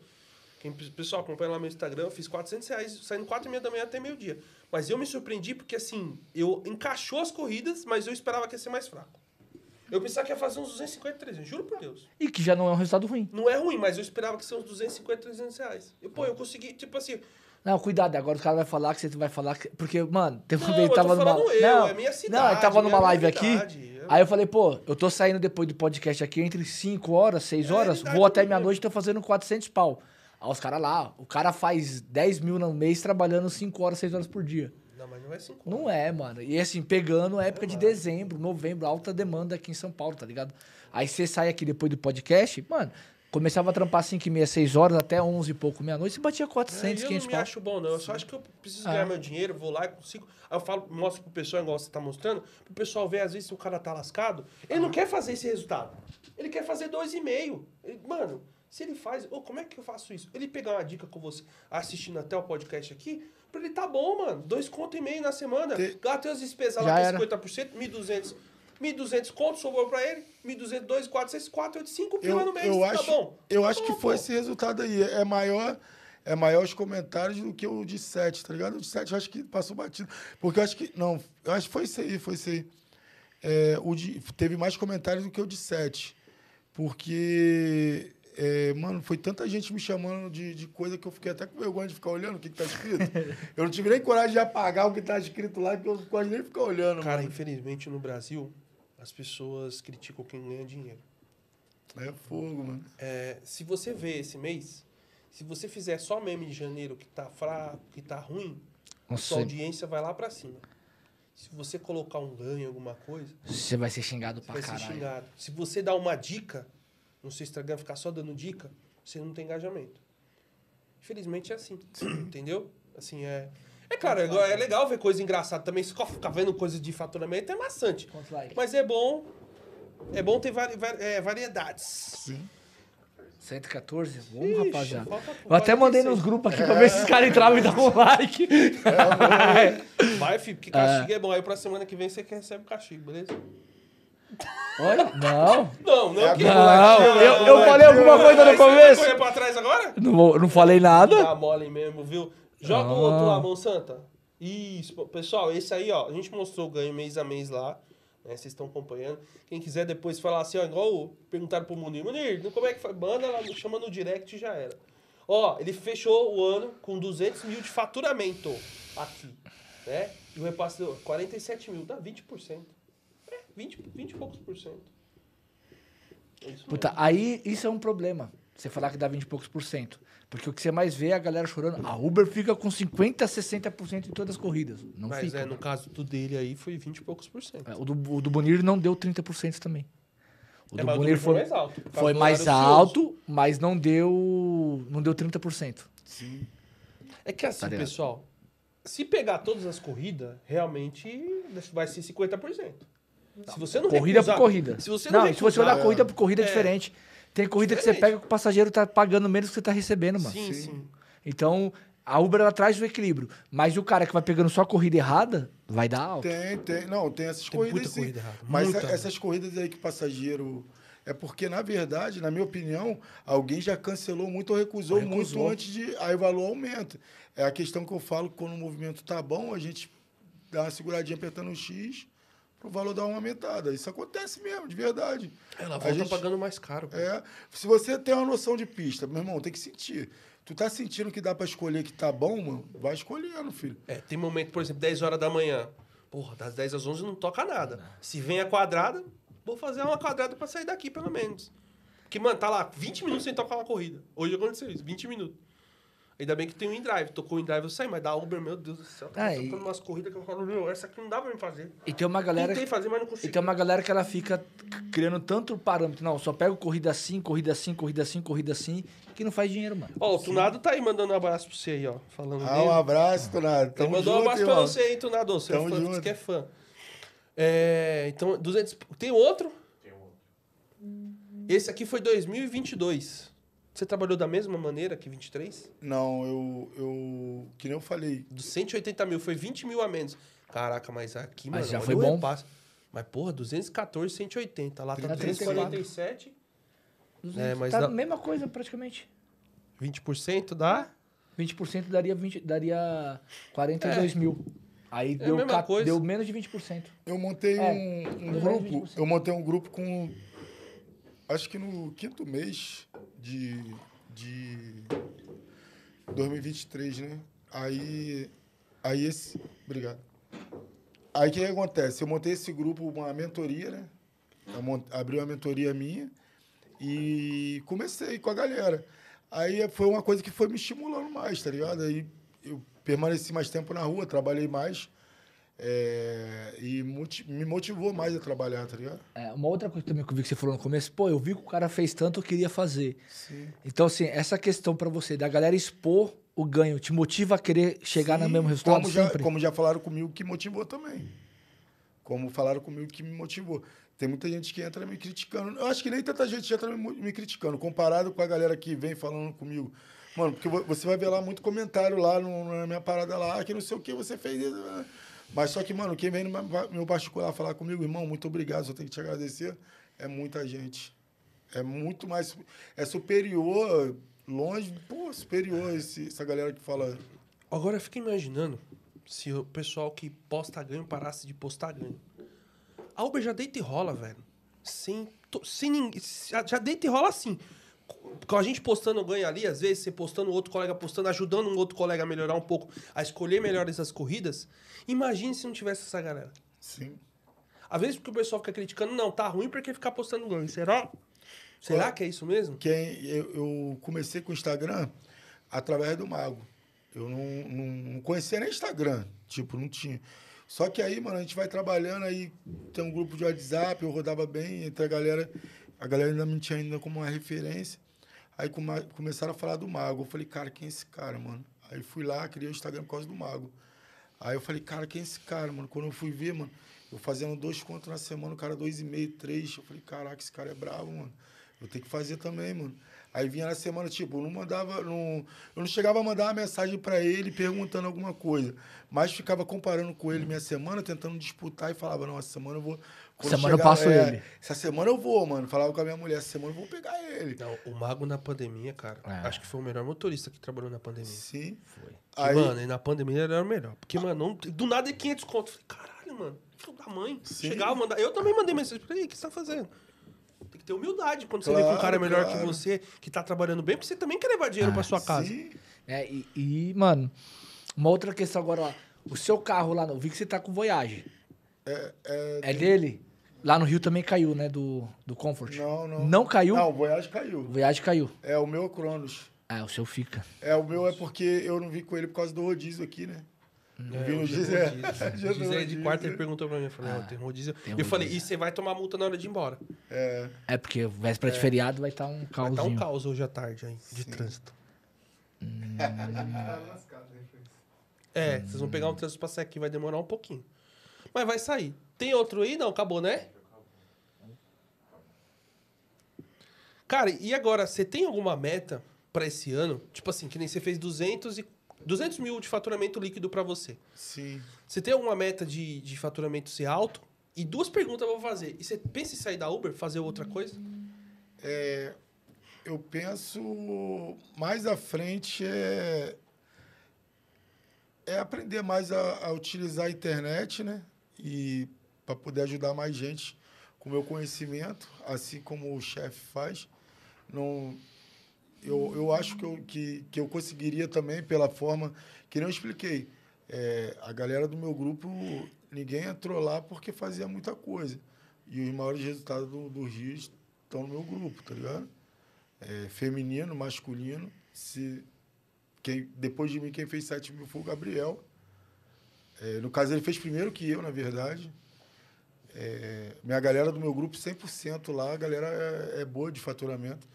Quem, pessoal, acompanha lá meu Instagram, eu fiz 400 reais, saindo 4 e meia da manhã até meio-dia. Mas eu me surpreendi porque, assim, eu encaixou as corridas, mas eu esperava que ia ser mais fraco. Eu pensava que ia fazer uns 250, 300, juro por Deus. E que já não é um resultado ruim. Não é ruim, mas eu esperava que são uns 250, 300 reais. E, pô, eu consegui, tipo assim, Não, cuidado, agora o cara vai falar que você vai falar que. Porque, mano, teve uma Não, vez eu que tava numa. eu, não, é minha Não, cidade, ele tava numa minha live aqui. Eu- Aí eu falei, pô, eu tô saindo depois do podcast aqui entre 5 horas, 6 É horas, vou até meia-noite e tô fazendo 400 pau. Aí os caras lá, o cara faz 10 mil no mês trabalhando 5 horas, 6 horas por dia. Não, mas não é 5 Não é, mano. E assim, pegando a época de dezembro, novembro, alta demanda aqui em São Paulo, tá ligado? Aí você sai aqui depois do podcast, mano, começava a trampar 5 e meia, 6 horas, até 11 e pouco, meia-noite, você batia 400, eu 500 não me acho bom, não. Eu só acho que eu preciso Ah. ganhar meu dinheiro, vou lá e consigo. Aí eu falo, mostro pro pessoal, igual você tá mostrando, pro pessoal ver, às vezes, se o cara tá lascado. Ele não quer fazer esse resultado. Ele quer fazer dois e meio. Ele- Mano, se ele faz. Ô, como é que eu faço isso? Ele pegar uma dica com você, assistindo até o podcast aqui, pra ele tá bom, mano. Dois conto e meio na semana. Te- Gasta as despesas Já lá, que era. 50%, 1.200. 1.200 conto sobrou pra ele, 1.200, 2, 400, 4, 8, 5 Eu, pila no mês. eu tá acho, bom. eu Tá acho que bom, foi pô. esse resultado aí. É maior, é maior os comentários do que o de 7, tá ligado? O de 7 eu acho que passou batido. Porque eu acho que. Não, eu acho que foi isso aí, foi isso aí. É, o de, teve mais comentários do que o de 7. Porque. É, mano, foi tanta gente me chamando de, de coisa que eu fiquei até com vergonha de ficar olhando o que, que tá escrito. (laughs) eu não tive nem coragem de apagar o que tá escrito lá, que eu quase nem ficar olhando. Cara, mano. infelizmente no Brasil, as pessoas criticam quem ganha dinheiro. É fogo, mano. É, se você vê esse mês, se você fizer só meme de janeiro que tá fraco, que tá ruim, Nossa, sua audiência vai lá pra cima. Se você colocar um ganho, alguma coisa, você vai ser xingado você pra vai ser caralho. xingado. Se você dar uma dica no seu Instagram, ficar só dando dica, você não tem engajamento. Infelizmente é assim, (clears throat) entendeu? Assim, é... É claro, é, é legal ver coisa engraçada também. Se ficar vendo coisa de faturamento é maçante. Mas é bom. É bom ter vari, vari- é, variedades. Sim. 114? Bom, Ixi, rapaziada. falta- Eu até mandei 46. nos grupos aqui pra ver se os caras entravam e davam um like. Vai, filho, porque castigo é. bom. Aí pra semana que vem você que recebe o castigo, beleza? Olha, não. Não, não. É que- Não, eu, eu Vai, falei alguma coisa no Aí você vai começo. pra trás agora? Não, não falei nada. Dá mole mesmo, viu? Joga o Ah. outro lá, Monsanta. Isso, pô, pessoal, esse aí, ó. A gente mostrou o ganho mês a mês lá. Né? Vocês estão acompanhando. Quem quiser depois falar assim, ó, igual o- perguntaram pro Munir. Munir, como é que foi? Manda lá, chama no direct e já era. Ó, ele fechou o ano com 200 mil de faturamento aqui, né? E o repasse deu 47 mil, dá 20%. É, 20, 20 e poucos por cento. É isso Puta, aí isso é um problema. Você falar que dá 20 e poucos por cento. Porque o que você mais vê é a galera chorando. A Uber fica com 50, 60% em todas as corridas. Não Mas fica. é, no caso do dele aí foi 20 e poucos por cento. É, O do, o do Bonir não deu 30% também. O É, do Bonir do foi foi, mais alto, foi mais alto, mas não deu, não deu 30%. Sim. É que assim, Tá pessoal, se pegar todas as corridas, realmente vai ser 50%. Se você não Corrida recusar- por corrida. Se você não, não, se você olhar recusar- corrida por corrida é, É. diferente. Tem corrida que você Diferente. pega que o passageiro tá pagando menos que você tá recebendo, mano. Sim, sim. Então, a Uber ela traz o equilíbrio. Mas o cara que vai pegando só a corrida errada, vai dar alto. Tem, tem. Não, tem essas Tem corridas muita sim. corrida errada, Mas muita. a- essas corridas aí que o passageiro. É porque, na verdade, na minha opinião, alguém já cancelou muito ou recusou, Ou recusou. muito antes de. Aí o valor aumenta. É a questão que eu falo que quando o movimento tá bom, a gente dá uma seguradinha apertando o X pro valor dar uma aumentada. Isso acontece mesmo, de verdade. Ela A volta gente- pagando mais caro. É. Se você tem uma noção de pista, meu irmão, tem que sentir. Tu tá sentindo que dá pra escolher que tá bom, mano? Vai escolhendo, filho. É, tem momento, por exemplo, 10 horas da manhã. Porra, das 10 às 11 não toca nada. Se vem a quadrada, vou fazer uma quadrada pra sair daqui, pelo menos. Porque, mano, tá lá 20 minutos sem tocar uma corrida. Hoje aconteceu isso, 20 minutos. Ainda bem que tem o InDrive. Tocou o InDrive, eu saí, mas da Uber, meu Deus do céu. Tá ah, e- umas corridas que eu falo, meu, essa aqui não dá pra me fazer. E tem uma galera. Tentei fazer, mas não E consegui. tem uma galera que ela fica criando tanto parâmetro. Não, só pego corrida assim, corrida assim, corrida assim, corrida assim, que não faz dinheiro, mano. Ó, o Tunado tá aí mandando um abraço pra você aí, ó. Falando Ah, dele. um abraço, Tonado. Ele Tamo mandou um junto, abraço pra irmão. você aí, Tunado. Você é Tamo fã, junto. que é fã. É, então, 200... Tem outro? Tem outro. Esse aqui foi 2022. Você trabalhou da mesma maneira que 23? Não, eu, eu... Que nem eu falei. Dos 180 mil, foi 20 mil a menos. Caraca, mas aqui, Mas mano, já foi bom. repasse. Mas, porra, 214, 180. Lá tá 34. 347. 200. É, mas tá dá- a mesma coisa praticamente. 20% dá... 20% daria, 20, daria 42 mil. Aí É a deu, mesma ca- coisa. deu menos de 20%. Eu montei É, um, um grupo. 20%. Eu montei um grupo com. Acho que no quinto mês de. de 2023, né? Aí. Aí esse. Obrigado. Aí o que, acontece? Eu montei esse grupo, uma mentoria, né? Eu mont- abri uma mentoria minha e comecei com a galera. Aí foi uma coisa que foi me estimulando mais, tá ligado? Aí eu permaneci mais tempo na rua, trabalhei mais. É, e me motivou mais a trabalhar, tá ligado? É, uma outra coisa também que eu vi que você falou no começo, pô, eu vi que o cara fez tanto, eu queria fazer. Sim. Então, assim, essa questão pra você, da galera expor o ganho, te motiva a querer chegar no Sim, mesmo resultado como já, sempre? como já falaram comigo que motivou também. Como falaram comigo que me motivou. Tem muita gente que entra me criticando. Eu acho que nem tanta gente entra me, me criticando, comparado com a galera que vem falando comigo. Mano, porque vo- você vai ver lá muito comentário lá no- na minha parada lá, que não sei o que você fez. isso? Mas só que, mano, quem vem no meu- particular falar comigo, irmão, muito obrigado, só tenho que te agradecer, é muita gente. É muito mais. É superior, longe, pô, superior esse, essa galera que fala. Agora eu fico imaginando se o pessoal que posta ganho parasse de postar ganho. A Uber já deita e rola, velho. Sem, to- sem ninguém. Já deita e rola assim. Com a gente postando ganho ali, às vezes, você postando, outro colega postando, ajudando um outro colega a melhorar um pouco, a escolher melhor essas corridas. Imagine se não tivesse essa galera. Sim. Às vezes porque o pessoal fica criticando, não, tá ruim porque ficar postando ganho. Será? Será que é isso mesmo? Quem, eu, eu comecei com o Instagram através do Mago. Eu não, não, não conhecia nem Instagram, tipo, não tinha. Só que aí, mano, a gente vai trabalhando, aí tem um grupo de WhatsApp, eu rodava bem entre a galera. A galera ainda me tinha ainda como uma referência. Aí come- começaram a falar do Mago. Eu falei, cara, quem é esse cara, mano? Aí fui lá, criei o Instagram por causa do Mago. Aí eu falei, cara, quem é esse cara, mano? Quando eu fui ver, mano, eu fazendo dois contos na semana, o cara dois e meio, três. Eu falei, caraca, esse cara é bravo, mano. Eu tenho que fazer também, mano. Aí vinha na semana, tipo, eu não mandava, não, eu não chegava a mandar uma mensagem pra ele perguntando alguma coisa, mas ficava comparando com ele minha semana, tentando disputar e falava, não, essa semana eu vou. quando Semana eu passo ele. Essa semana eu vou, mano. Falava com a minha mulher, essa semana eu vou pegar ele. Não, o Mago na pandemia, cara, É. acho que foi o melhor motorista que trabalhou na pandemia. Sim. Foi. Aí, mano, e na pandemia ele era o melhor. Porque, mano, não- do nada é 500 conto. Eu Falei, caralho, mano, filho da mãe. Sim. Chegava, mandava. Eu também mandei mensagem pra ele, o que você tá fazendo? Tem que ter humildade quando você vê que um Claro, cara é melhor que claro. você, que tá trabalhando bem, porque você também quer levar dinheiro pra sua casa. sim. É, e, e, mano, uma outra questão agora, ó. O seu carro lá, no, eu vi que você tá com Voyage. É, é, É dele? Lá no Rio também caiu, né? Do, do Comfort. Não, não. Não caiu? Não, o Voyage O caiu. Voyage caiu. É, o meu é Cronos. Ah, o seu fica. É, o meu é porque eu não vi com ele por causa do rodízio aqui, né? Eu vi no é. é (laughs) de quarta, ele perguntou pra mim, eu falei, ó, tem rodízio. tem eu falei, rodízio. e você vai tomar multa na hora de ir embora. É, É porque véspera de feriado vai estar um Vai caosinho. tá um caos hoje à tarde aí, de Sim. trânsito. É, vocês vão pegar um trânsito pra sair aqui, vai demorar um pouquinho. Mas vai sair. Tem outro aí? Não, acabou, né? Cara, e agora, você tem alguma meta pra esse ano? Tipo assim, que nem você fez 200, e, 200 mil de faturamento líquido pra você. sim. Você tem alguma meta de, de faturamento ser alto? E duas perguntas eu vou fazer. E você pensa em sair da Uber, fazer outra coisa? É, eu penso mais à frente é, é aprender mais a, a utilizar a internet, né? E para poder ajudar mais gente com o meu conhecimento, assim como o chefe faz. Não, eu, eu acho que eu, que, que eu conseguiria também, pela forma que eu expliquei. É, a galera do meu grupo, ninguém entrou lá porque fazia muita coisa. E os maiores resultados do, do Rio estão no meu grupo, tá ligado? É, feminino, masculino. Se quem, depois de mim, quem fez 7 mil foi o Gabriel. É, no caso, ele fez primeiro que eu, na verdade. É, minha galera do meu grupo, 100% lá, a galera é, é boa de faturamento.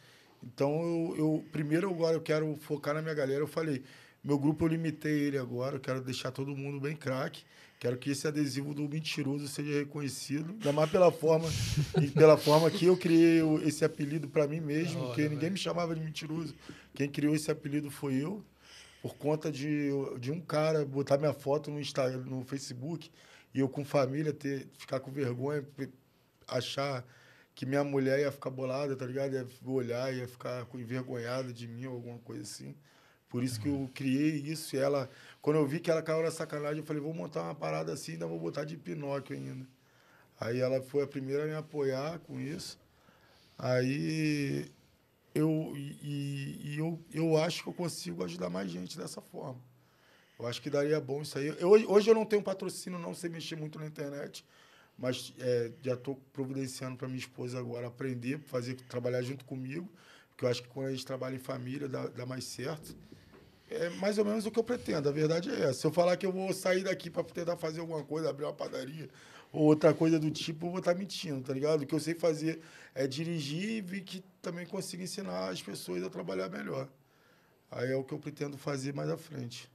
Então, eu, eu- primeiro agora eu quero focar na minha galera. Eu falei, meu grupo eu limitei ele agora, eu quero deixar todo mundo bem craque. Quero que esse adesivo do mentiroso seja reconhecido, ainda mais pela forma, e pela forma que eu criei esse apelido para mim mesmo, porque ninguém me chamava de mentiroso. Quem criou esse apelido foi eu, por conta de, de um cara botar minha foto no Instagram, no Facebook, e eu com família ter, ficar com vergonha, achar que minha mulher ia ficar bolada, tá ligado? Ia olhar, ia ficar envergonhada de mim ou alguma coisa assim. Por isso que eu criei isso e ela, quando eu vi que ela caiu na sacanagem, eu falei, vou montar uma parada assim, ainda vou botar de Pinóquio ainda. Aí ela foi a primeira a me apoiar com isso. Aí eu, e, e eu, eu acho que eu consigo ajudar mais gente dessa forma. Eu acho que daria bom isso aí. Eu, hoje- hoje eu não tenho patrocínio, não sei mexer muito na internet, mas é, já estou providenciando para minha esposa agora aprender, fazer trabalhar junto comigo, porque eu acho que quando a gente trabalha em família dá, dá mais certo. É mais ou menos o que eu pretendo, a verdade é essa. Se eu falar que eu vou sair daqui para tentar fazer alguma coisa, abrir uma padaria ou outra coisa do tipo, eu vou estar mentindo, tá ligado? O que eu sei fazer é dirigir e vi que também consigo ensinar as pessoas a trabalhar melhor. Aí é o que eu pretendo fazer mais à frente.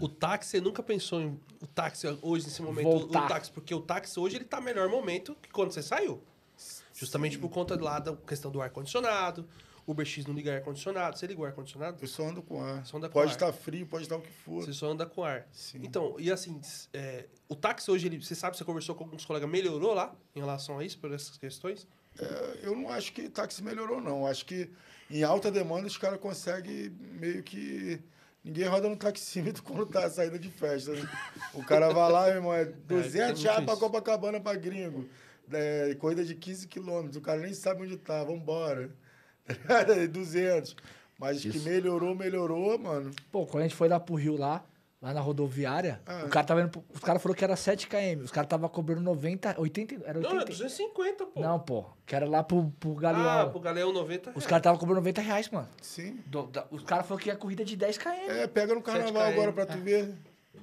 O táxi, você nunca pensou em o táxi hoje, nesse momento, Voltar. o táxi, porque o táxi hoje ele tá melhor momento que quando você saiu. Justamente por conta lá da questão do ar-condicionado, Uber X não liga ar-condicionado. Você liga o ar-condicionado? Eu só ando com ar. Só anda com pode ar. estar frio, pode estar o que for. Você só anda com ar. Sim. Então, e assim, é, o táxi hoje, ele, você sabe, você conversou com alguns colegas, melhorou lá em relação a isso, por essas questões? É, eu não acho que táxi melhorou, não. Acho que em alta demanda os caras conseguem meio que. Ninguém roda no taxímetro (laughs) quando tá saindo de festa. né? O cara vai lá, meu irmão, é 200 muito reais pra isso. Copacabana pra gringo. É, corrida de 15 quilômetros. O cara nem sabe onde tá, vambora. (laughs) 200. Mas que melhorou, melhorou, mano. Pô, quando a gente foi lá pro Rio lá, lá na rodoviária, Ah. o cara tava indo. Os caras falaram que era 7 km. Os caras tava cobrando 90, 80. Era 80. Não, é 250, pô. Não, pô. Que era lá pro, pro Galeão. Ah, pro Galeão 90 Os reais. caras estavam cobrando 90 reais, mano. Sim. Do- da- os caras falaram que ia corrida de 10 km. É, pega no carnaval 7 km. agora pra tu ver.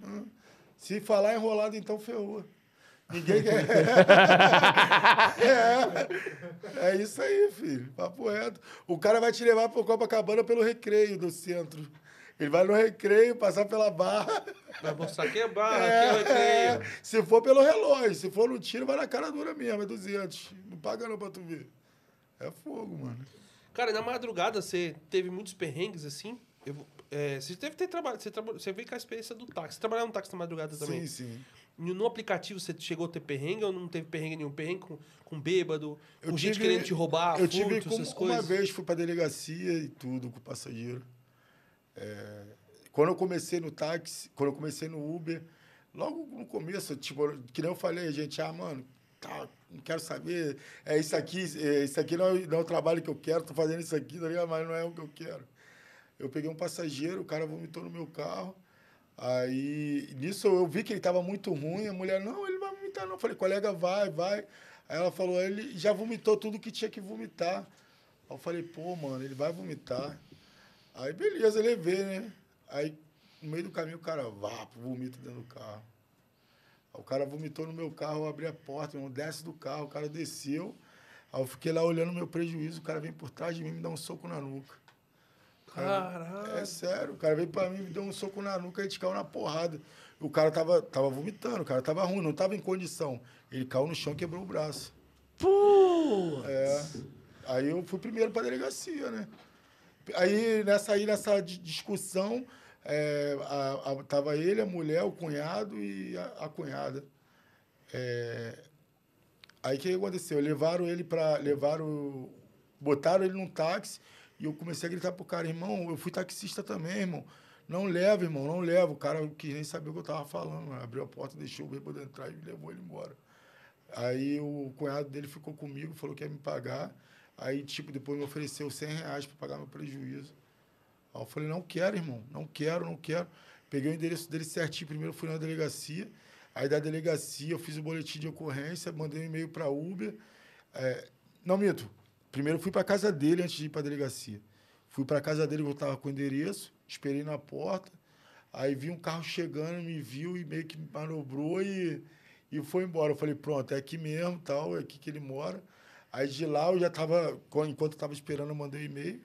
Hã? Se falar enrolado, então ferrou. Ninguém quer. (laughs) é, é isso aí, filho. Papo reto. O cara vai te levar pro Copacabana pelo recreio do centro. Ele vai no recreio, passar pela barra. Vai mostrar que é barra, que é recreio. Se for pelo relógio, se for no tiro, vai na cara dura mesmo, é 200. Não paga não pra tu ver. É fogo, mano. Cara, na madrugada você teve muitos perrengues assim? Eu, é, você deve ter trabalhado. Você, traba- você veio com a experiência do táxi. Você trabalhava no táxi na madrugada também? Sim, sim. No aplicativo você chegou a ter perrengue ou não teve perrengue nenhum? Perrengue com, com bêbado, Eu com gente tive- querendo te roubar, Eu furto, tive como, essas uma coisas? vez, fui pra delegacia e tudo com o passageiro. É, quando eu comecei no táxi, quando eu comecei no Uber, logo no começo, tipo, que nem eu falei, gente, ah, mano, tá, não quero saber, é isso aqui, é, isso aqui não é, não é o trabalho que eu quero, tô fazendo isso aqui, tá mas não é o que eu quero. Eu peguei um passageiro, o cara vomitou no meu carro. Aí, nisso eu vi que ele tava muito ruim. A mulher, não, ele vai vomitar, não. Eu falei, colega, vai, vai. Aí ela falou, ele já vomitou tudo que tinha que vomitar. Aí eu falei, pô, mano, ele vai vomitar. Aí, beleza, levei, né? Aí, no meio do caminho, o cara, vá, vomita dentro do carro. Aí o cara vomitou no meu carro, eu abri a porta, meu irmão, desce do carro, o cara desceu. Aí eu fiquei lá olhando o meu prejuízo, o cara vem por trás de mim e me dá um soco na nuca. Caralho. É sério, o cara veio pra mim, me deu um soco na nuca a gente caiu na porrada. O cara tava, tava vomitando, o cara tava ruim, não tava em condição. Ele caiu no chão e quebrou o braço. Pô! É. Aí eu fui primeiro pra delegacia, né? Aí nessa, aí, nessa di- discussão, é, a- a- tava ele, a mulher, o cunhado e a, a cunhada. É, aí o que aconteceu? Levaram ele para levaram, botaram ele num táxi e eu comecei a gritar pro cara, irmão, eu fui taxista também, irmão. Não leva, irmão, não leva. O cara quis nem saber o que eu tava falando. mano. Abriu a porta, deixou o bêbado entrar e levou ele embora. Aí o cunhado dele ficou comigo, falou que ia me pagar. Aí, tipo, depois me ofereceu 100 reais para pagar meu prejuízo. Aí eu falei, não quero, irmão, não quero, não quero. Peguei o endereço dele certinho, primeiro fui na delegacia. Aí da delegacia eu fiz o boletim de ocorrência, mandei um e-mail para Uber. É, não, minto. Primeiro fui para casa dele antes de ir para delegacia. Fui pra casa dele, eu tava com o endereço, esperei na porta. Aí vi um carro chegando, me viu e meio que manobrou e, e foi embora. Eu falei, pronto, é aqui mesmo, tal, é aqui que ele mora. Aí de lá eu já tava, co- enquanto eu tava esperando, eu mandei um e-mail.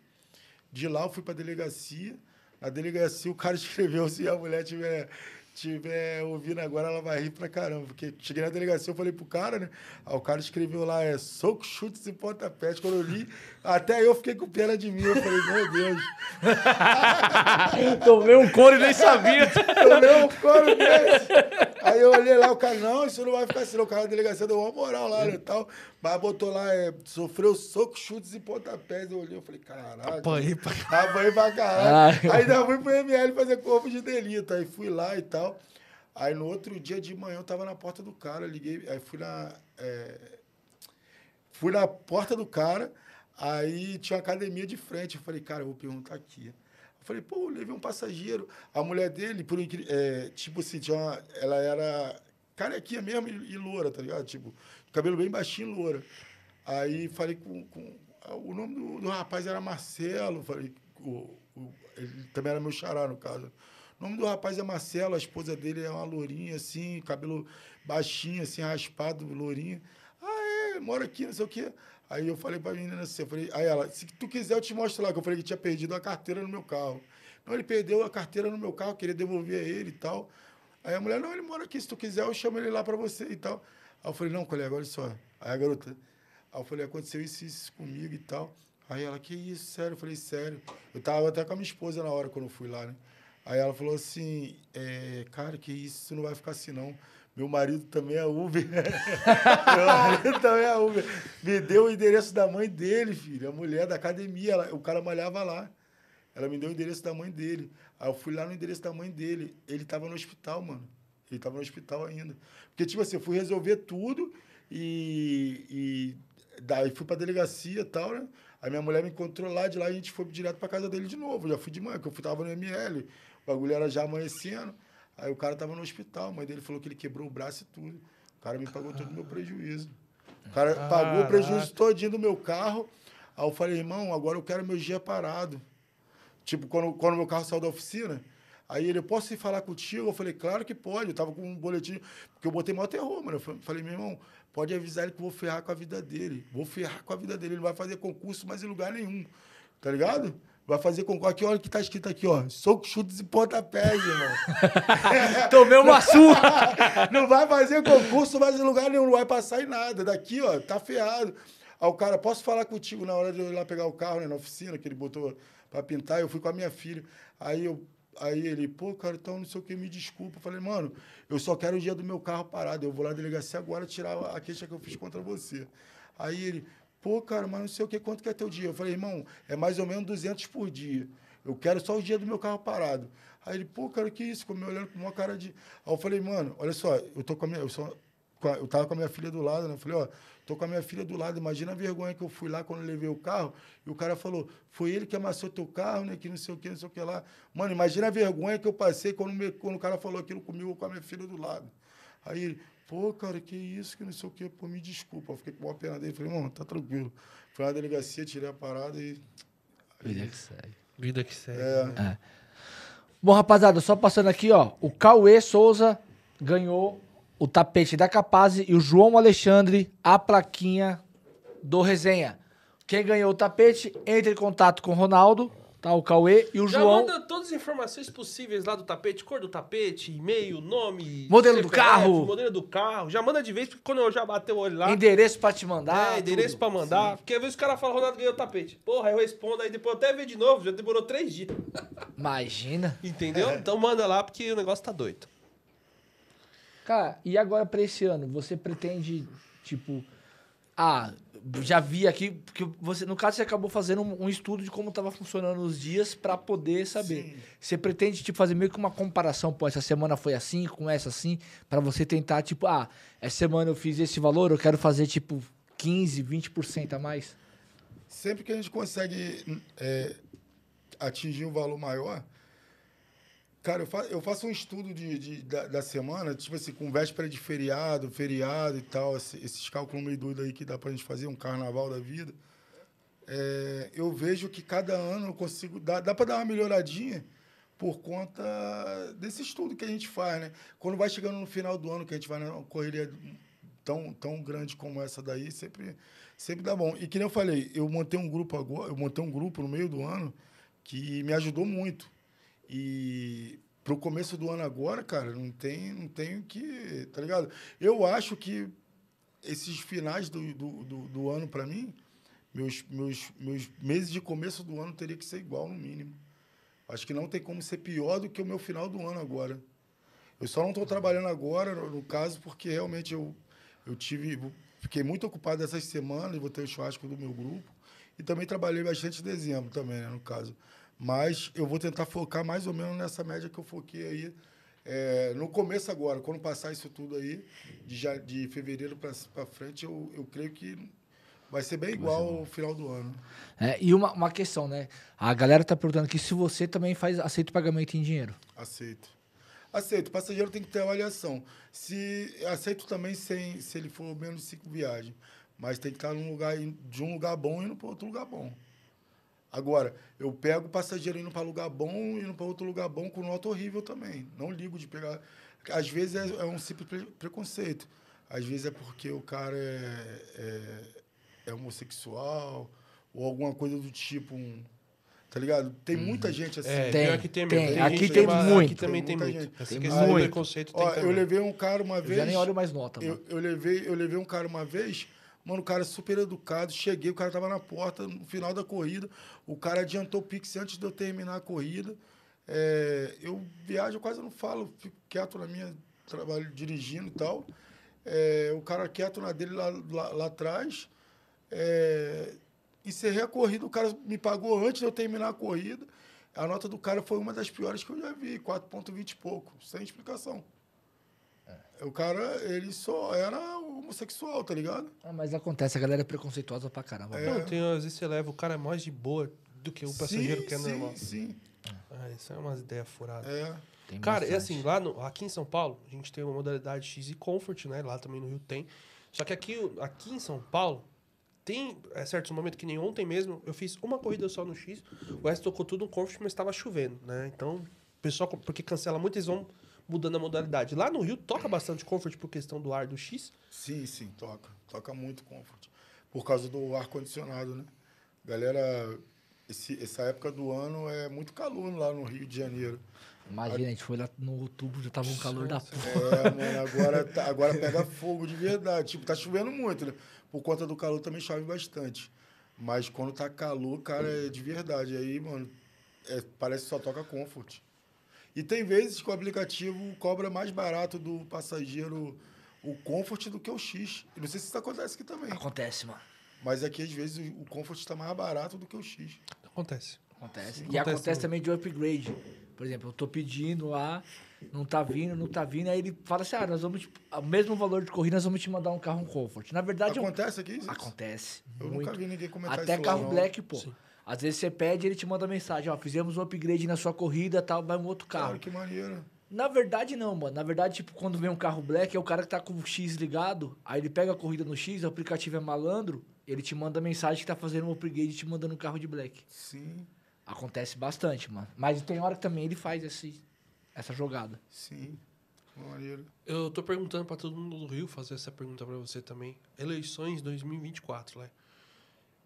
De lá eu fui pra delegacia. Na delegacia o cara (laughs) escreveu, se a mulher tiver, tiver ouvindo agora, ela vai rir pra caramba. Porque cheguei na delegacia, eu falei pro cara, né? Aí o cara escreveu lá, é soco, chutes e pontapés. Quando eu li, até eu fiquei com pena de mim. Eu falei, meu Deus. (laughs) Tomei um couro e nem sabia. (laughs) Tomei um couro desse. Aí eu olhei lá, o cara, não, isso não vai ficar assim. O cara da delegacia deu uma moral lá, né, tal. Mas botou lá, é, sofreu soco, chutes e pontapés. Eu olhei, eu falei, caraca. Apanhei pra (laughs) Apanhei pra caralho. Aí ainda fui pro ML fazer corpo de delito. Aí fui lá e tal. Aí no outro dia de manhã eu tava na porta do cara, liguei, aí fui na... é, Fui na porta do cara, aí tinha uma academia de frente. Eu falei, cara, eu vou perguntar aqui. Falei, pô, levei um passageiro. A mulher dele, por é, tipo assim, tinha uma, ela era carequinha mesmo e, e loura, tá ligado? Tipo, cabelo bem baixinho loura. Aí falei com, com o nome do, do rapaz era Marcelo, falei, o, o- ele também era meu xará, no caso. O nome do rapaz é Marcelo, a esposa dele é uma lourinha, assim, cabelo baixinho, assim, raspado, lourinha. Ah, é, mora aqui, não sei o quê. Aí eu falei pra menina assim, eu falei, aí ela, se tu quiser eu te mostro lá, que eu falei que tinha perdido a carteira no meu carro. Não, ele perdeu a carteira no meu carro, queria devolver a ele e tal. Aí a mulher, não, ele mora aqui, se tu quiser eu chamo ele lá pra você e tal. Aí eu falei, não, colega, olha só. Aí a garota, aí eu falei, aconteceu isso, isso comigo e tal. Aí ela, que isso, sério? Eu falei, sério. Eu tava até com a minha esposa na hora quando eu fui lá, né? Aí ela falou assim, é, cara, que isso, isso não vai ficar assim não. Meu marido também é Uber. (laughs) Meu marido também é Uber. Me deu o endereço da mãe dele, filho. A mulher da academia, ela- o cara malhava lá. Ela me deu o endereço da mãe dele. Aí eu fui lá no endereço da mãe dele. Ele tava no hospital, mano. Ele tava no hospital ainda. Porque, tipo assim, eu fui resolver tudo e, e daí fui pra delegacia e tal, né? Aí minha mulher me encontrou lá, de lá a gente foi direto pra casa dele de novo. Já fui de manhã, porque eu fui, tava no ML. O bagulho era já amanhecendo. Aí o cara tava no hospital. A mãe dele falou que ele quebrou o braço e tudo. O cara me pagou todo o meu prejuízo. O cara pagou o prejuízo todinho do meu carro. Aí eu falei, irmão, agora eu quero meu dia parado. Tipo, quando, quando meu carro saiu da oficina, aí ele, posso ir falar contigo? Eu falei, claro que pode. Eu tava com um boletim, porque eu botei maior terror, mano. Eu fa- falei, meu irmão, pode avisar ele que eu vou ferrar com a vida dele. Vou ferrar com a vida dele. Ele não vai fazer concurso mais em lugar nenhum. Tá ligado? Vai fazer concurso. Aqui, olha o que tá escrito aqui, ó. Soco, chutes e pontapés, irmão. (laughs) Tomei uma surra. não vai fazer concurso mais em lugar nenhum, não vai passar em nada. Daqui, ó, tá ferrado. Aí o cara, posso falar contigo na hora de eu ir lá pegar o carro, né, na oficina, que ele botou pra pintar, eu fui com a minha filha. Aí eu. Aí ele, pô, cara, então não sei o que, me desculpa. Eu falei, mano, eu só quero o dia do meu carro parado. Eu vou lá na delegacia agora tirar a queixa que eu fiz contra você. Aí ele, pô, cara, mas não sei o que, quanto que é teu dia? Eu falei, irmão, é mais ou menos 200 por dia. Eu quero só o dia do meu carro parado. Aí ele, pô, cara, que isso? Ficou me olhando com uma cara de. Aí eu falei, mano, olha só, eu tô com a minha. Eu, só, eu tava com a minha filha do lado, né? Eu falei, ó, tô com a minha filha do lado. Imagina a vergonha que eu fui lá quando eu levei o carro. E o cara falou, foi ele que amassou teu carro, né? Que não sei o que, não sei o que lá. Mano, imagina a vergonha que eu passei quando, me- quando o cara falou aquilo comigo com a minha filha do lado. Aí pô, cara, que isso, que não sei o que, pô, me desculpa. Eu fiquei com uma pena dele. Falei, mano, tá tranquilo. Fui lá na delegacia, tirei a parada e. Vida que segue. Vida que segue. É, Bom, rapaziada, só passando aqui, ó. O Cauê Souza ganhou o tapete da Capaz e o João Alexandre a plaquinha do Resenha. Quem ganhou o tapete, entre em contato com o Ronaldo, tá? O Cauê e o Já João. manda todas as informações possíveis lá do tapete, cor do tapete, e-mail, nome, Modelo do carro. modelo do carro. Já manda de vez, porque quando eu já bateu o olho lá, Endereço pra te mandar. é, endereço tudo. pra mandar. Porque às vezes o cara fala, Ronaldo ganhou o tapete. Porra, aí eu respondo, aí depois eu até ver de novo, já demorou três dias. Imagina. Entendeu? Então manda lá, porque o negócio tá doido. Cara, e agora pra esse ano? Você pretende, tipo. Ah, já vi aqui, porque você, no caso, você acabou fazendo um, um estudo de como tava funcionando os dias pra poder saber. Sim. Você pretende, tipo, fazer meio que uma comparação, pô, essa semana foi assim, com essa assim, pra você tentar, tipo, ah, essa semana eu fiz esse valor, eu quero fazer, tipo, 15, 20% a mais? sempre que a gente consegue é, atingir um valor maior, cara, eu, fa eu faço um estudo de, de- da, da semana, tipo assim, com véspera de feriado, feriado e tal, esse- esses cálculos meio doidos aí que dá pra gente fazer, um carnaval da vida. é, eu vejo que cada ano eu consigo. Dá, dá para dar uma melhoradinha por conta desse estudo que a gente faz, né? Quando vai chegando no final do ano, que a gente vai numa correria tão, tão grande como essa daí, sempre, sempre dá bom. E que nem eu falei, eu montei um grupo agora, eu montei um grupo no meio do ano que me ajudou muito. E pro começo do ano agora, cara, não tem, não tem que. Tá ligado? Eu acho que esses finais do, do, do, do ano, para mim, meus, meus, meus meses de começo do ano teria que ser igual, no mínimo. Acho que não tem como ser pior do que o meu final do ano agora. Eu só não estou trabalhando agora, no, no caso, porque realmente eu, eu tive. Fiquei muito ocupado essas semanas, vou ter o churrasco do meu grupo. E também trabalhei bastante em dezembro também, né, no caso. Mas eu vou tentar focar mais ou menos nessa média que eu foquei aí. é, no começo agora, quando passar isso tudo aí, de, já, de fevereiro para frente, eu, eu creio que vai ser bem igual ao final do ano. É, e uma, uma questão, né? A galera tá perguntando aqui se você também faz aceita o pagamento em dinheiro. Aceito. Aceito. O passageiro tem que ter avaliação. Se aceito também sem, se ele for menos de cinco viagens. Mas tem que estar num lugar, de um lugar bom indo para outro lugar bom. Agora, eu pego o passageiro indo para lugar bom, indo para outro lugar bom com nota horrível também. Não ligo de pegar. Às vezes é, é um simples pre- preconceito. Às vezes é porque o cara é, é, é homossexual ou alguma coisa do tipo. Um, tá ligado? Tem muita gente assim. É, Tem, que tem, tem. mesmo. Aqui gente tem que- muito. Aqui também tem Tem muito. muita Essa Tem muito. preconceito tem Ó, eu levei um cara uma Eu vez. já nem olho mais nota, mano. Eu, eu, levei, eu levei um cara uma vez, mano, o cara super educado, cheguei, o cara tava na porta, no final da corrida, o cara adiantou o Pix antes de eu terminar a corrida. É, eu viajo, quase não falo, fico quieto na minha, trabalho dirigindo e tal. É, o cara quieto na dele lá, lá, lá atrás. É, encerrei a corrida, o cara me pagou antes de eu terminar a corrida. A nota do cara foi uma das piores que eu já vi, 4,20 e pouco, sem explicação. O cara, ele só era homossexual, tá ligado? Ah, mas acontece, a galera é preconceituosa pra caramba. É. Não, tem, às vezes você leva o cara mais de boa do que o passageiro sim, que é sim, normal. Sim, Ah, isso é umas ideias furadas. é. Tem Cara, é assim, lá no, aqui em São Paulo, a gente tem uma modalidade X e Comfort, né? Lá também no Rio tem. Só que aqui, aqui em São Paulo, tem é, certos momentos que nem ontem mesmo, eu fiz uma corrida só no X, o resto tocou tudo no Comfort, mas estava chovendo, né? Então, o pessoal, porque cancela muito, eles vão mudando a modalidade. Lá no Rio toca bastante Comfort por questão do ar do X. Sim, sim, toca. Toca muito comfort. Por causa do ar-condicionado, né? Galera, esse, essa época do ano é muito calor lá no Rio de Janeiro. Imagina, a gente foi lá no outubro, já tava um calor da porra. É, mano, agora, tá- agora pega fogo de verdade. Tipo, tá chovendo muito, né? Por conta do calor também chove bastante. Mas quando tá calor, cara, é de verdade. Aí, mano, é, parece que só toca comfort. E tem vezes que o aplicativo cobra mais barato do passageiro o comfort do que o X. E não sei se isso acontece aqui também. Acontece, mano. Mas aqui, às vezes, o comfort está mais barato do que o X. Acontece. Acontece. Sim, e acontece acontece também de upgrade. Por exemplo, eu tô pedindo lá, não tá vindo, não tá vindo, aí ele fala assim: ah, nós vamos, te- o mesmo valor de corrida, nós vamos te mandar um carro um comfort. Na verdade, é Acontece aqui? isso? acontece. Eu muito. nunca vi ninguém comentar Até isso lá, carro não. black, pô. Às vezes você pede, ele te manda mensagem, ó, fizemos um upgrade na sua corrida, tal, vai um outro carro. Cara, que maneiro. Na verdade, não, mano. Na verdade, tipo, quando vem um carro black, é o cara que tá com o X ligado, aí ele pega a corrida no X, o aplicativo é malandro, ele te manda mensagem que tá fazendo um upgrade e te mandando um carro de black. Sim, Acontece bastante, mano. Mas tem hora que também ele faz esse, essa jogada. sim. Maneiro. Eu tô perguntando pra todo mundo do Rio, fazer essa pergunta pra você também. Eleições 2024, né?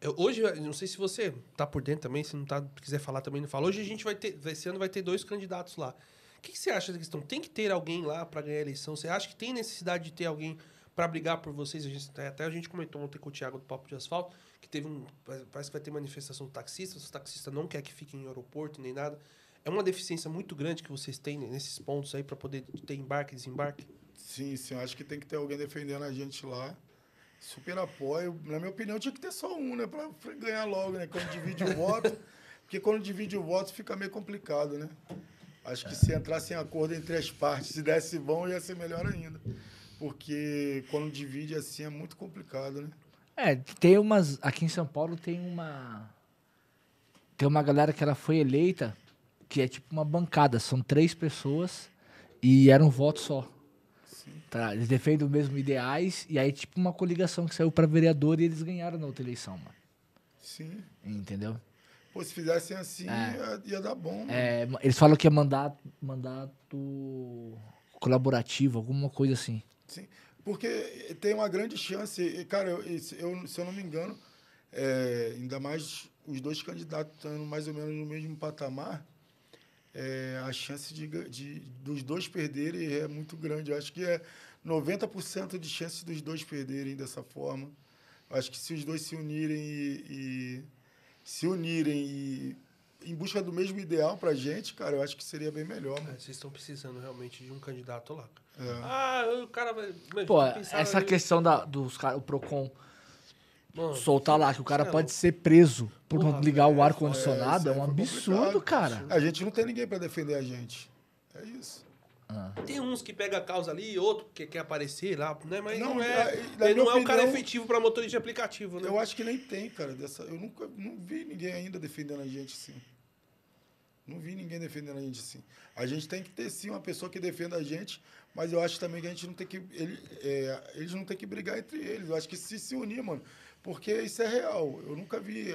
Eu, hoje, não sei se você tá por dentro também, se não tá, quiser falar também, não fala. Hoje a gente vai ter, esse ano vai ter dois candidatos lá. O que, que você acha da questão? Tem que ter alguém lá pra ganhar a eleição? Você acha que tem necessidade de ter alguém pra brigar por vocês? A gente, até a gente comentou ontem com o Thiago do Papo de Asfalto, que teve um. Parece que vai ter manifestação do taxista, os taxistas não quer que fiquem em aeroporto nem nada. É uma deficiência muito grande que vocês têm nesses pontos aí pra poder ter embarque e desembarque? Sim, sim. Acho que tem que ter alguém defendendo a gente lá. Super apoio. Na minha opinião, tinha que ter só um, né? Pra ganhar logo, né? Quando divide o voto. (laughs) Porque quando divide o voto fica meio complicado, né? Acho que se entrasse em acordo entre as partes, se desse bom, ia ser melhor ainda. Porque quando divide assim é muito complicado, né? É, tem umas. Aqui em São Paulo tem uma. Tem uma galera que ela foi eleita, que é tipo uma bancada. São três pessoas e era um voto só. Tá, eles defendem os mesmos ideais e aí, tipo, uma coligação que saiu pra vereador e eles ganharam na outra eleição, mano. Sim. Entendeu? Pô, se fizessem assim, É. ia, ia dar bom. mano. É, eles falam que é mandato, mandato colaborativo, alguma coisa assim. Sim, porque tem uma grande chance, e, cara, eu, eu- se eu não me engano, é, ainda mais os dois candidatos estando mais ou menos no mesmo patamar, é, a chance de, de- dos dois perderem é muito grande. Eu acho que é 90% de chance dos dois perderem dessa forma. Eu acho que se os dois se unirem e, e se unirem e em busca do mesmo ideal pra gente, cara, eu acho que seria bem melhor, É, mano. vocês estão precisando realmente de um candidato lá. É. Ah, o cara vai. Pô, essa ali- questão da, dos caras, o Procon Mano, soltar lá que o cara é pode ser preso por Porra, não ligar o ar-condicionado, é, é, um absurdo, complicado. cara. A gente não tem ninguém pra defender a gente. É isso. Tem uns que pega a causa ali, outro que quer aparecer lá, né? Mas não, Não, é. na- na ele não minha é o cara opinião- efetivo pra motorista de aplicativo, né? Eu acho que nem tem, cara, dessa. Eu nunca não vi ninguém ainda defendendo a gente assim. Não vi ninguém defendendo a gente assim. A gente tem que ter sim uma pessoa que defenda a gente, mas eu acho também que a gente não tem que. ele- é, eles não tem que brigar entre eles. Eu acho que se se unir, mano. Porque isso é real. Eu nunca vi.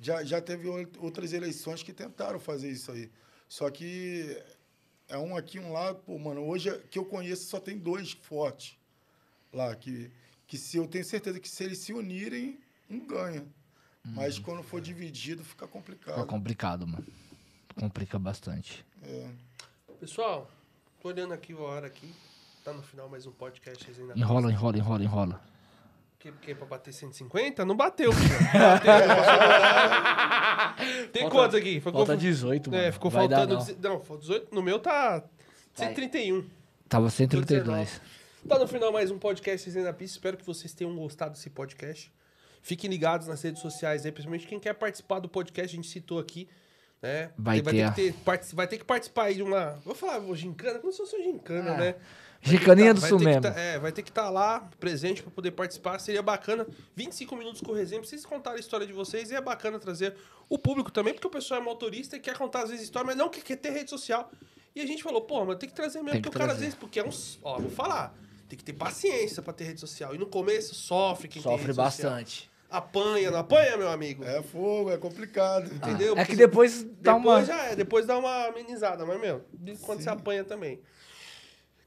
Já, já teve ou- outras eleições que tentaram fazer isso aí. Só que é um aqui, um lá. Pô, mano, hoje que eu conheço só tem dois fortes lá. Que, que se eu tenho certeza que se eles se unirem, um ganha. Mas quando for dividido, fica complicado. É complicado, mano. Complica bastante. É. Pessoal, tô olhando aqui a hora aqui. Tá no final mais um podcast. Enrola, enrola, enrola, enrola. Que, que é pra bater 150? Não bateu, filho. (laughs) Bateu, não horário. Tem Falta- quantos aqui? Ficou, Falta 18, mano. É, ficou Vai dar, faltando. não. deze- Não, foi 18. No meu tá 131. Tava 132. Tá no final mais um podcast na Pista. Espero que vocês tenham gostado desse podcast. Fiquem ligados nas redes sociais aí, principalmente quem quer participar do podcast, a gente citou aqui. Né? Vai vai ter. ter. que ter vai ter que participar aí de uma. Vou falar, vou gincana, como se fosse uma gincana, Ah, né? Gicaninha do ter que mesmo. tá- é, vai ter que estar lá, presente, pra poder participar. Seria bacana. 25 minutos com resenha, pra vocês contarem a história de vocês. E é bacana trazer o público também, porque o pessoal é motorista e quer contar às vezes história, mas não quer, quer ter rede social. E a gente falou, pô, mas tem que trazer mesmo, Tem que porque o cara às vezes, porque é uns. Ó, vou falar. Tem que ter paciência pra ter rede social. E no começo sofre quem tem Sofre rede social. bastante. Apanha, não apanha, meu amigo. É fogo, é complicado. Entendeu? É Porque que depois dá depois uma. já é, depois dá uma amenizada, mas, meu, de quando você apanha também.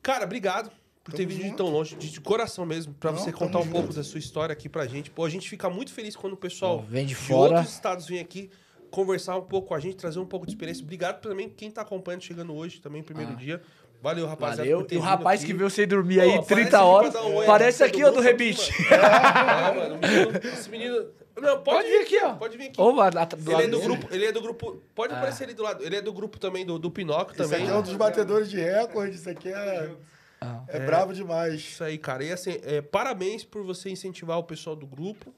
Cara, obrigado por ter vindo de tão longe, de, de coração mesmo, pra Não, você contar um junto. pouco da sua história aqui pra gente. Pô, a gente fica muito feliz quando o pessoal Pô, vem de de fora. outros estados vem aqui conversar um pouco com a gente, trazer um pouco de experiência. Obrigado também quem tá acompanhando, chegando hoje, também, primeiro dia. Valeu, rapaziada. Valeu. por ter E o rapaz aqui. que veio sem dormir Pô, aí aparece 30 aqui horas. um oi Parece aqui, ó, do mundo Rebite. aqui, mano. É, menino- esse menino... Não, pode, Pode vir aqui, ó. Pode vir aqui. Ou vai lá do Ele é do dele. grupo, ele é do grupo. Pode aparecer ali do lado. Ele é do grupo também do, do Pinóquio Esse também. aqui é um dos batedores de recorde, isso aqui é, Ah. é, bravo demais. Isso aí, cara. E assim, é, parabéns por você incentivar o pessoal do grupo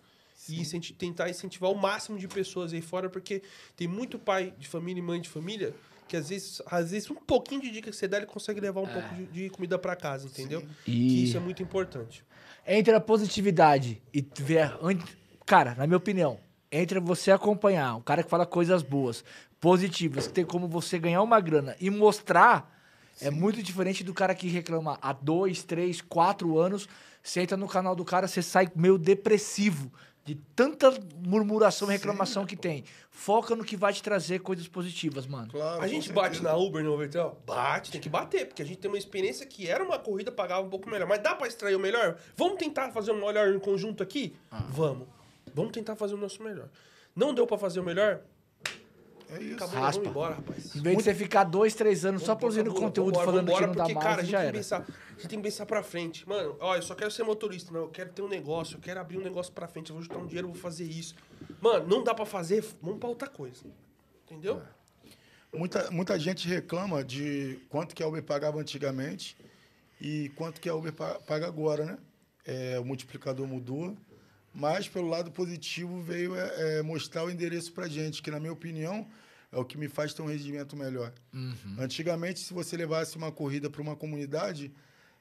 e incenti- tentar incentivar o máximo de pessoas aí fora, porque tem muito pai de família e mãe de família que às vezes, às vezes um pouquinho de dica que você dá, ele consegue levar um pouco de, de comida pra casa, entendeu? Que E- isso é muito importante. Entre a positividade e ver. Cara, na minha opinião, entre você acompanhar um cara que fala coisas boas, positivas, que tem como você ganhar uma grana e mostrar, é muito diferente do cara que reclama há dois, três, quatro anos. Você entra no canal do cara, você sai meio depressivo de tanta murmuração e reclamação que tem. Foca no que vai te trazer coisas positivas, mano. Claro, A gente certeza. bate na Uber no Overtrail? Bate, tem que bater, porque a gente tem uma experiência que era uma corrida, pagava um pouco melhor. Mas dá pra extrair o melhor? Vamos tentar fazer o melhor em conjunto aqui? Ah. Vamos. Vamos tentar fazer o nosso melhor. Não deu pra fazer o melhor? É isso. Acabou, Raspa. embora, rapaz. Em vez de você ficar dois, três anos só produzindo conteúdo vambora, falando que vambora, não dá porque, mais, cara, a gente já tem era. que pensar, a gente tem que pensar pra frente. Mano, ó, eu só quero ser motorista, não. Eu quero ter um negócio, eu quero abrir um negócio pra frente, eu vou juntar um dinheiro, eu vou fazer isso. Mano, não dá pra fazer, vamos pra outra coisa. Entendeu? Muita, muita gente reclama de quanto que a Uber pagava antigamente e quanto que a Uber pa- paga agora, né? É, o multiplicador mudou, mas pelo lado positivo veio é, é, mostrar o endereço para gente, que na minha opinião é o que me faz ter um rendimento melhor. Antigamente, se você levasse uma corrida para uma comunidade,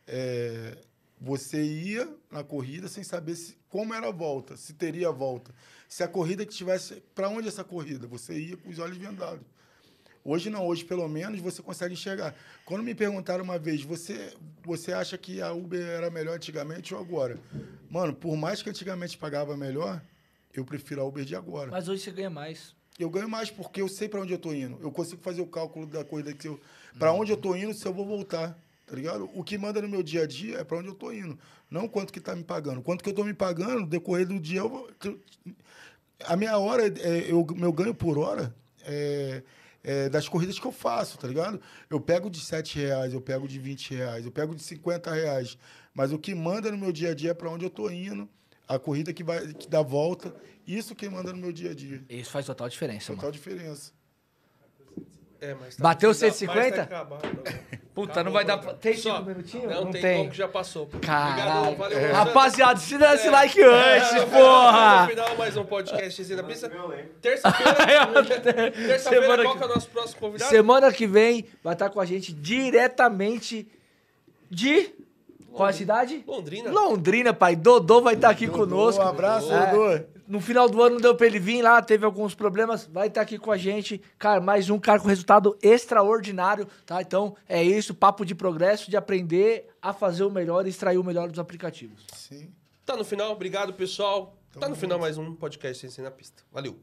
é, você ia na corrida sem saber se, como era a volta, se teria a volta. Se a corrida que tivesse. Para onde essa corrida? Você ia com os olhos vendados. Hoje não, hoje pelo menos você consegue enxergar. Quando me perguntaram uma vez, você, você acha que a Uber era melhor antigamente ou agora? Mano, por mais que antigamente pagava melhor, eu prefiro a Uber de agora. Mas hoje você ganha mais. Eu ganho mais porque eu sei para onde eu tô indo. Eu consigo fazer o cálculo da corrida que eu para onde eu tô indo, se eu vou voltar, tá ligado? O que manda no meu dia a dia é para onde eu tô indo, não quanto que tá me pagando. Quanto que eu tô me pagando, no decorrer do dia eu vou a minha hora, é, eu, meu ganho por hora é, é das corridas que eu faço, tá ligado? Eu pego de 7 reais, eu pego de 20 reais, eu pego de 50 reais. Mas o que manda no meu dia a dia é para onde eu tô indo, a corrida que vai que dá volta. Isso que manda no meu dia a dia. Isso faz total diferença, Total mano. diferença. É, mas tá- Bateu mas tá- 150? mas tá acabado, não. Puta, Acabou, não vai dar mano. pra... Tem Só. cinco minutinhos? Não, Não tem, tem. que já passou. Caralho. valeu. É. Rapaziada, se dá esse like É, antes, no porra! final, mais um podcast na pista. Terça-feira. (laughs) Terça-feira, Semana qual que- é o nosso próximo convidado? Semana que vem vai estar com a gente diretamente de... Qual é a cidade? Londrina. Londrina, pai. Dodô vai estar aqui conosco. Um abraço, É. Dodô. No final do ano não deu pra ele vir lá, teve alguns problemas, vai estar aqui com a gente. Cara, mais um cara com resultado extraordinário, tá? Então é isso, papo de progresso, de aprender a fazer o melhor e extrair o melhor dos aplicativos. Sim. Tá no final, obrigado pessoal. Tá no final mais um podcast Sem Ser na Pista. Valeu.